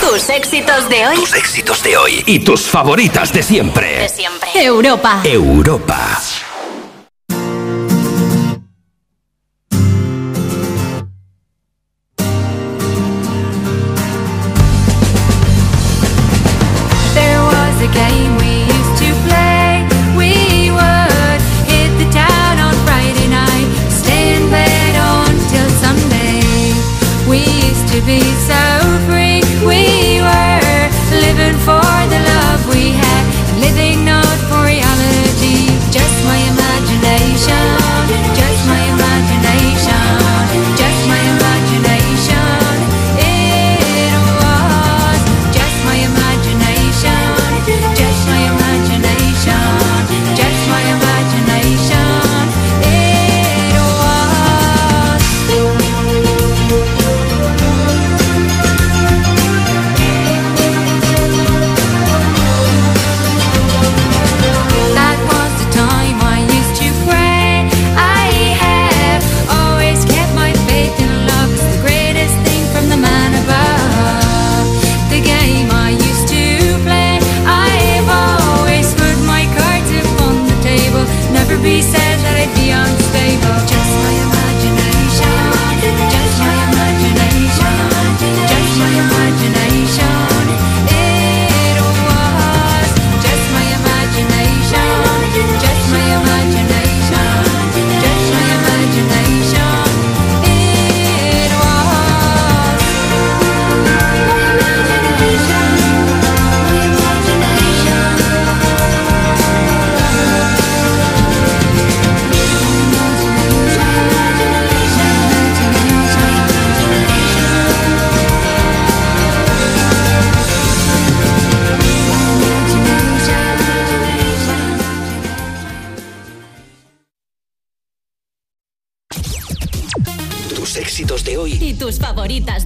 Tus éxitos de hoy. Tus éxitos de hoy y tus favoritas de siempre. De siempre. Europa. Europa.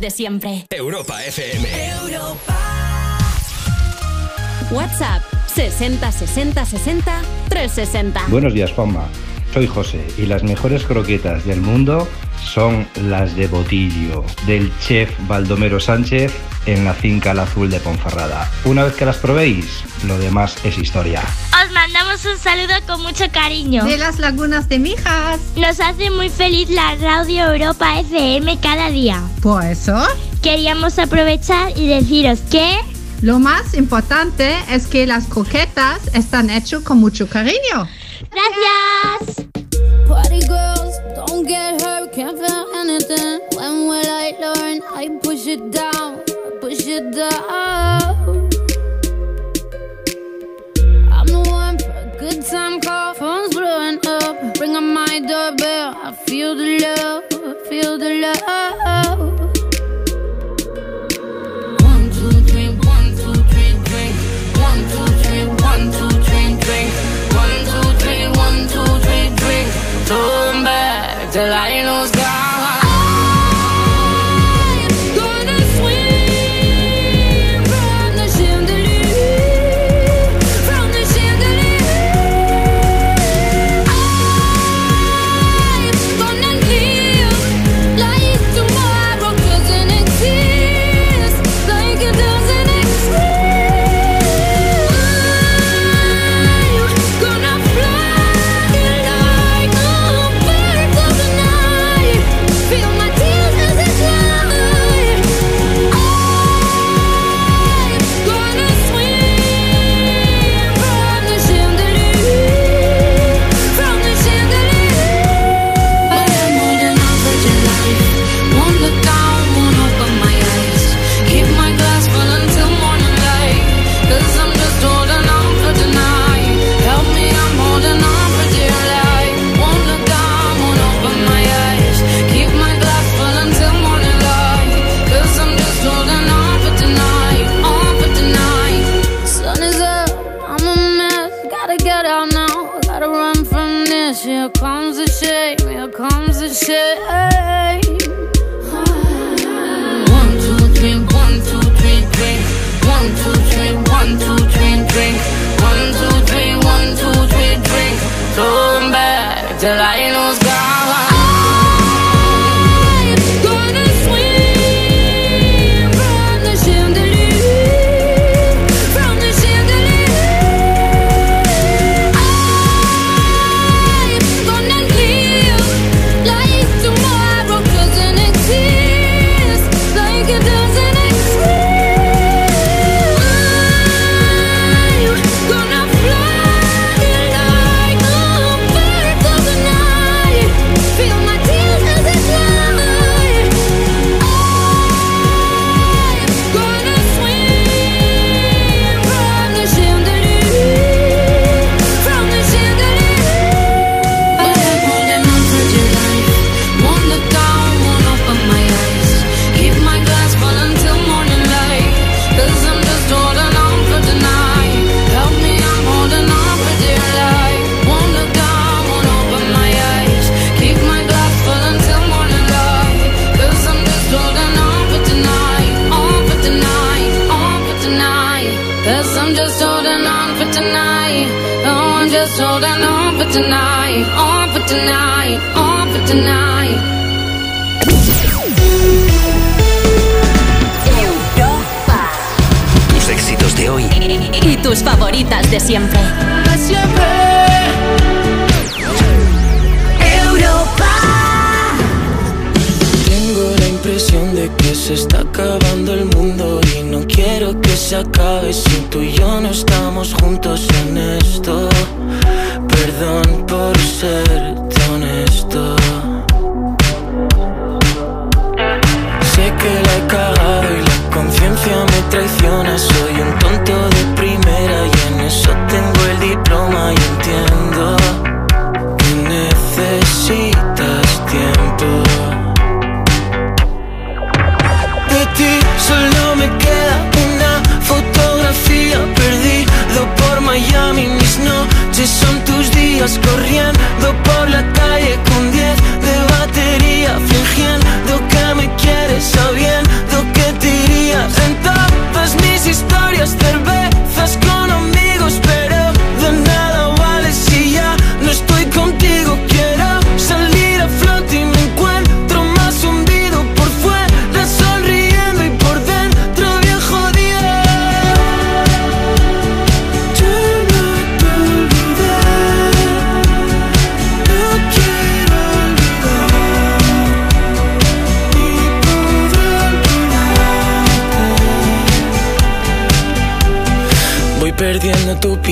De siempre. Europa FM. WhatsApp 60 60 60 360. Buenos días, Juanma. Soy José y las mejores croquetas del mundo son las de Botillo, del chef Baldomero Sánchez en la finca al azul de Ponferrada. Una vez que las probéis, lo demás es historia. Os mandamos un saludo con mucho cariño. De las lagunas de Mijas. Nos hace muy feliz la Radio Europa FM cada día. Por eso, Queríamos aprovechar y deciros que lo más importante es que las croquetas están hechas con mucho cariño.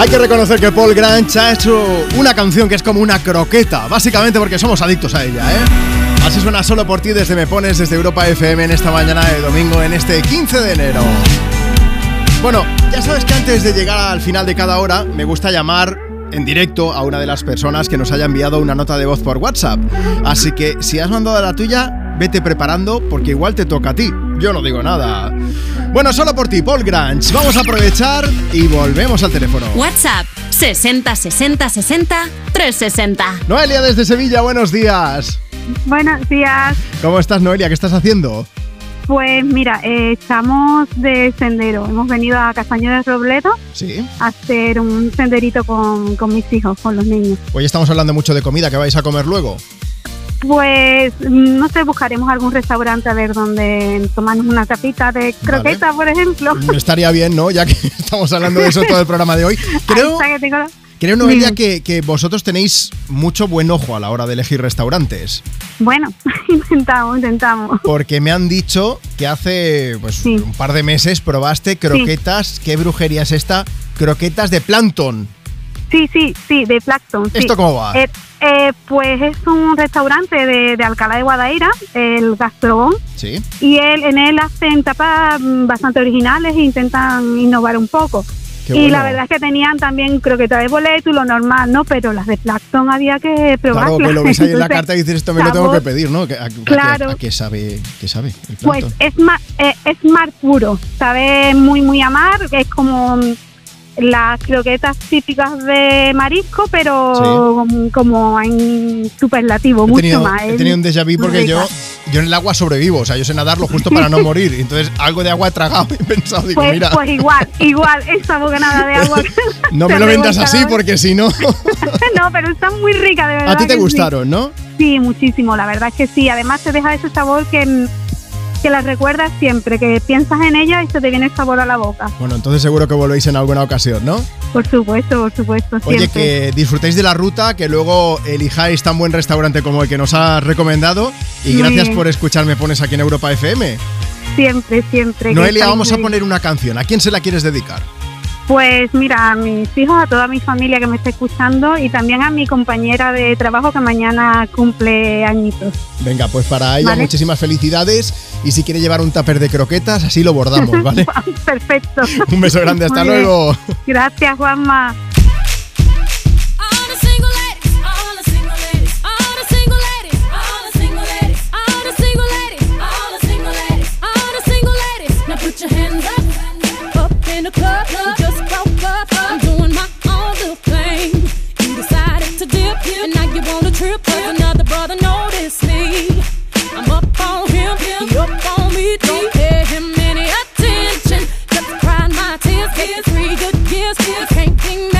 Hay que reconocer que Paul Granch ha hecho una canción que es como una croqueta, básicamente porque somos adictos a ella, ¿eh? Así suena solo por ti desde Me Pones, desde Europa FM en esta mañana de domingo, en este 15 de enero. Bueno, ya sabes que antes de llegar al final de cada hora, me gusta llamar en directo a una de las personas que nos haya enviado una nota de voz por WhatsApp. Así que si has mandado la tuya, vete preparando porque igual te toca a ti. Yo no digo nada. Bueno, solo por ti, Paul Granch. Vamos a aprovechar y volvemos al teléfono. WhatsApp 60 60 60 360. Noelia desde Sevilla, buenos días. Buenos días. ¿Cómo estás, Noelia? ¿Qué estás haciendo? Pues mira, eh, estamos de sendero. Hemos venido a Castaño de Robledo Sí. a hacer un senderito con, con mis hijos, con los niños. Hoy estamos hablando mucho de comida, ¿qué vais a comer luego? Pues no sé, buscaremos algún restaurante a ver donde tomarnos una tapita de croqueta, por ejemplo. Estaría bien, ¿no? Ya que estamos hablando de eso todo el programa de hoy. Creo, que tengo creo Noelia, que, que vosotros tenéis mucho buen ojo a la hora de elegir restaurantes. Bueno, intentamos, intentamos. Porque me han dicho que hace pues, un par de meses probaste croquetas. ¿Qué brujería es esta? Croquetas de plancton. Sí, sí, sí, de Plankton. sí. ¿Esto cómo va? Eh, eh, pues es un restaurante de, de Alcalá de Guadaira, el Gastrobón, Sí. y él, en él hacen tapas mm, bastante originales e intentan innovar un poco. Qué y bueno. la verdad es que tenían también croquetas de boleto y lo normal, ¿no? Pero las de Plankton había que probarlas. Claro, que lo ves ahí en la carta y dices, esto me lo tengo que pedir, ¿no? ¿A, a- a qué- Claro. a qué sabe, qué sabe el Pues es mar, eh, es mar puro, sabe muy muy a mar, es como mm, las croquetas típicas de marisco, pero como en superlativo, He mucho tenido, más. he tenido un déjà vu porque yo, rica. yo en el agua sobrevivo, o sea, yo sé nadarlo justo para no morir. Entonces, algo de agua he tragado y he pensado, digo, Pues, mira, pues igual, igual, esa bocanada de agua. no me lo vendas así porque si no. no, pero está muy rica, de verdad. A ti te sí. gustaron, ¿no? Sí, muchísimo, la verdad es que sí. Además te deja ese sabor que, que la recuerdas siempre, que piensas en ella y se te viene el sabor a la boca. Bueno, entonces seguro que volvéis en alguna ocasión, ¿no? Por supuesto, por supuesto, Oye, siempre. que disfrutéis de la ruta, que luego elijáis tan buen restaurante como el que nos has recomendado. Y Muy gracias bien. por escucharme pones aquí en Europa FM. Siempre, siempre. Noelia, vamos a poner una canción. ¿A quién se la quieres dedicar? Pues mira, a mis hijos, a toda mi familia que me está escuchando y también a mi compañera de trabajo que mañana cumple añitos. Venga, pues para ella Vale. muchísimas felicidades. Y si quiere llevar un tupper de croquetas, así lo bordamos, ¿vale? Perfecto. Un beso grande, hasta Muy bien. luego. Gracias, Juanma. Put your hands up, up in the club. To dip, and now you want to trip. Cause another brother noticed me. I'm up on him, he up on me. Don't pay him any attention. Just cried my tears, get three good years. Can't be mad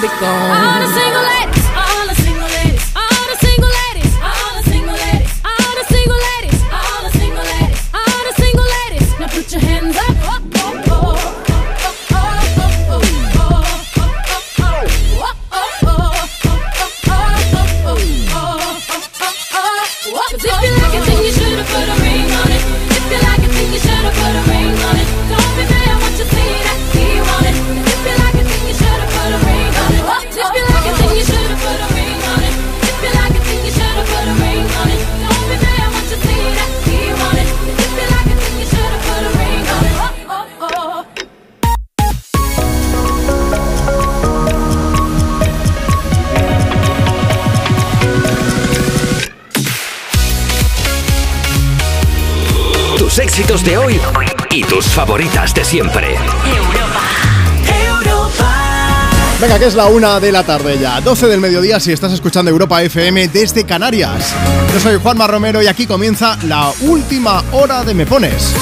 be gone. Éxitos de hoy y tus favoritas de siempre. Venga, que es la una de la tarde ya, 12 del mediodía si estás escuchando Europa FM desde Canarias. Yo soy Juanma Romero y aquí comienza la última hora de Me Pones.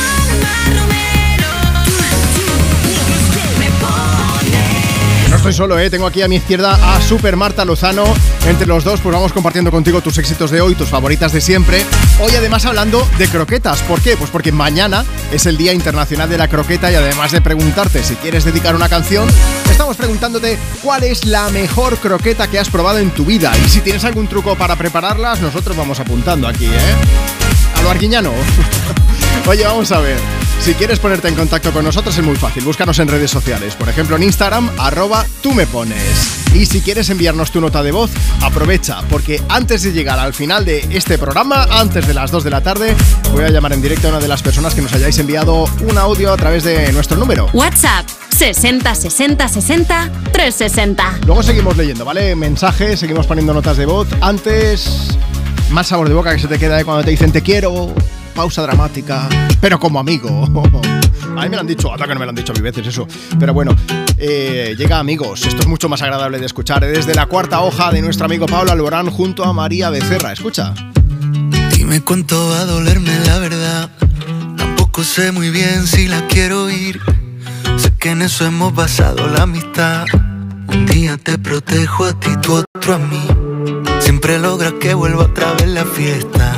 Estoy solo, ¿eh? tengo aquí a mi izquierda a Super Marta Lozano. Entre los dos, pues vamos compartiendo contigo tus éxitos de hoy, tus favoritas de siempre. Hoy además hablando de croquetas. ¿Por qué? Pues porque mañana es el Día Internacional de la Croqueta y además de preguntarte si quieres dedicar una canción, estamos preguntándote cuál es la mejor croqueta que has probado en tu vida. Y si tienes algún truco para prepararlas, nosotros vamos apuntando aquí, ¿eh? A lo arguiñano. Oye, vamos a ver. Si quieres ponerte en contacto con nosotros es muy fácil, búscanos en redes sociales, por ejemplo en Instagram, arroba tú me pones. Y si quieres enviarnos tu nota de voz, aprovecha, porque antes de llegar al final de este programa, antes de las 2 de la tarde, voy a llamar en directo a una de las personas que nos hayáis enviado un audio a través de nuestro número. WhatsApp 60 60 60 360. Luego seguimos leyendo, ¿vale? Mensajes, seguimos poniendo notas de voz. Antes, más sabor de boca que se te queda de cuando te dicen te quiero, pausa dramática, pero como amigo. A mí me lo han dicho, hasta que no me lo han dicho mil veces eso. Pero bueno, eh, llega amigos, esto es mucho más agradable de escuchar. Desde la cuarta hoja de nuestro amigo Pablo Alborán junto a María Becerra. Escucha. Dime cuánto va a dolerme la verdad. Tampoco sé muy bien si la quiero ir. Sé que en eso hemos basado la amistad. Un día te protejo a ti, tu otro a mí. Siempre logras que vuelva otra vez la fiesta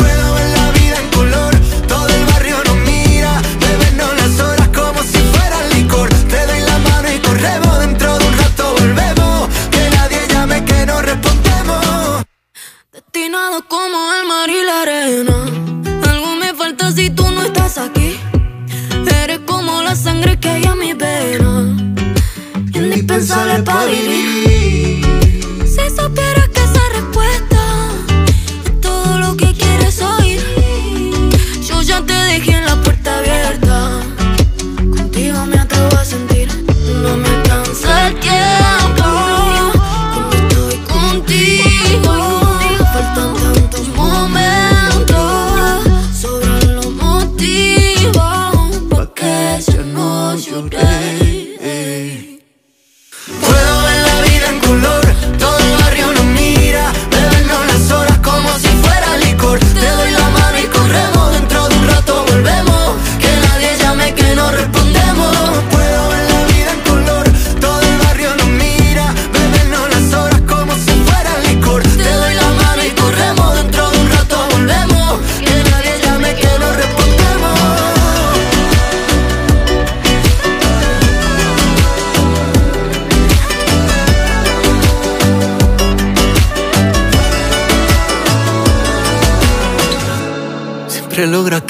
Destinado como el mar y la arena. Algo me falta si tú no estás aquí. Eres como la sangre que hay en mi vena. Indispensable para vivir. Si supieras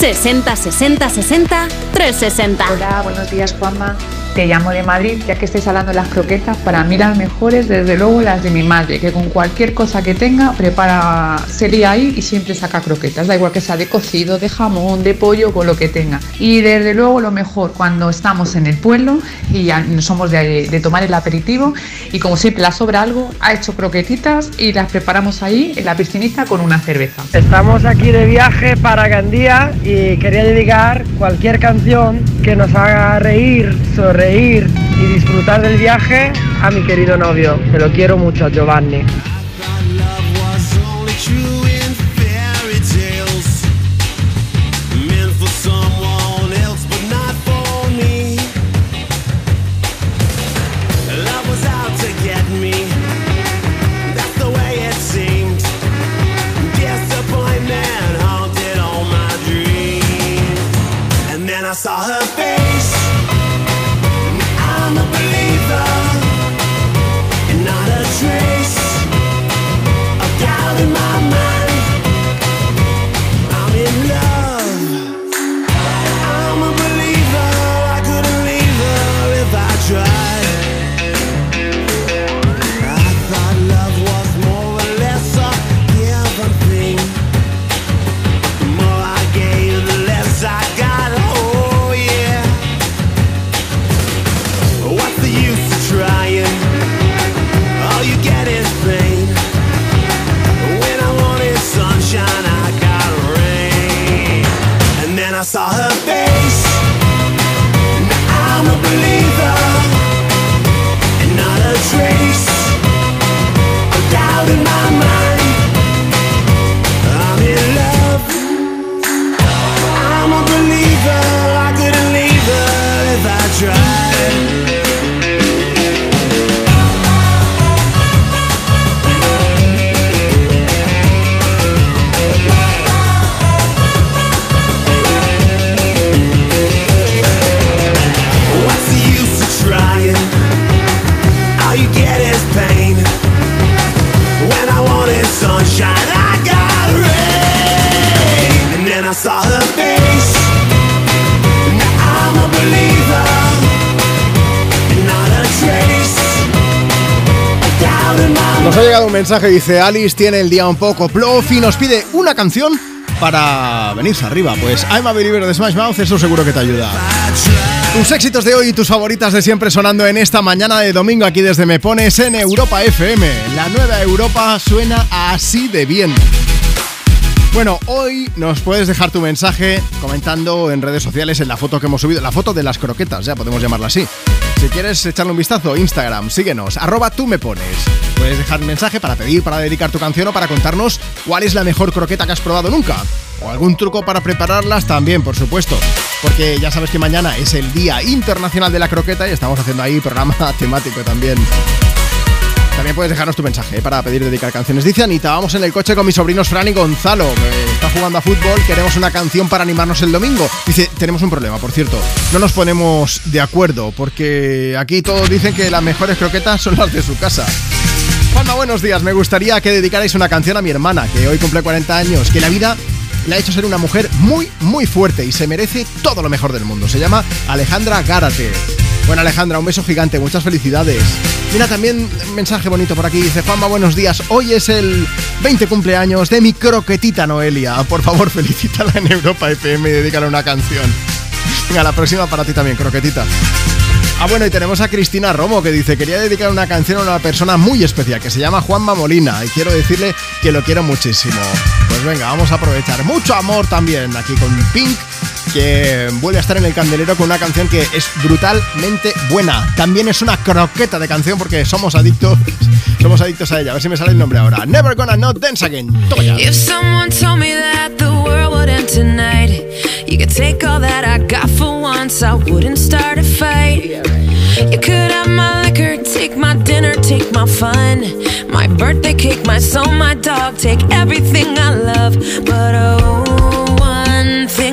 60 60 60 360. Hola, buenos días Juanma. Te llamo de Madrid, ya que estáis hablando de las croquetas, para mí las mejores, desde luego las de mi madre, que con cualquier cosa que tenga, prepara, sería ahí y siempre saca croquetas, da igual que sea de cocido, de jamón, de pollo, con lo que tenga. Y desde luego lo mejor cuando estamos en el pueblo y somos de, tomar el aperitivo y como siempre la sobra algo, ha hecho croquetitas y las preparamos ahí en la piscinita con una cerveza. Estamos aquí de viaje para Gandía y quería dedicar cualquier canción que nos haga reír, sonreír y disfrutar del viaje a mi querido novio. Te lo quiero mucho, Giovanni. Un mensaje, dice Alice tiene el día un poco plof y nos pide una canción para venirse arriba. Pues I'm a Believer de Smash Mouth, eso seguro que te ayuda. Tus éxitos de hoy y tus favoritas de siempre sonando en esta mañana de domingo aquí desde Me Pones en Europa FM. La nueva Europa suena así de bien. Bueno, hoy nos puedes dejar tu mensaje comentando en redes sociales en la foto que hemos subido, la foto de las croquetas, ya podemos llamarla así. Si quieres echarle un vistazo, Instagram, síguenos, arroba tú me pones. Puedes dejar un mensaje para pedir, para dedicar tu canción o para contarnos cuál es la mejor croqueta que has probado nunca. O algún truco para prepararlas también, por supuesto. Porque ya sabes que mañana es el Día Internacional de la Croqueta y estamos haciendo ahí programa temático también. También puedes dejarnos tu mensaje ¿eh? para pedir dedicar canciones. Dice Anita, vamos en el coche con mis sobrinos Fran y Gonzalo, está jugando a fútbol, queremos una canción para animarnos el domingo. Dice, tenemos un problema, por cierto, no nos ponemos de acuerdo, porque aquí todos dicen que las mejores croquetas son las de su casa. Juanma, buenos días, me gustaría que dedicarais una canción a mi hermana, que hoy cumple 40 años, que la vida le ha hecho ser una mujer muy, muy fuerte y se merece todo lo mejor del mundo. Se llama Alejandra Gárate. Bueno, Alejandra, un beso gigante, muchas felicidades. Mira, también un mensaje bonito por aquí. Dice Juanma, buenos días. Hoy es el 20 cumpleaños de mi croquetita Noelia. Por favor, felicítala en Europa FM y dedícale una canción. Venga, la próxima para ti también, croquetita. Ah, bueno, y tenemos a Cristina Romo que dice, quería dedicar una canción a una persona muy especial que se llama Juanma Molina y quiero decirle que lo quiero muchísimo. Pues venga, vamos a aprovechar. Mucho amor también aquí con Pink que vuelve a estar en el candelero con una canción que es brutalmente buena. También es una croqueta de canción porque somos adictos, somos adictos a ella. A ver si me sale el nombre ahora. Never Gonna Not Dance Again. Toma ya. If someone told me that the world would end tonight, you could take all that I got for once, I wouldn't start a fight. You could have my liquor, take my dinner, take my fun, my birthday cake, my soul, my dog, take everything I love. But oh, one thing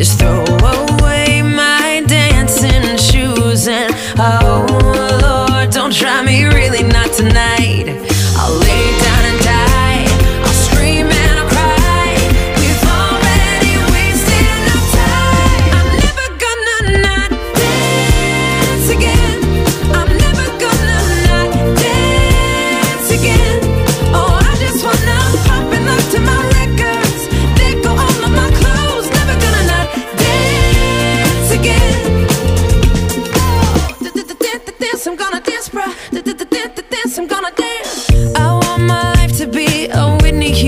is throw away my dancing shoes. And oh, Lord, don't try me, really not tonight.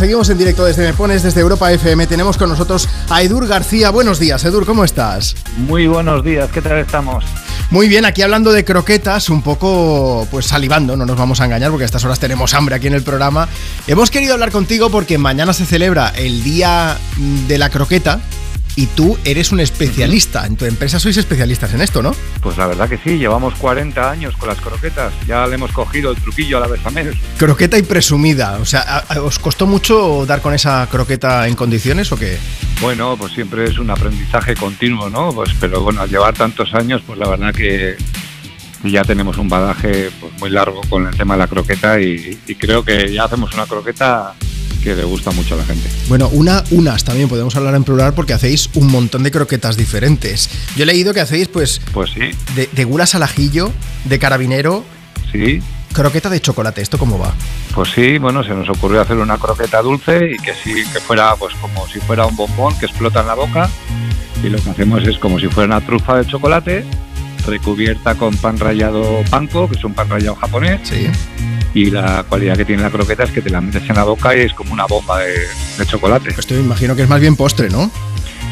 Seguimos en directo desde Me Pones, desde Europa FM. Tenemos con nosotros a Edur García. Buenos días, Edur, ¿cómo estás? Muy buenos días, ¿qué tal estamos? Muy bien, aquí hablando de croquetas, un poco pues salivando, no nos vamos a engañar porque a estas horas tenemos hambre aquí en el programa. Hemos querido hablar contigo porque mañana se celebra el Día de la Croqueta y tú eres un especialista. En tu empresa sois especialistas en esto, ¿no? Pues la verdad que sí, llevamos 40 años con las croquetas, ya le hemos cogido el truquillo a la bechamel. Croqueta y presumida. O sea, ¿a- a- ¿os costó mucho dar con esa croqueta en condiciones o qué? Bueno, pues siempre es un aprendizaje continuo, ¿no? Pues pero bueno, al llevar tantos años, pues la verdad que ya tenemos un badaje pues, muy largo con el tema de la croqueta y, y creo que ya hacemos una croqueta que le gusta mucho a la gente. Bueno, una, unas también podemos hablar en plural porque hacéis un montón de croquetas diferentes. Yo he leído que hacéis, pues, Pues sí, de, de gulas al ajillo, de carabinero, sí, croqueta de chocolate. ¿Esto cómo va? Pues sí, bueno, se nos ocurrió hacer una croqueta dulce y que sí, que fuera pues como si fuera un bombón que explota en la boca. Y lo que hacemos es como si fuera una trufa de chocolate recubierta con pan rallado panko, que es un pan rallado japonés. Y la cualidad que tiene la croqueta es que te la metes en la boca y es como una bomba de, de chocolate. Esto me imagino que es más bien postre, ¿no?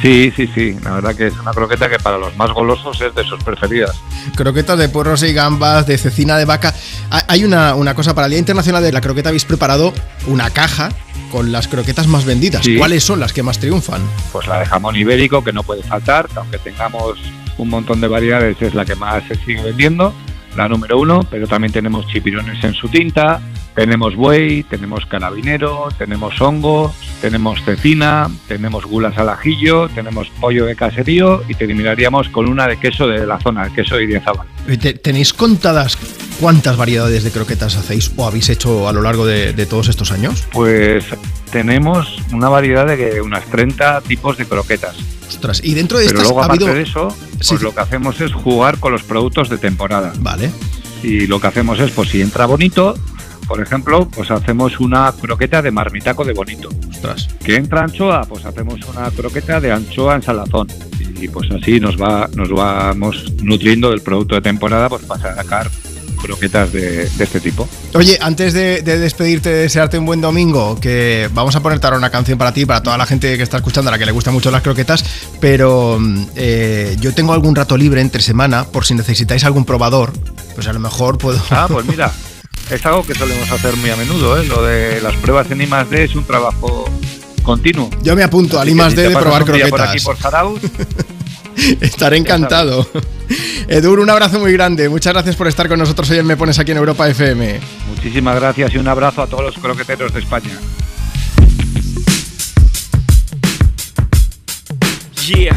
Sí, sí, sí. La verdad que es una croqueta que para los más golosos es de sus preferidas. Croquetas de puerros y gambas, de cecina de vaca. Ha- Hay una, una cosa, para el Día Internacional de la Croqueta habéis preparado una caja con las croquetas más vendidas. Sí. ¿Cuáles son las que más triunfan? Pues la de jamón ibérico, que no puede faltar, que aunque tengamos un montón de variedades, es la que más se sigue vendiendo, la número uno, pero también tenemos chipirones en su tinta, tenemos buey, tenemos carabinero, tenemos hongo, tenemos cecina, tenemos gulas al ajillo, tenemos pollo de caserío y terminaríamos con una de queso de la zona, el queso de Idiazábal. Te- ¿Tenéis contadas cuántas variedades de croquetas hacéis o habéis hecho a lo largo de, de todos estos años? Pues tenemos una variedad de unas 30 tipos de croquetas. Ostras, y dentro de Pero estas luego, ha aparte habido... de eso, Sí. pues lo que hacemos es jugar con los productos de temporada. Vale. Y lo que hacemos es, pues si entra bonito, por ejemplo, pues hacemos una croqueta de marmitaco de bonito. Ostras. Que entra anchoa, pues hacemos una croqueta de anchoa en salazón. Y pues así nos va, nos vamos nutriendo del producto de temporada pues para sacar croquetas de, de este tipo. Oye, antes de, de despedirte, de desearte un buen domingo, que vamos a ponerte ahora una canción para ti, para toda la gente que está escuchando, a la que le gustan mucho las croquetas, pero eh, yo tengo algún rato libre entre semana, por si necesitáis algún probador, pues a lo mejor puedo... Ah, pues mira, es algo que solemos hacer muy a menudo, ¿eh? Lo de las pruebas en I+.D. es un trabajo continuo. Yo me apunto al I D de probar por croquetas. aquí por Zarauz, Estaré encantado. Edur, un abrazo muy grande. Muchas gracias por estar con nosotros hoy en Me Pones aquí en Europa FM. muchísimas gracias y un abrazo a todos los croqueteros de España. Yeah,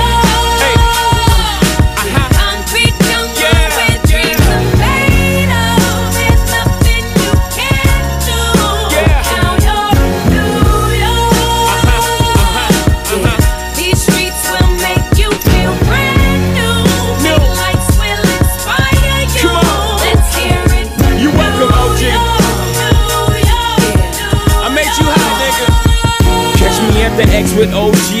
With OG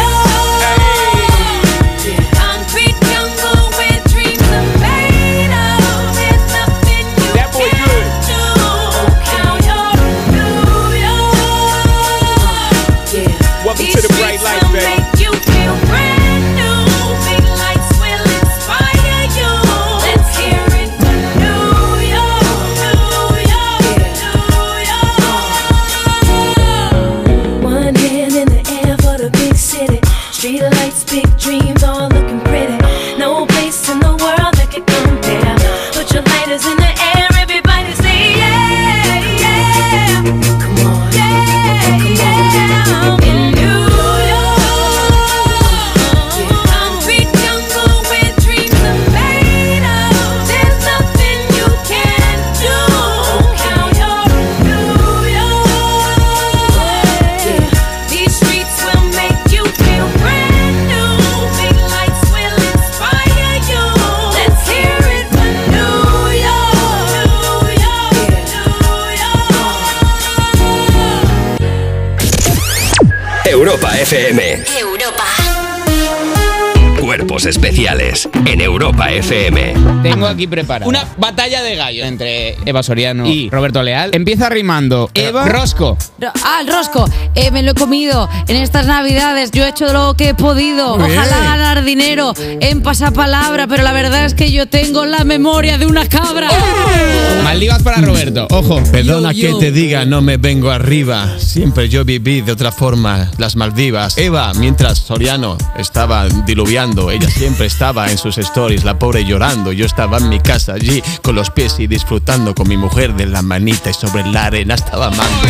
FM. Cuerpos especiales en Europa FM. Tengo aquí preparado una batalla de gallo entre Eva Soriano y Roberto Leal. Empieza rimando. Eva Rosco. Ro- Ah, el rosco. Eh, me lo he comido en estas navidades. Yo he hecho lo que he podido. Muy Ojalá bien. ganar dinero en pasapalabra, pero la verdad es que yo tengo la memoria de una cabra. Maldivas para Roberto. Ojo. Perdona Yo, yo. que te diga, no me vengo arriba. Siempre yo viví de otra forma las Maldivas. Eva, mientras Soriano estaba diluviando, ella siempre estaba en sus stories, la pobre llorando. Yo estaba en mi casa allí con los pies y disfrutando con mi mujer de la manita y sobre la arena estaba amando.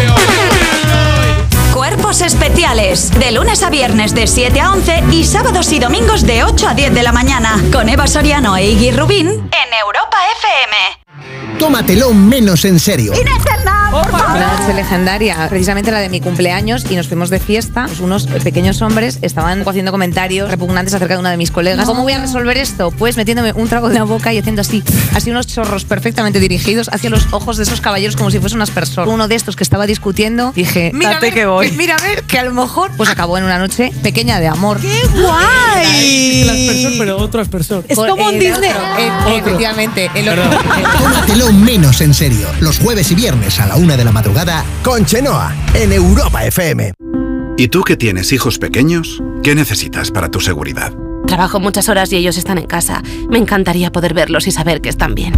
Cuerpos especiales. De lunes a viernes de 7 a 11 y sábados y domingos de 8 a 10 de la mañana. Con Eva Soriano e Iggy Rubín en Europa FM. Tómatelo menos en serio. ¡Inés Navidad! Una noche legendaria, precisamente la de mi cumpleaños, y nos fuimos de fiesta. Pues unos pequeños hombres estaban haciendo comentarios repugnantes acerca de una de mis colegas. ¿Cómo voy a resolver esto? Pues metiéndome un trago de la boca y haciendo así, así unos chorros perfectamente dirigidos hacia los ojos de esos caballeros como si fuesen unas personas. Uno de estos que estaba discutiendo, dije, mira a ver, que voy. mira a ver, que a lo mejor pues acabó en una noche pequeña de amor. ¡Qué Las personas, pero otras personas. Es como un Disney. efectivamente, el otro. Tómatelo menos en serio. Los jueves y viernes a la una de la madrugada con Chenoa en Europa FM. ¿Y tú que tienes hijos pequeños? ¿Qué necesitas para tu seguridad? Trabajo muchas horas y ellos están en casa. Me encantaría poder verlos y saber que están bien.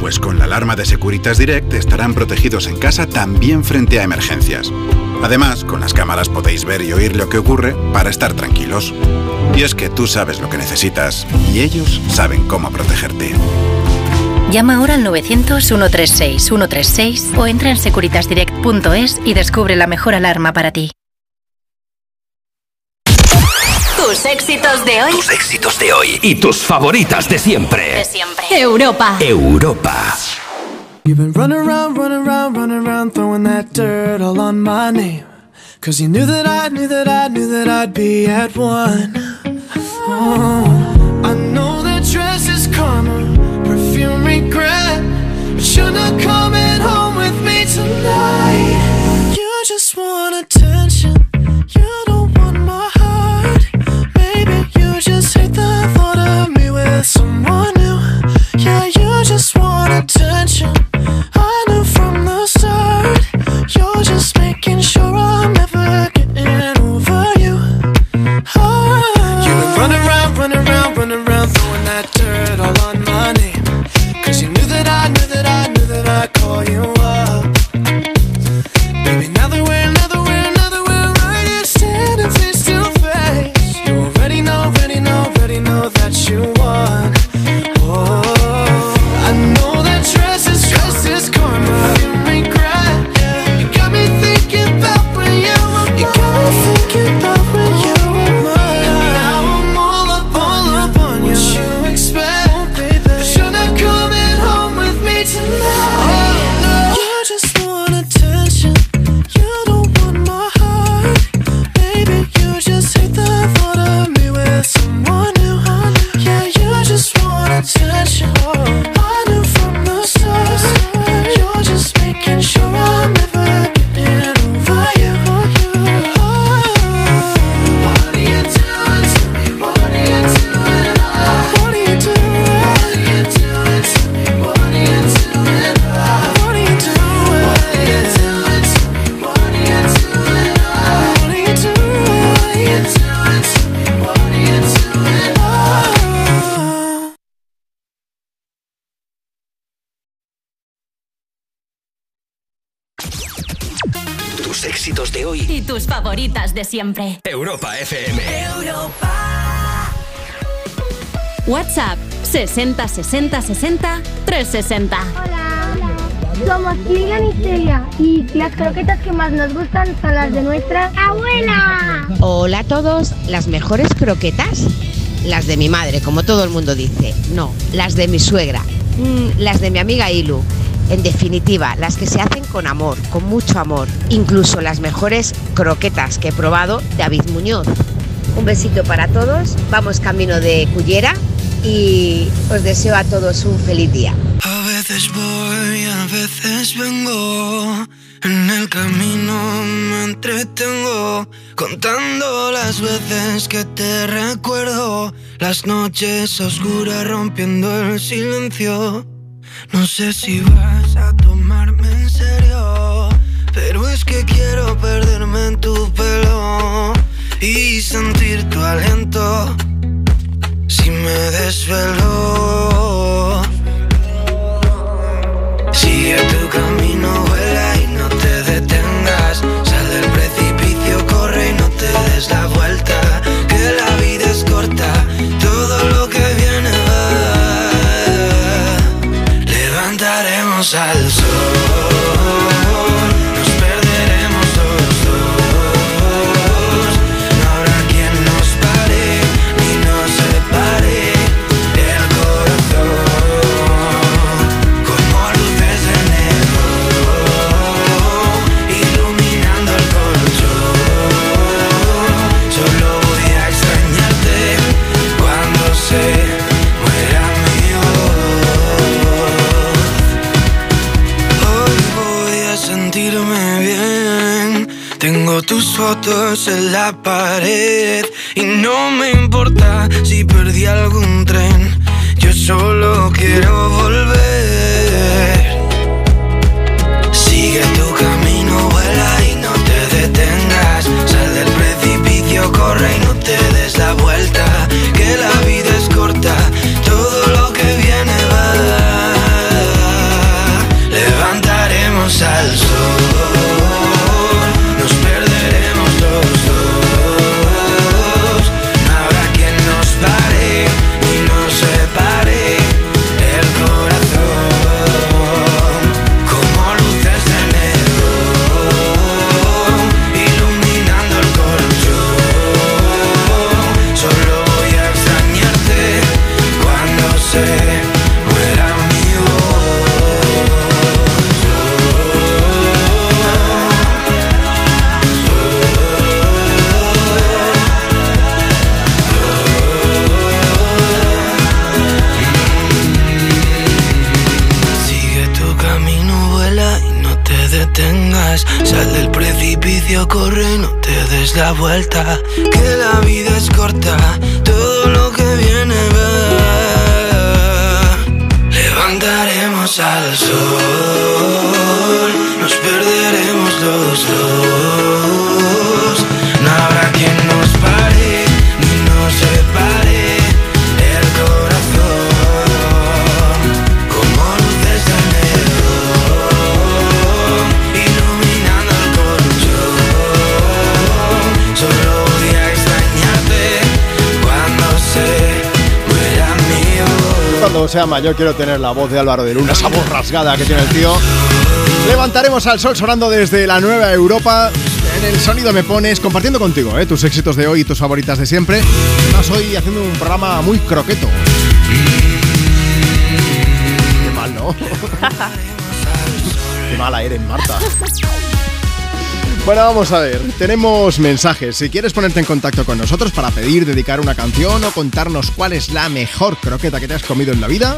Pues con la alarma de Securitas Direct estarán protegidos en casa también frente a emergencias. Además, con las cámaras podéis ver y oír lo que ocurre para estar tranquilos. Y es que tú sabes lo que necesitas y ellos saben cómo protegerte. Llama ahora al 900-136-136 o entra en securitasdirect.es y descubre la mejor alarma para ti. Tus éxitos de hoy. Tus éxitos de hoy y tus favoritas de siempre. De siempre. Europa. Europa. You've been running around, running around, running around, throwing that dirt all on my name. Cause you knew that I knew that I knew that I'd be at one. Oh, Not coming home with me tonight. You just want attention, you don't want my heart. Maybe you just hate the thought of me with someone new. Yeah, you just want attention. I knew from the start. You're just making sure I'm never getting over you. Oh. Been running around, you up. De siempre. Europa FM. WhatsApp 60 60 60 360. Somos Kilian y Celia y las croquetas que más nos gustan son las de nuestra abuela. Hola a todos, las mejores croquetas, las de mi madre, como todo el mundo dice. No, las de mi suegra, Mm, las de mi amiga Ilu. En definitiva, las que se hacen con amor, con mucho amor. Incluso las mejores croquetas que he probado, David Muñoz. Un besito para todos, vamos camino de Cullera y os deseo a todos un feliz día. A veces voy, a veces vengo. En el camino me entretengo. Contando las veces que te recuerdo. Las noches oscuras rompiendo el silencio. No sé si vas a tomarme en serio. Pero es que quiero perderme en tu pelo. Y sentir tu aliento. Si me desvelo. Sigue tu camino, vuela y no te detengas. Sal del precipicio, corre y no te des la vuelta. Al sol. Tus fotos en la pared y no me importa si perdí algún tren. Yo solo quiero volver. Sigue tu camino, vuela y no te detengas. Sal del precipicio, corre y no te des la vuelta. Que la vida es corta, la vuelta. Que la vida es corta, todo lo que viene va. Levantaremos al sol, nos perderemos los dos. Sea mayor quiero tener la voz de Álvaro de Luna, esa voz rasgada que tiene el tío. Levantaremos al sol sonando desde la nueva Europa. En el sonido me pones compartiendo contigo ¿eh? tus éxitos de hoy y tus favoritas de siempre. Además, hoy haciendo un programa muy croqueto. Qué mal, ¿no? Qué mala eres, Marta. Bueno, vamos a ver. Tenemos mensajes. Si quieres ponerte en contacto con nosotros para pedir, dedicar una canción o contarnos cuál es la mejor croqueta que te has comido en la vida,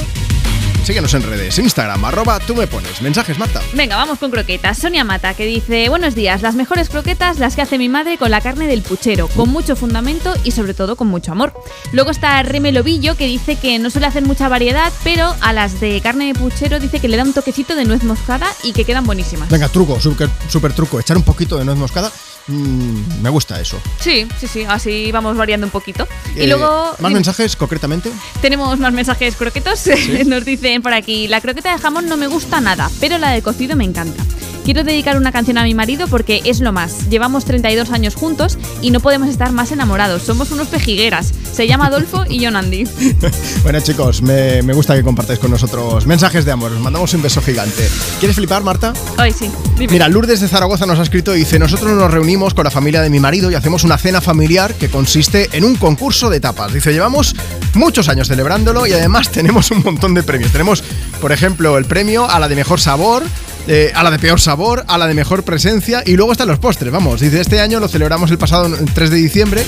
síguenos en redes. Instagram, arroba tú me pones. Mensajes, Marta. Venga, vamos con croquetas. Sonia Mata, que dice, buenos días, las mejores croquetas las que hace mi madre con la carne del puchero, con mucho fundamento y sobre todo con mucho amor. Luego está Reme Lobillo, que dice que no suele hacer mucha variedad, pero a las de carne de puchero dice que le da un toquecito de nuez moscada y que quedan buenísimas. Venga, truco, super, super truco. Echar un poquito de nuez moscada. Mm, me gusta eso. Sí, sí, sí, así vamos variando un poquito. y Eh, luego... ¿Más mensajes concretamente? Tenemos más mensajes croquetos. Nos dicen por aquí, la croqueta de jamón no me gusta nada, pero la de cocido me encanta. Quiero dedicar una canción a mi marido porque es lo más. Llevamos 32 años juntos y no podemos estar más enamorados. Somos unos pejigueras. Se llama Adolfo y yo Nandi. Bueno, chicos, me, me gusta que compartáis con nosotros mensajes de amor. Os mandamos un beso gigante. ¿Quieres flipar, Marta? Ay, sí. dime. Mira, Lourdes de Zaragoza nos ha escrito y dice: Nosotros nos reunimos con la familia de mi marido y hacemos una cena familiar que consiste en un concurso de tapas. Dice: Llevamos muchos años celebrándolo y además tenemos un montón de premios. Tenemos, por ejemplo, el premio a la de mejor sabor. Eh, a la de peor sabor, a la de mejor presencia y luego están los postres, vamos. Dice, este año lo celebramos el pasado 3 de diciembre.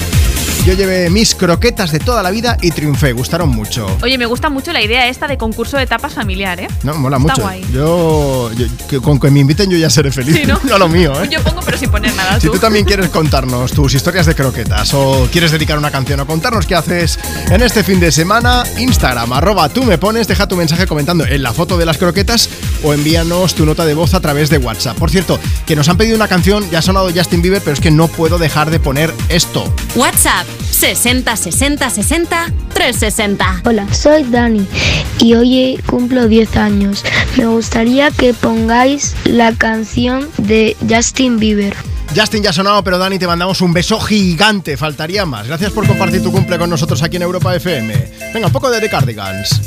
Yo llevé mis croquetas de toda la vida y triunfé, gustaron mucho. Oye, me gusta mucho la idea esta de concurso de tapas familiar, ¿eh? No, mola Está mucho. guay. Yo, yo- que con que me inviten yo ya seré feliz. Sí, ¿no? Yo lo mío, ¿eh? Yo pongo pero sin poner nada. Si tú también quieres contarnos tus historias de croquetas o quieres dedicar una canción o contarnos qué haces en este fin de semana, Instagram, arroba tú me pones, deja tu mensaje comentando en la foto de las croquetas o envíanos tu nota de voz a través de WhatsApp. Por cierto, que nos han pedido una canción, ya ha sonado Justin Bieber, pero es que no puedo dejar de poner esto. WhatsApp 60 60 60 360. Hola, soy Dani y hoy cumplo 10 años. Me gustaría que pongáis la canción de Justin Bieber. Justin ya ha sonado, pero Dani, te mandamos un beso gigante, faltaría más. Gracias por compartir tu cumple con nosotros aquí en Europa FM. Venga, un poco de The Cardigans.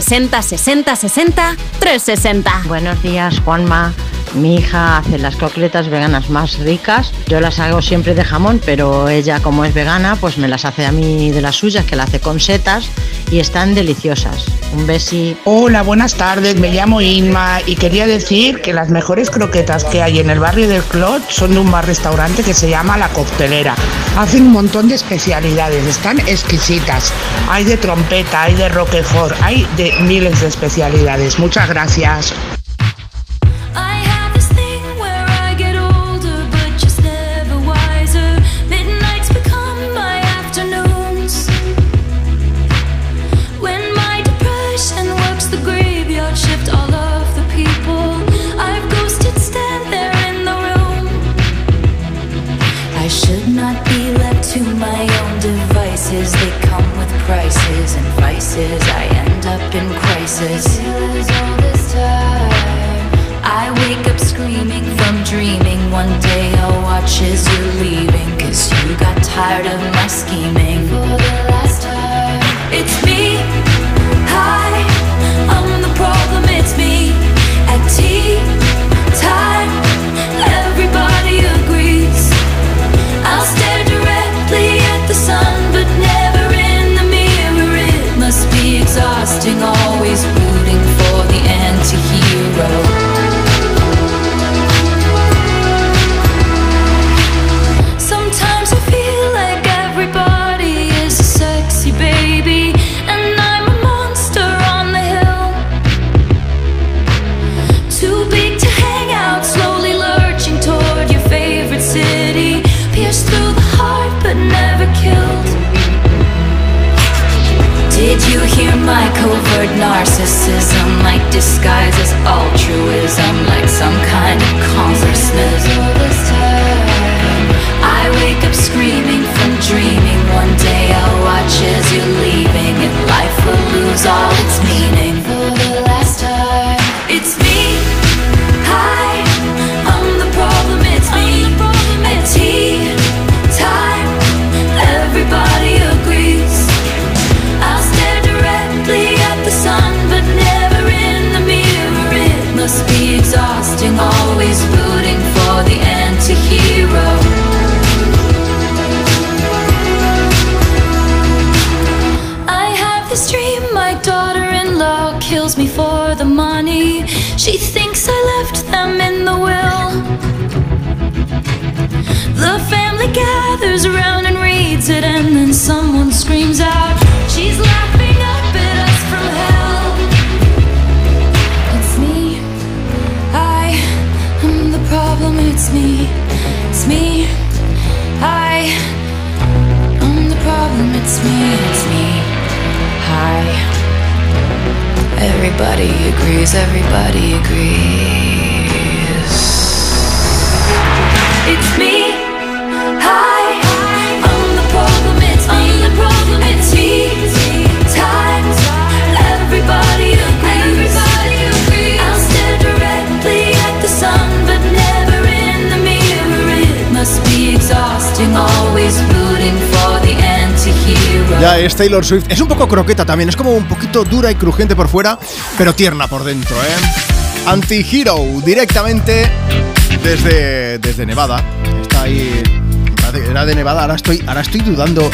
60 60 60 360. Buenos días, Juanma. Mi hija hace las croquetas veganas más ricas. Yo las hago siempre de jamón, pero ella como es vegana, pues me las hace a mí de las suyas, que la hace con setas y están deliciosas. Un besi. Hola, buenas tardes. Me llamo Inma y quería decir que las mejores croquetas que hay en el barrio del Clot son de un bar restaurante que se llama La Coctelera. Hacen un montón de especialidades, están exquisitas. Hay de trompeta, hay de roquefort, hay de miles de especialidades. Muchas gracias. Taylor Swift. Es un poco croqueta también, es como un poquito dura y crujiente por fuera, pero tierna por dentro, ¿eh? Anti-Hero, directamente desde, desde Nevada. Está ahí. Era de Nevada, ahora estoy, ahora estoy dudando.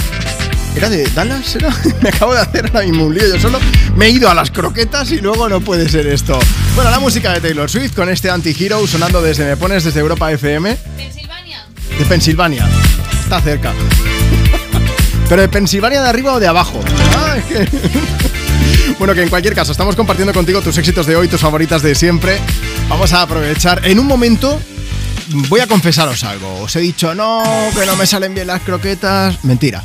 ¿Era de Dallas? ¿Era? Me acabo de hacer ahora mismo un lío yo solo. Me he ido a las croquetas y luego no puede ser esto. Bueno, la música de Taylor Swift con este Anti-Hero sonando desde Me Pones desde Europa FM. ¿Pensilvania? De Pensilvania. Está cerca. Pero de Pensilvania de arriba o de abajo. Bueno, que en cualquier caso, estamos compartiendo contigo tus éxitos de hoy, tus favoritas de siempre. Vamos a aprovechar. En un momento voy a confesaros algo. Os he dicho, no, que no me salen bien las croquetas. Mentira.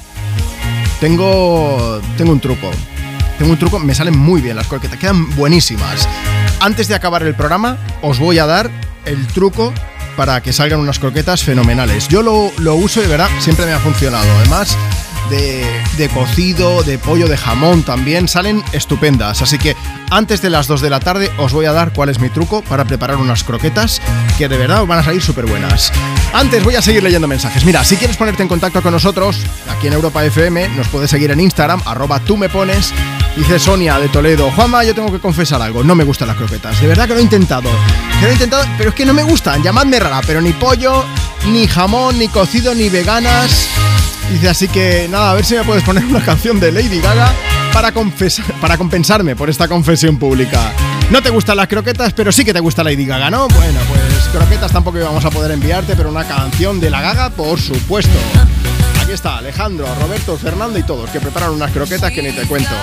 Tengo, tengo un truco. Tengo un truco, me salen muy bien las croquetas, quedan buenísimas. Antes de acabar el programa, os voy a dar el truco para que salgan unas croquetas fenomenales. Yo lo, lo uso y verdad siempre me ha funcionado. Además, de, cocido, de pollo, de jamón también, salen estupendas. Así que antes de las 2 de la tarde os voy a dar cuál es mi truco para preparar unas croquetas que de verdad van a salir súper buenas. Antes voy a seguir leyendo mensajes. Mira, si quieres ponerte en contacto con nosotros, aquí en Europa FM, nos puedes seguir en Instagram, arroba tú me pones, Dice Sonia de Toledo. Juanma, yo tengo que confesar algo. No me gustan las croquetas. De verdad que lo he intentado. Que lo he intentado, pero es que no me gustan. Llamadme rara, pero ni pollo, ni jamón, ni cocido, ni veganas. Dice así que nada, a ver si me puedes poner una canción de Lady Gaga para, confesar, para compensarme por esta confesión pública. No te gustan las croquetas, pero sí que te gusta Lady Gaga, ¿no? Bueno, pues croquetas tampoco íbamos a poder enviarte, pero una canción de la Gaga, por supuesto. Aquí está Alejandro, Roberto, Fernando y todos que preparan unas croquetas que ni te cuento.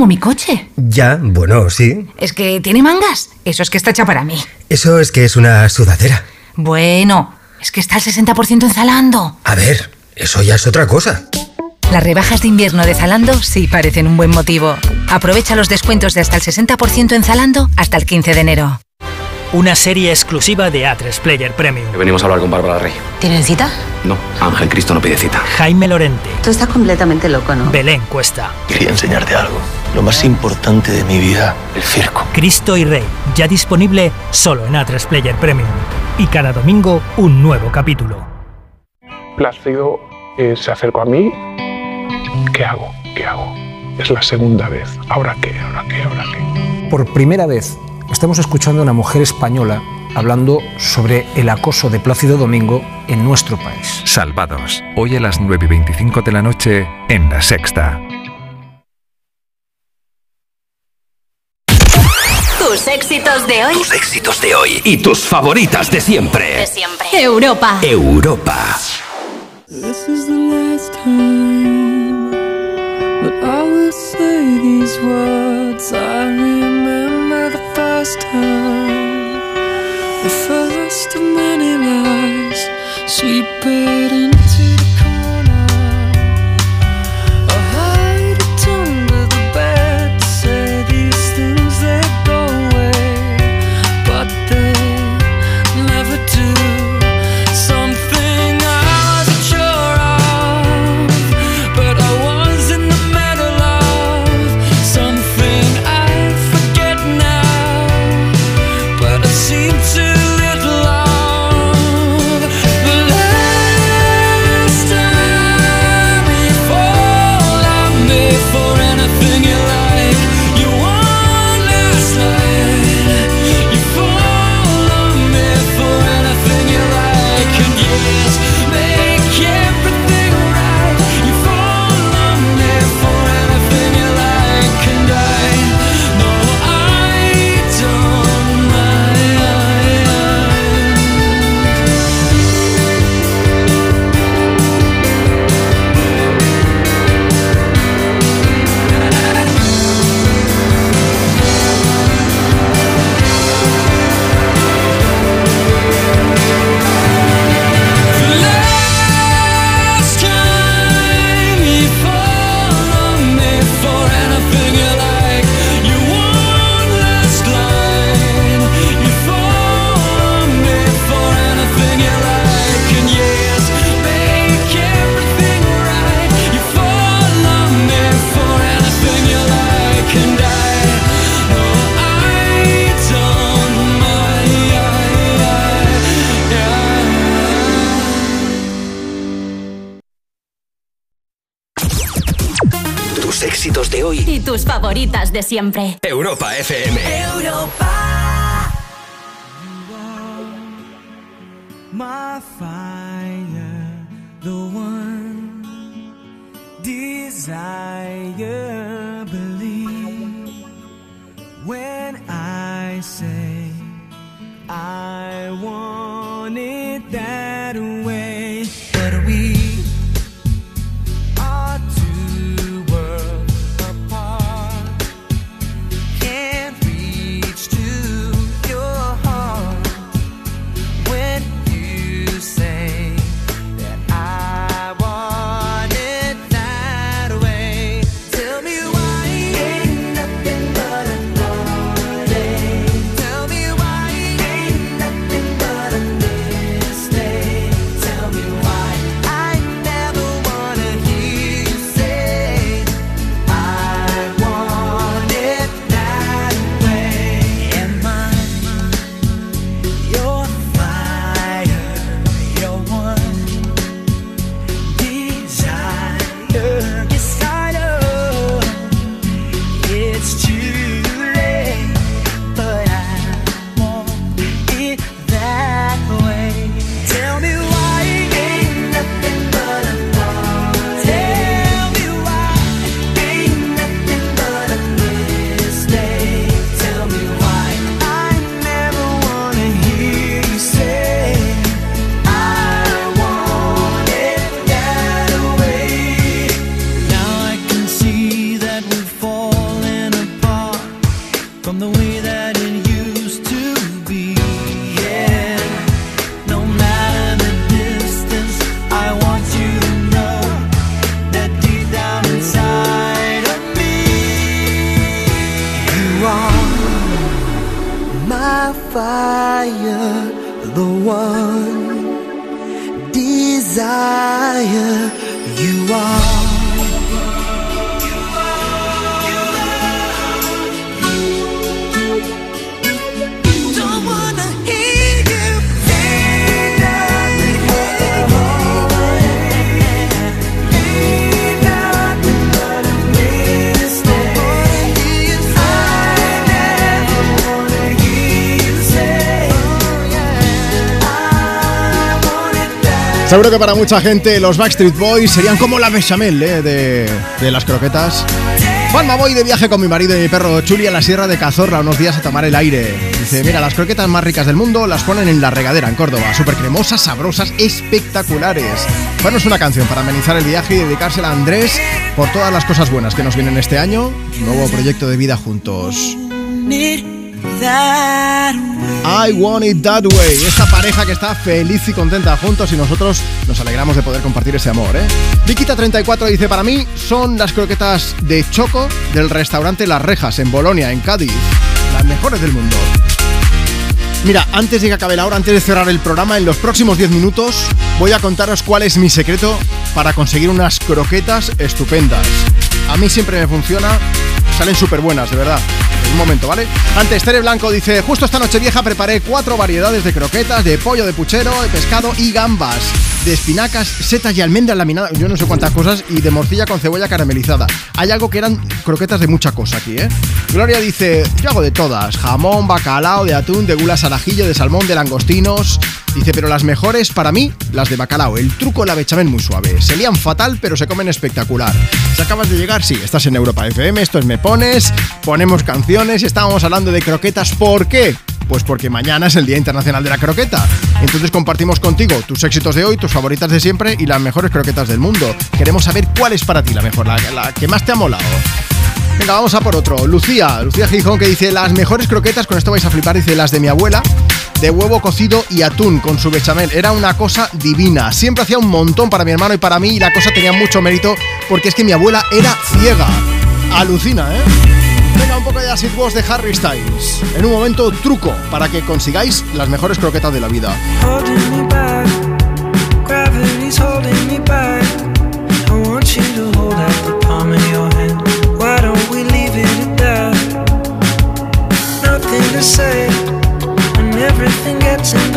Como mi coche. Ya, bueno, sí. Es que tiene mangas. Eso es que está hecha para mí. Eso es que es una sudadera. Bueno, es que está al 60% en Zalando. A ver, eso ya es otra cosa. Las rebajas de invierno de Zalando sí parecen un buen motivo. Aprovecha los descuentos de hasta el 60% en Zalando hasta el 15 de enero. Una serie exclusiva de A3 Player Premium. Venimos a hablar con Bárbara Rey. ¿Tienen cita? No, Ángel Cristo no pide cita. Jaime Lorente. Tú estás completamente loco, ¿no? Belén Cuesta. Quería enseñarte algo. Lo más importante de mi vida, el circo. Cristo y Rey. Ya disponible solo en A3 Player Premium. Y cada domingo un nuevo capítulo. Plácido eh, se acercó a mí. ¿Qué hago? ¿Qué hago? Es la segunda vez. ¿Ahora qué? ¿Ahora qué? ¿Ahora qué? Por primera vez estamos escuchando a una mujer española hablando sobre el acoso de Plácido Domingo en nuestro país. Salvados, hoy a las 9 y 25 de la noche en La Sexta. éxitos de hoy. Tus éxitos de hoy. Y tus favoritas de siempre. De siempre. Europa. Europa. This is the last time that I will say these words. I remember the first time. The first of many lies. Sleep it tus favoritas de siempre. Europa FM. Europa. Seguro que para mucha gente los Backstreet Boys serían como la bechamel eh, de, de, las croquetas. Juanma, voy de viaje con mi marido y mi perro Chuli a la Sierra de Cazorla unos días a tomar el aire. Dice, mira, las croquetas más ricas del mundo las ponen en la regadera en Córdoba. Súper cremosas, sabrosas, espectaculares. Bueno, es una canción para amenizar el viaje y dedicársela a Andrés por todas las cosas buenas que nos vienen este año. Nuevo proyecto de vida juntos. I Want It That Way. Esta pareja que está feliz y contenta juntos y nosotros nos alegramos de poder compartir ese amor, ¿eh? Vikita34 dice, para mí son las croquetas de choco del restaurante Las Rejas en Bolonia, en Cádiz. Las mejores del mundo. Mira, antes de que acabe la hora, antes de cerrar el programa, en los próximos 10 minutos voy a contaros cuál es mi secreto para conseguir unas croquetas estupendas. A mí siempre me funciona, salen súper buenas, de verdad. Un momento, ¿vale? Antes, Tere Blanco dice, justo esta noche vieja preparé cuatro variedades de croquetas, de pollo, de puchero, de pescado y gambas, de espinacas, setas y almendras laminadas, yo no sé cuántas cosas, y de morcilla con cebolla caramelizada. Hay algo que eran croquetas de mucha cosa aquí, ¿eh? Gloria dice, yo hago de todas, jamón, bacalao, de atún, de gulas al ajillo, de salmón, de langostinos... Dice, pero las mejores para mí, las de bacalao. El truco la bechamel muy suave. Se lían fatal, pero se comen espectacular. Si acabas de llegar, sí, estás en Europa FM, esto es Me Pones, ponemos canciones estábamos hablando de croquetas. ¿Por qué? Pues porque mañana es el Día Internacional de la Croqueta. Entonces compartimos contigo tus éxitos de hoy, tus favoritas de siempre y las mejores croquetas del mundo. Queremos saber cuál es para ti la mejor, la, la que más te ha molado. Venga, vamos a por otro. Lucía, Lucía Gijón que dice las mejores croquetas, con esto vais a flipar, dice las de mi abuela, de huevo cocido y atún con su bechamel. Era una cosa divina. Siempre hacía un montón para mi hermano y para mí y la cosa tenía mucho mérito porque es que mi abuela era ciega. Alucina, ¿eh? Venga, un poco de Acid de Harry Styles. En un momento, truco para que consigáis las mejores croquetas de la vida. Everything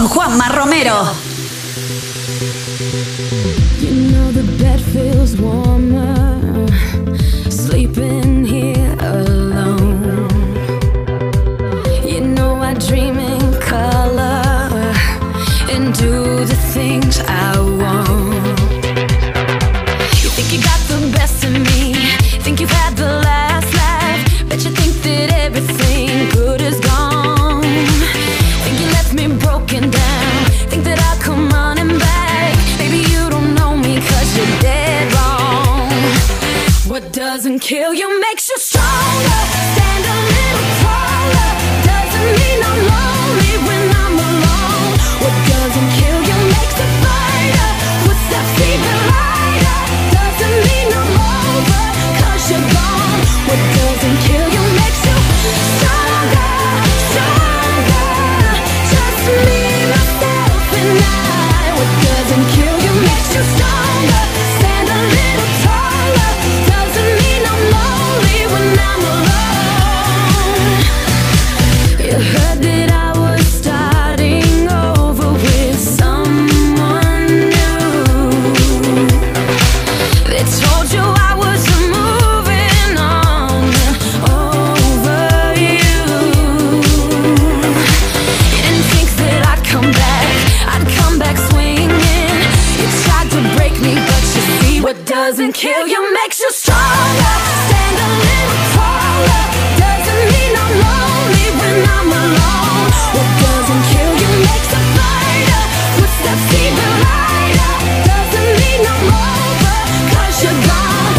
Con Juanma Romero. You know the bed feels warmer sleeping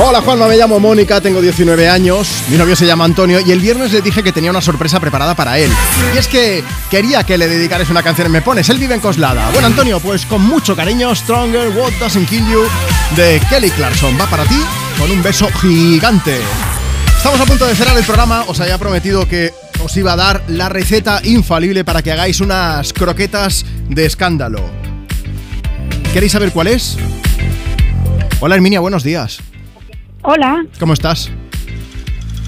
Hola Juanma, me llamo Mónica, tengo 19 años, mi novio se llama Antonio y el viernes le dije que tenía una sorpresa preparada para él. Y es que quería que le dedicaras una canción Me Pones, él vive en Coslada. Bueno Antonio, pues con mucho cariño, Stronger, What Doesn't Kill You de Kelly Clarkson. Va para ti con un beso gigante. Estamos a punto de cerrar el programa, os había prometido que os iba a dar la receta infalible para que hagáis unas croquetas de escándalo. ¿Queréis saber cuál es? Hola Herminia, buenos días. Hola, ¿Cómo estás?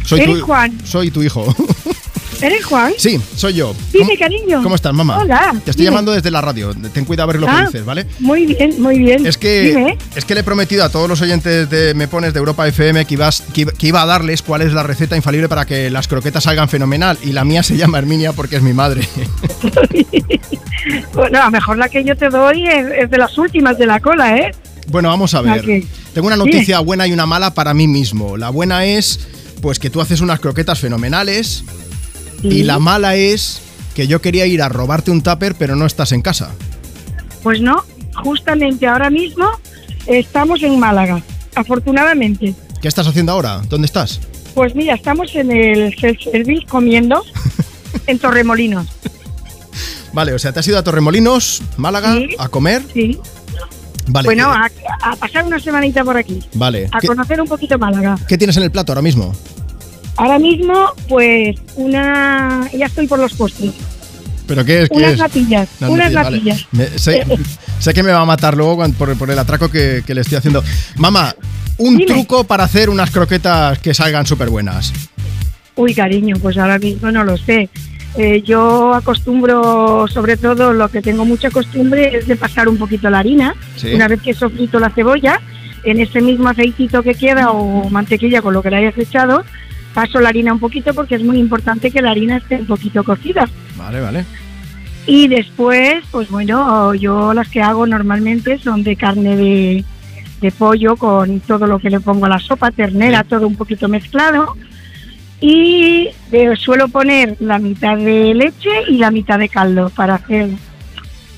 Soy ¿Eres tu, Juan? Soy tu hijo. ¿eres Juan? sí, soy yo. Dime, cariño. ¿Cómo estás, mamá? Hola. Te estoy dime. llamando desde la radio. Ten cuidado a ver lo Ah, que dices, ¿vale? Muy bien, muy bien. Es que, Dime. es que le he prometido a todos los oyentes de Me Pones de Europa FM que, ibas, que, iba- que iba a darles cuál es la receta infalible para que las croquetas salgan fenomenal. Y la mía se llama Herminia porque es mi madre. Bueno, a lo mejor la que yo te doy es, es de las últimas de la cola, ¿eh? Bueno, vamos a ver. Tengo una noticia buena y una mala para mí mismo. La buena es pues que tú haces unas croquetas fenomenales y la mala es que yo quería ir a robarte un tupper pero no estás en casa. Pues no, justamente ahora mismo estamos en Málaga, afortunadamente. ¿Qué estás haciendo ahora? ¿Dónde estás? Pues mira, estamos en el self-service comiendo en Torremolinos. Vale, o sea, te has ido a Torremolinos, Málaga, Sí. a comer. Sí. Vale. bueno, ¿qué- a, a pasar una semanita por aquí, Vale. a ¿Qué, conocer un poquito Málaga. qué tienes en el plato ahora mismo? Ahora mismo, pues una... Ya estoy por los postres. ¿Pero qué es? ¿Qué Unas es? natillas, Unas unas natillas, vale. Me- sé, sé que me va a matar luego cuando- por, por el atraco que, que le estoy haciendo. Mamá, un Dime. truco para hacer unas croquetas que salgan súper buenas. Uy, cariño, pues ahora mismo no lo sé. Eh, yo acostumbro, sobre todo, lo que tengo mucha costumbre es de pasar un poquito la harina. Sí. Una vez que he sofrito la cebolla, en ese mismo aceitito que queda o mantequilla con lo que le hayas echado, paso la harina un poquito porque es muy importante que la harina esté un poquito cocida. Vale, vale. Y después, pues bueno, yo las que hago normalmente son de carne de, de pollo con todo lo que le pongo a la sopa, ternera, todo un poquito mezclado. Y suelo poner la mitad de leche y la mitad de caldo para hacer,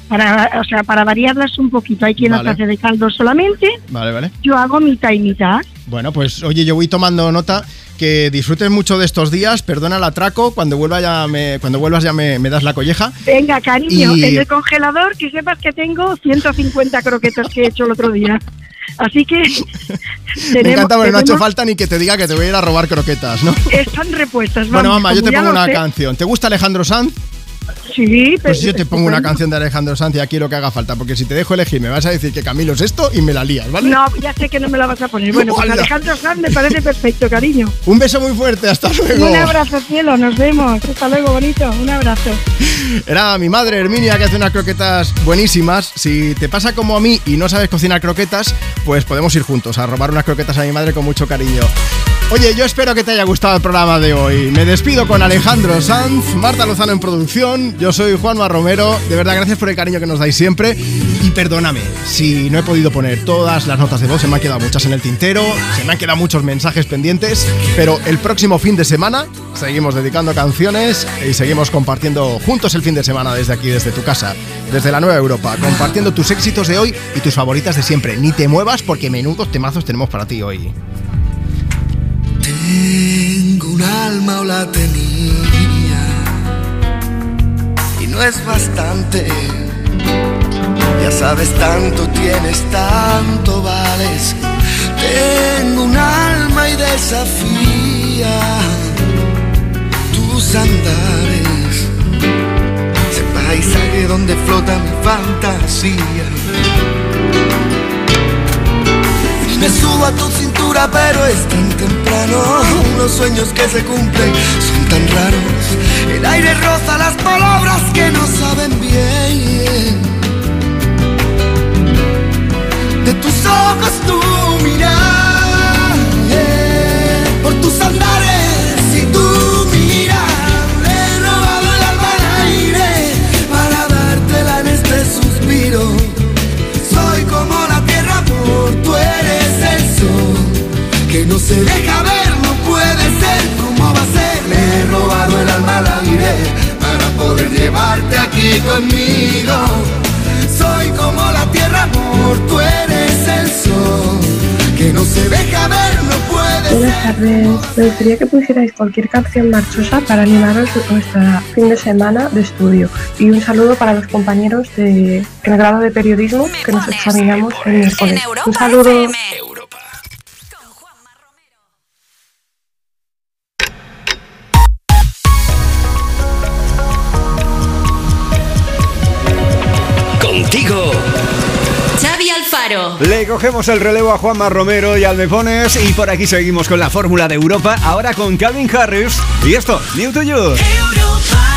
para, o sea, para variarlas un poquito. Hay quien Vale. las hace de caldo solamente, Vale, vale. yo hago mitad y mitad. Bueno, pues oye, yo voy tomando nota. Que disfrutes mucho de estos días. Perdona el atraco. Cuando, vuelva ya me, cuando vuelvas ya me, me das la colleja. Venga, cariño, Y- en el congelador que sepas que tengo 150 croquetas que he hecho el otro día. Así que me encanta porque no ha hecho falta ni que te diga que te voy a ir a robar croquetas, ¿no? están repuestas. Bueno, vamos, mamá, yo te pongo una sé. canción. ¿Te gusta Alejandro Sanz? Sí, pero Pues yo te pongo una canción de Alejandro Sanz y aquí lo que haga falta, porque si te dejo elegir me vas a decir que Camilo es esto y me la lías, ¿vale? No, ya sé que no me la vas a poner. Bueno, pues. Alejandro Sanz me parece perfecto, cariño. Un beso muy fuerte, hasta luego. Un abrazo, cielo, nos vemos. Hasta luego, bonito. Un abrazo. Era mi madre Herminia que hace unas croquetas buenísimas. Si te pasa como a mí y no sabes cocinar croquetas, pues podemos ir juntos a robar unas croquetas a mi madre con mucho cariño. Oye, yo espero que te haya gustado el programa de hoy. Me despido con Alejandro Sanz, Marta Lozano en producción. Yo soy Juanma Romero. De verdad, gracias por el cariño que nos dais siempre. Y perdóname si no he podido poner todas las notas de voz. Se me han quedado muchas en el tintero. Se me han quedado muchos mensajes pendientes. Pero el próximo fin de semana seguimos dedicando canciones y seguimos compartiendo juntos el fin de semana desde aquí, desde tu casa, desde la Nueva Europa, compartiendo tus éxitos de hoy y tus favoritas de siempre. Ni te muevas porque menudos temazos tenemos para ti hoy. Tengo un alma o la tenía no es bastante. Ya sabes tanto tienes, tanto vales. Tengo un alma y desafía tus andares. Ese paisaje donde flota mi fantasía. Me subo a tu cintura, pero es tan temprano. Los sueños que se cumplen son tan raros. El aire roza las palabras que no saben bien. De tus ojos tu mirar, por tus andares y tu mirar. He robado el alma al aire para dártela en este suspiro. Soy como la tierra, amor, tú eres el sol que no se deja ver, llevarte aquí conmigo. Soy como la tierra, amor, tú eres el sol que no se deja ver, no puede tardes. Me gustaría que pusierais cualquier canción marchosa para animaros nuestro fin de semana de estudio. Y un saludo para los compañeros de el grado de periodismo que nos examinamos el miércoles. Un saludo. Contigo. Xavi Alfaro. Le cogemos el relevo a Juanma Romero y Almefones y por aquí seguimos con la fórmula de Europa, ahora con Calvin Harris y esto, New to You. Europa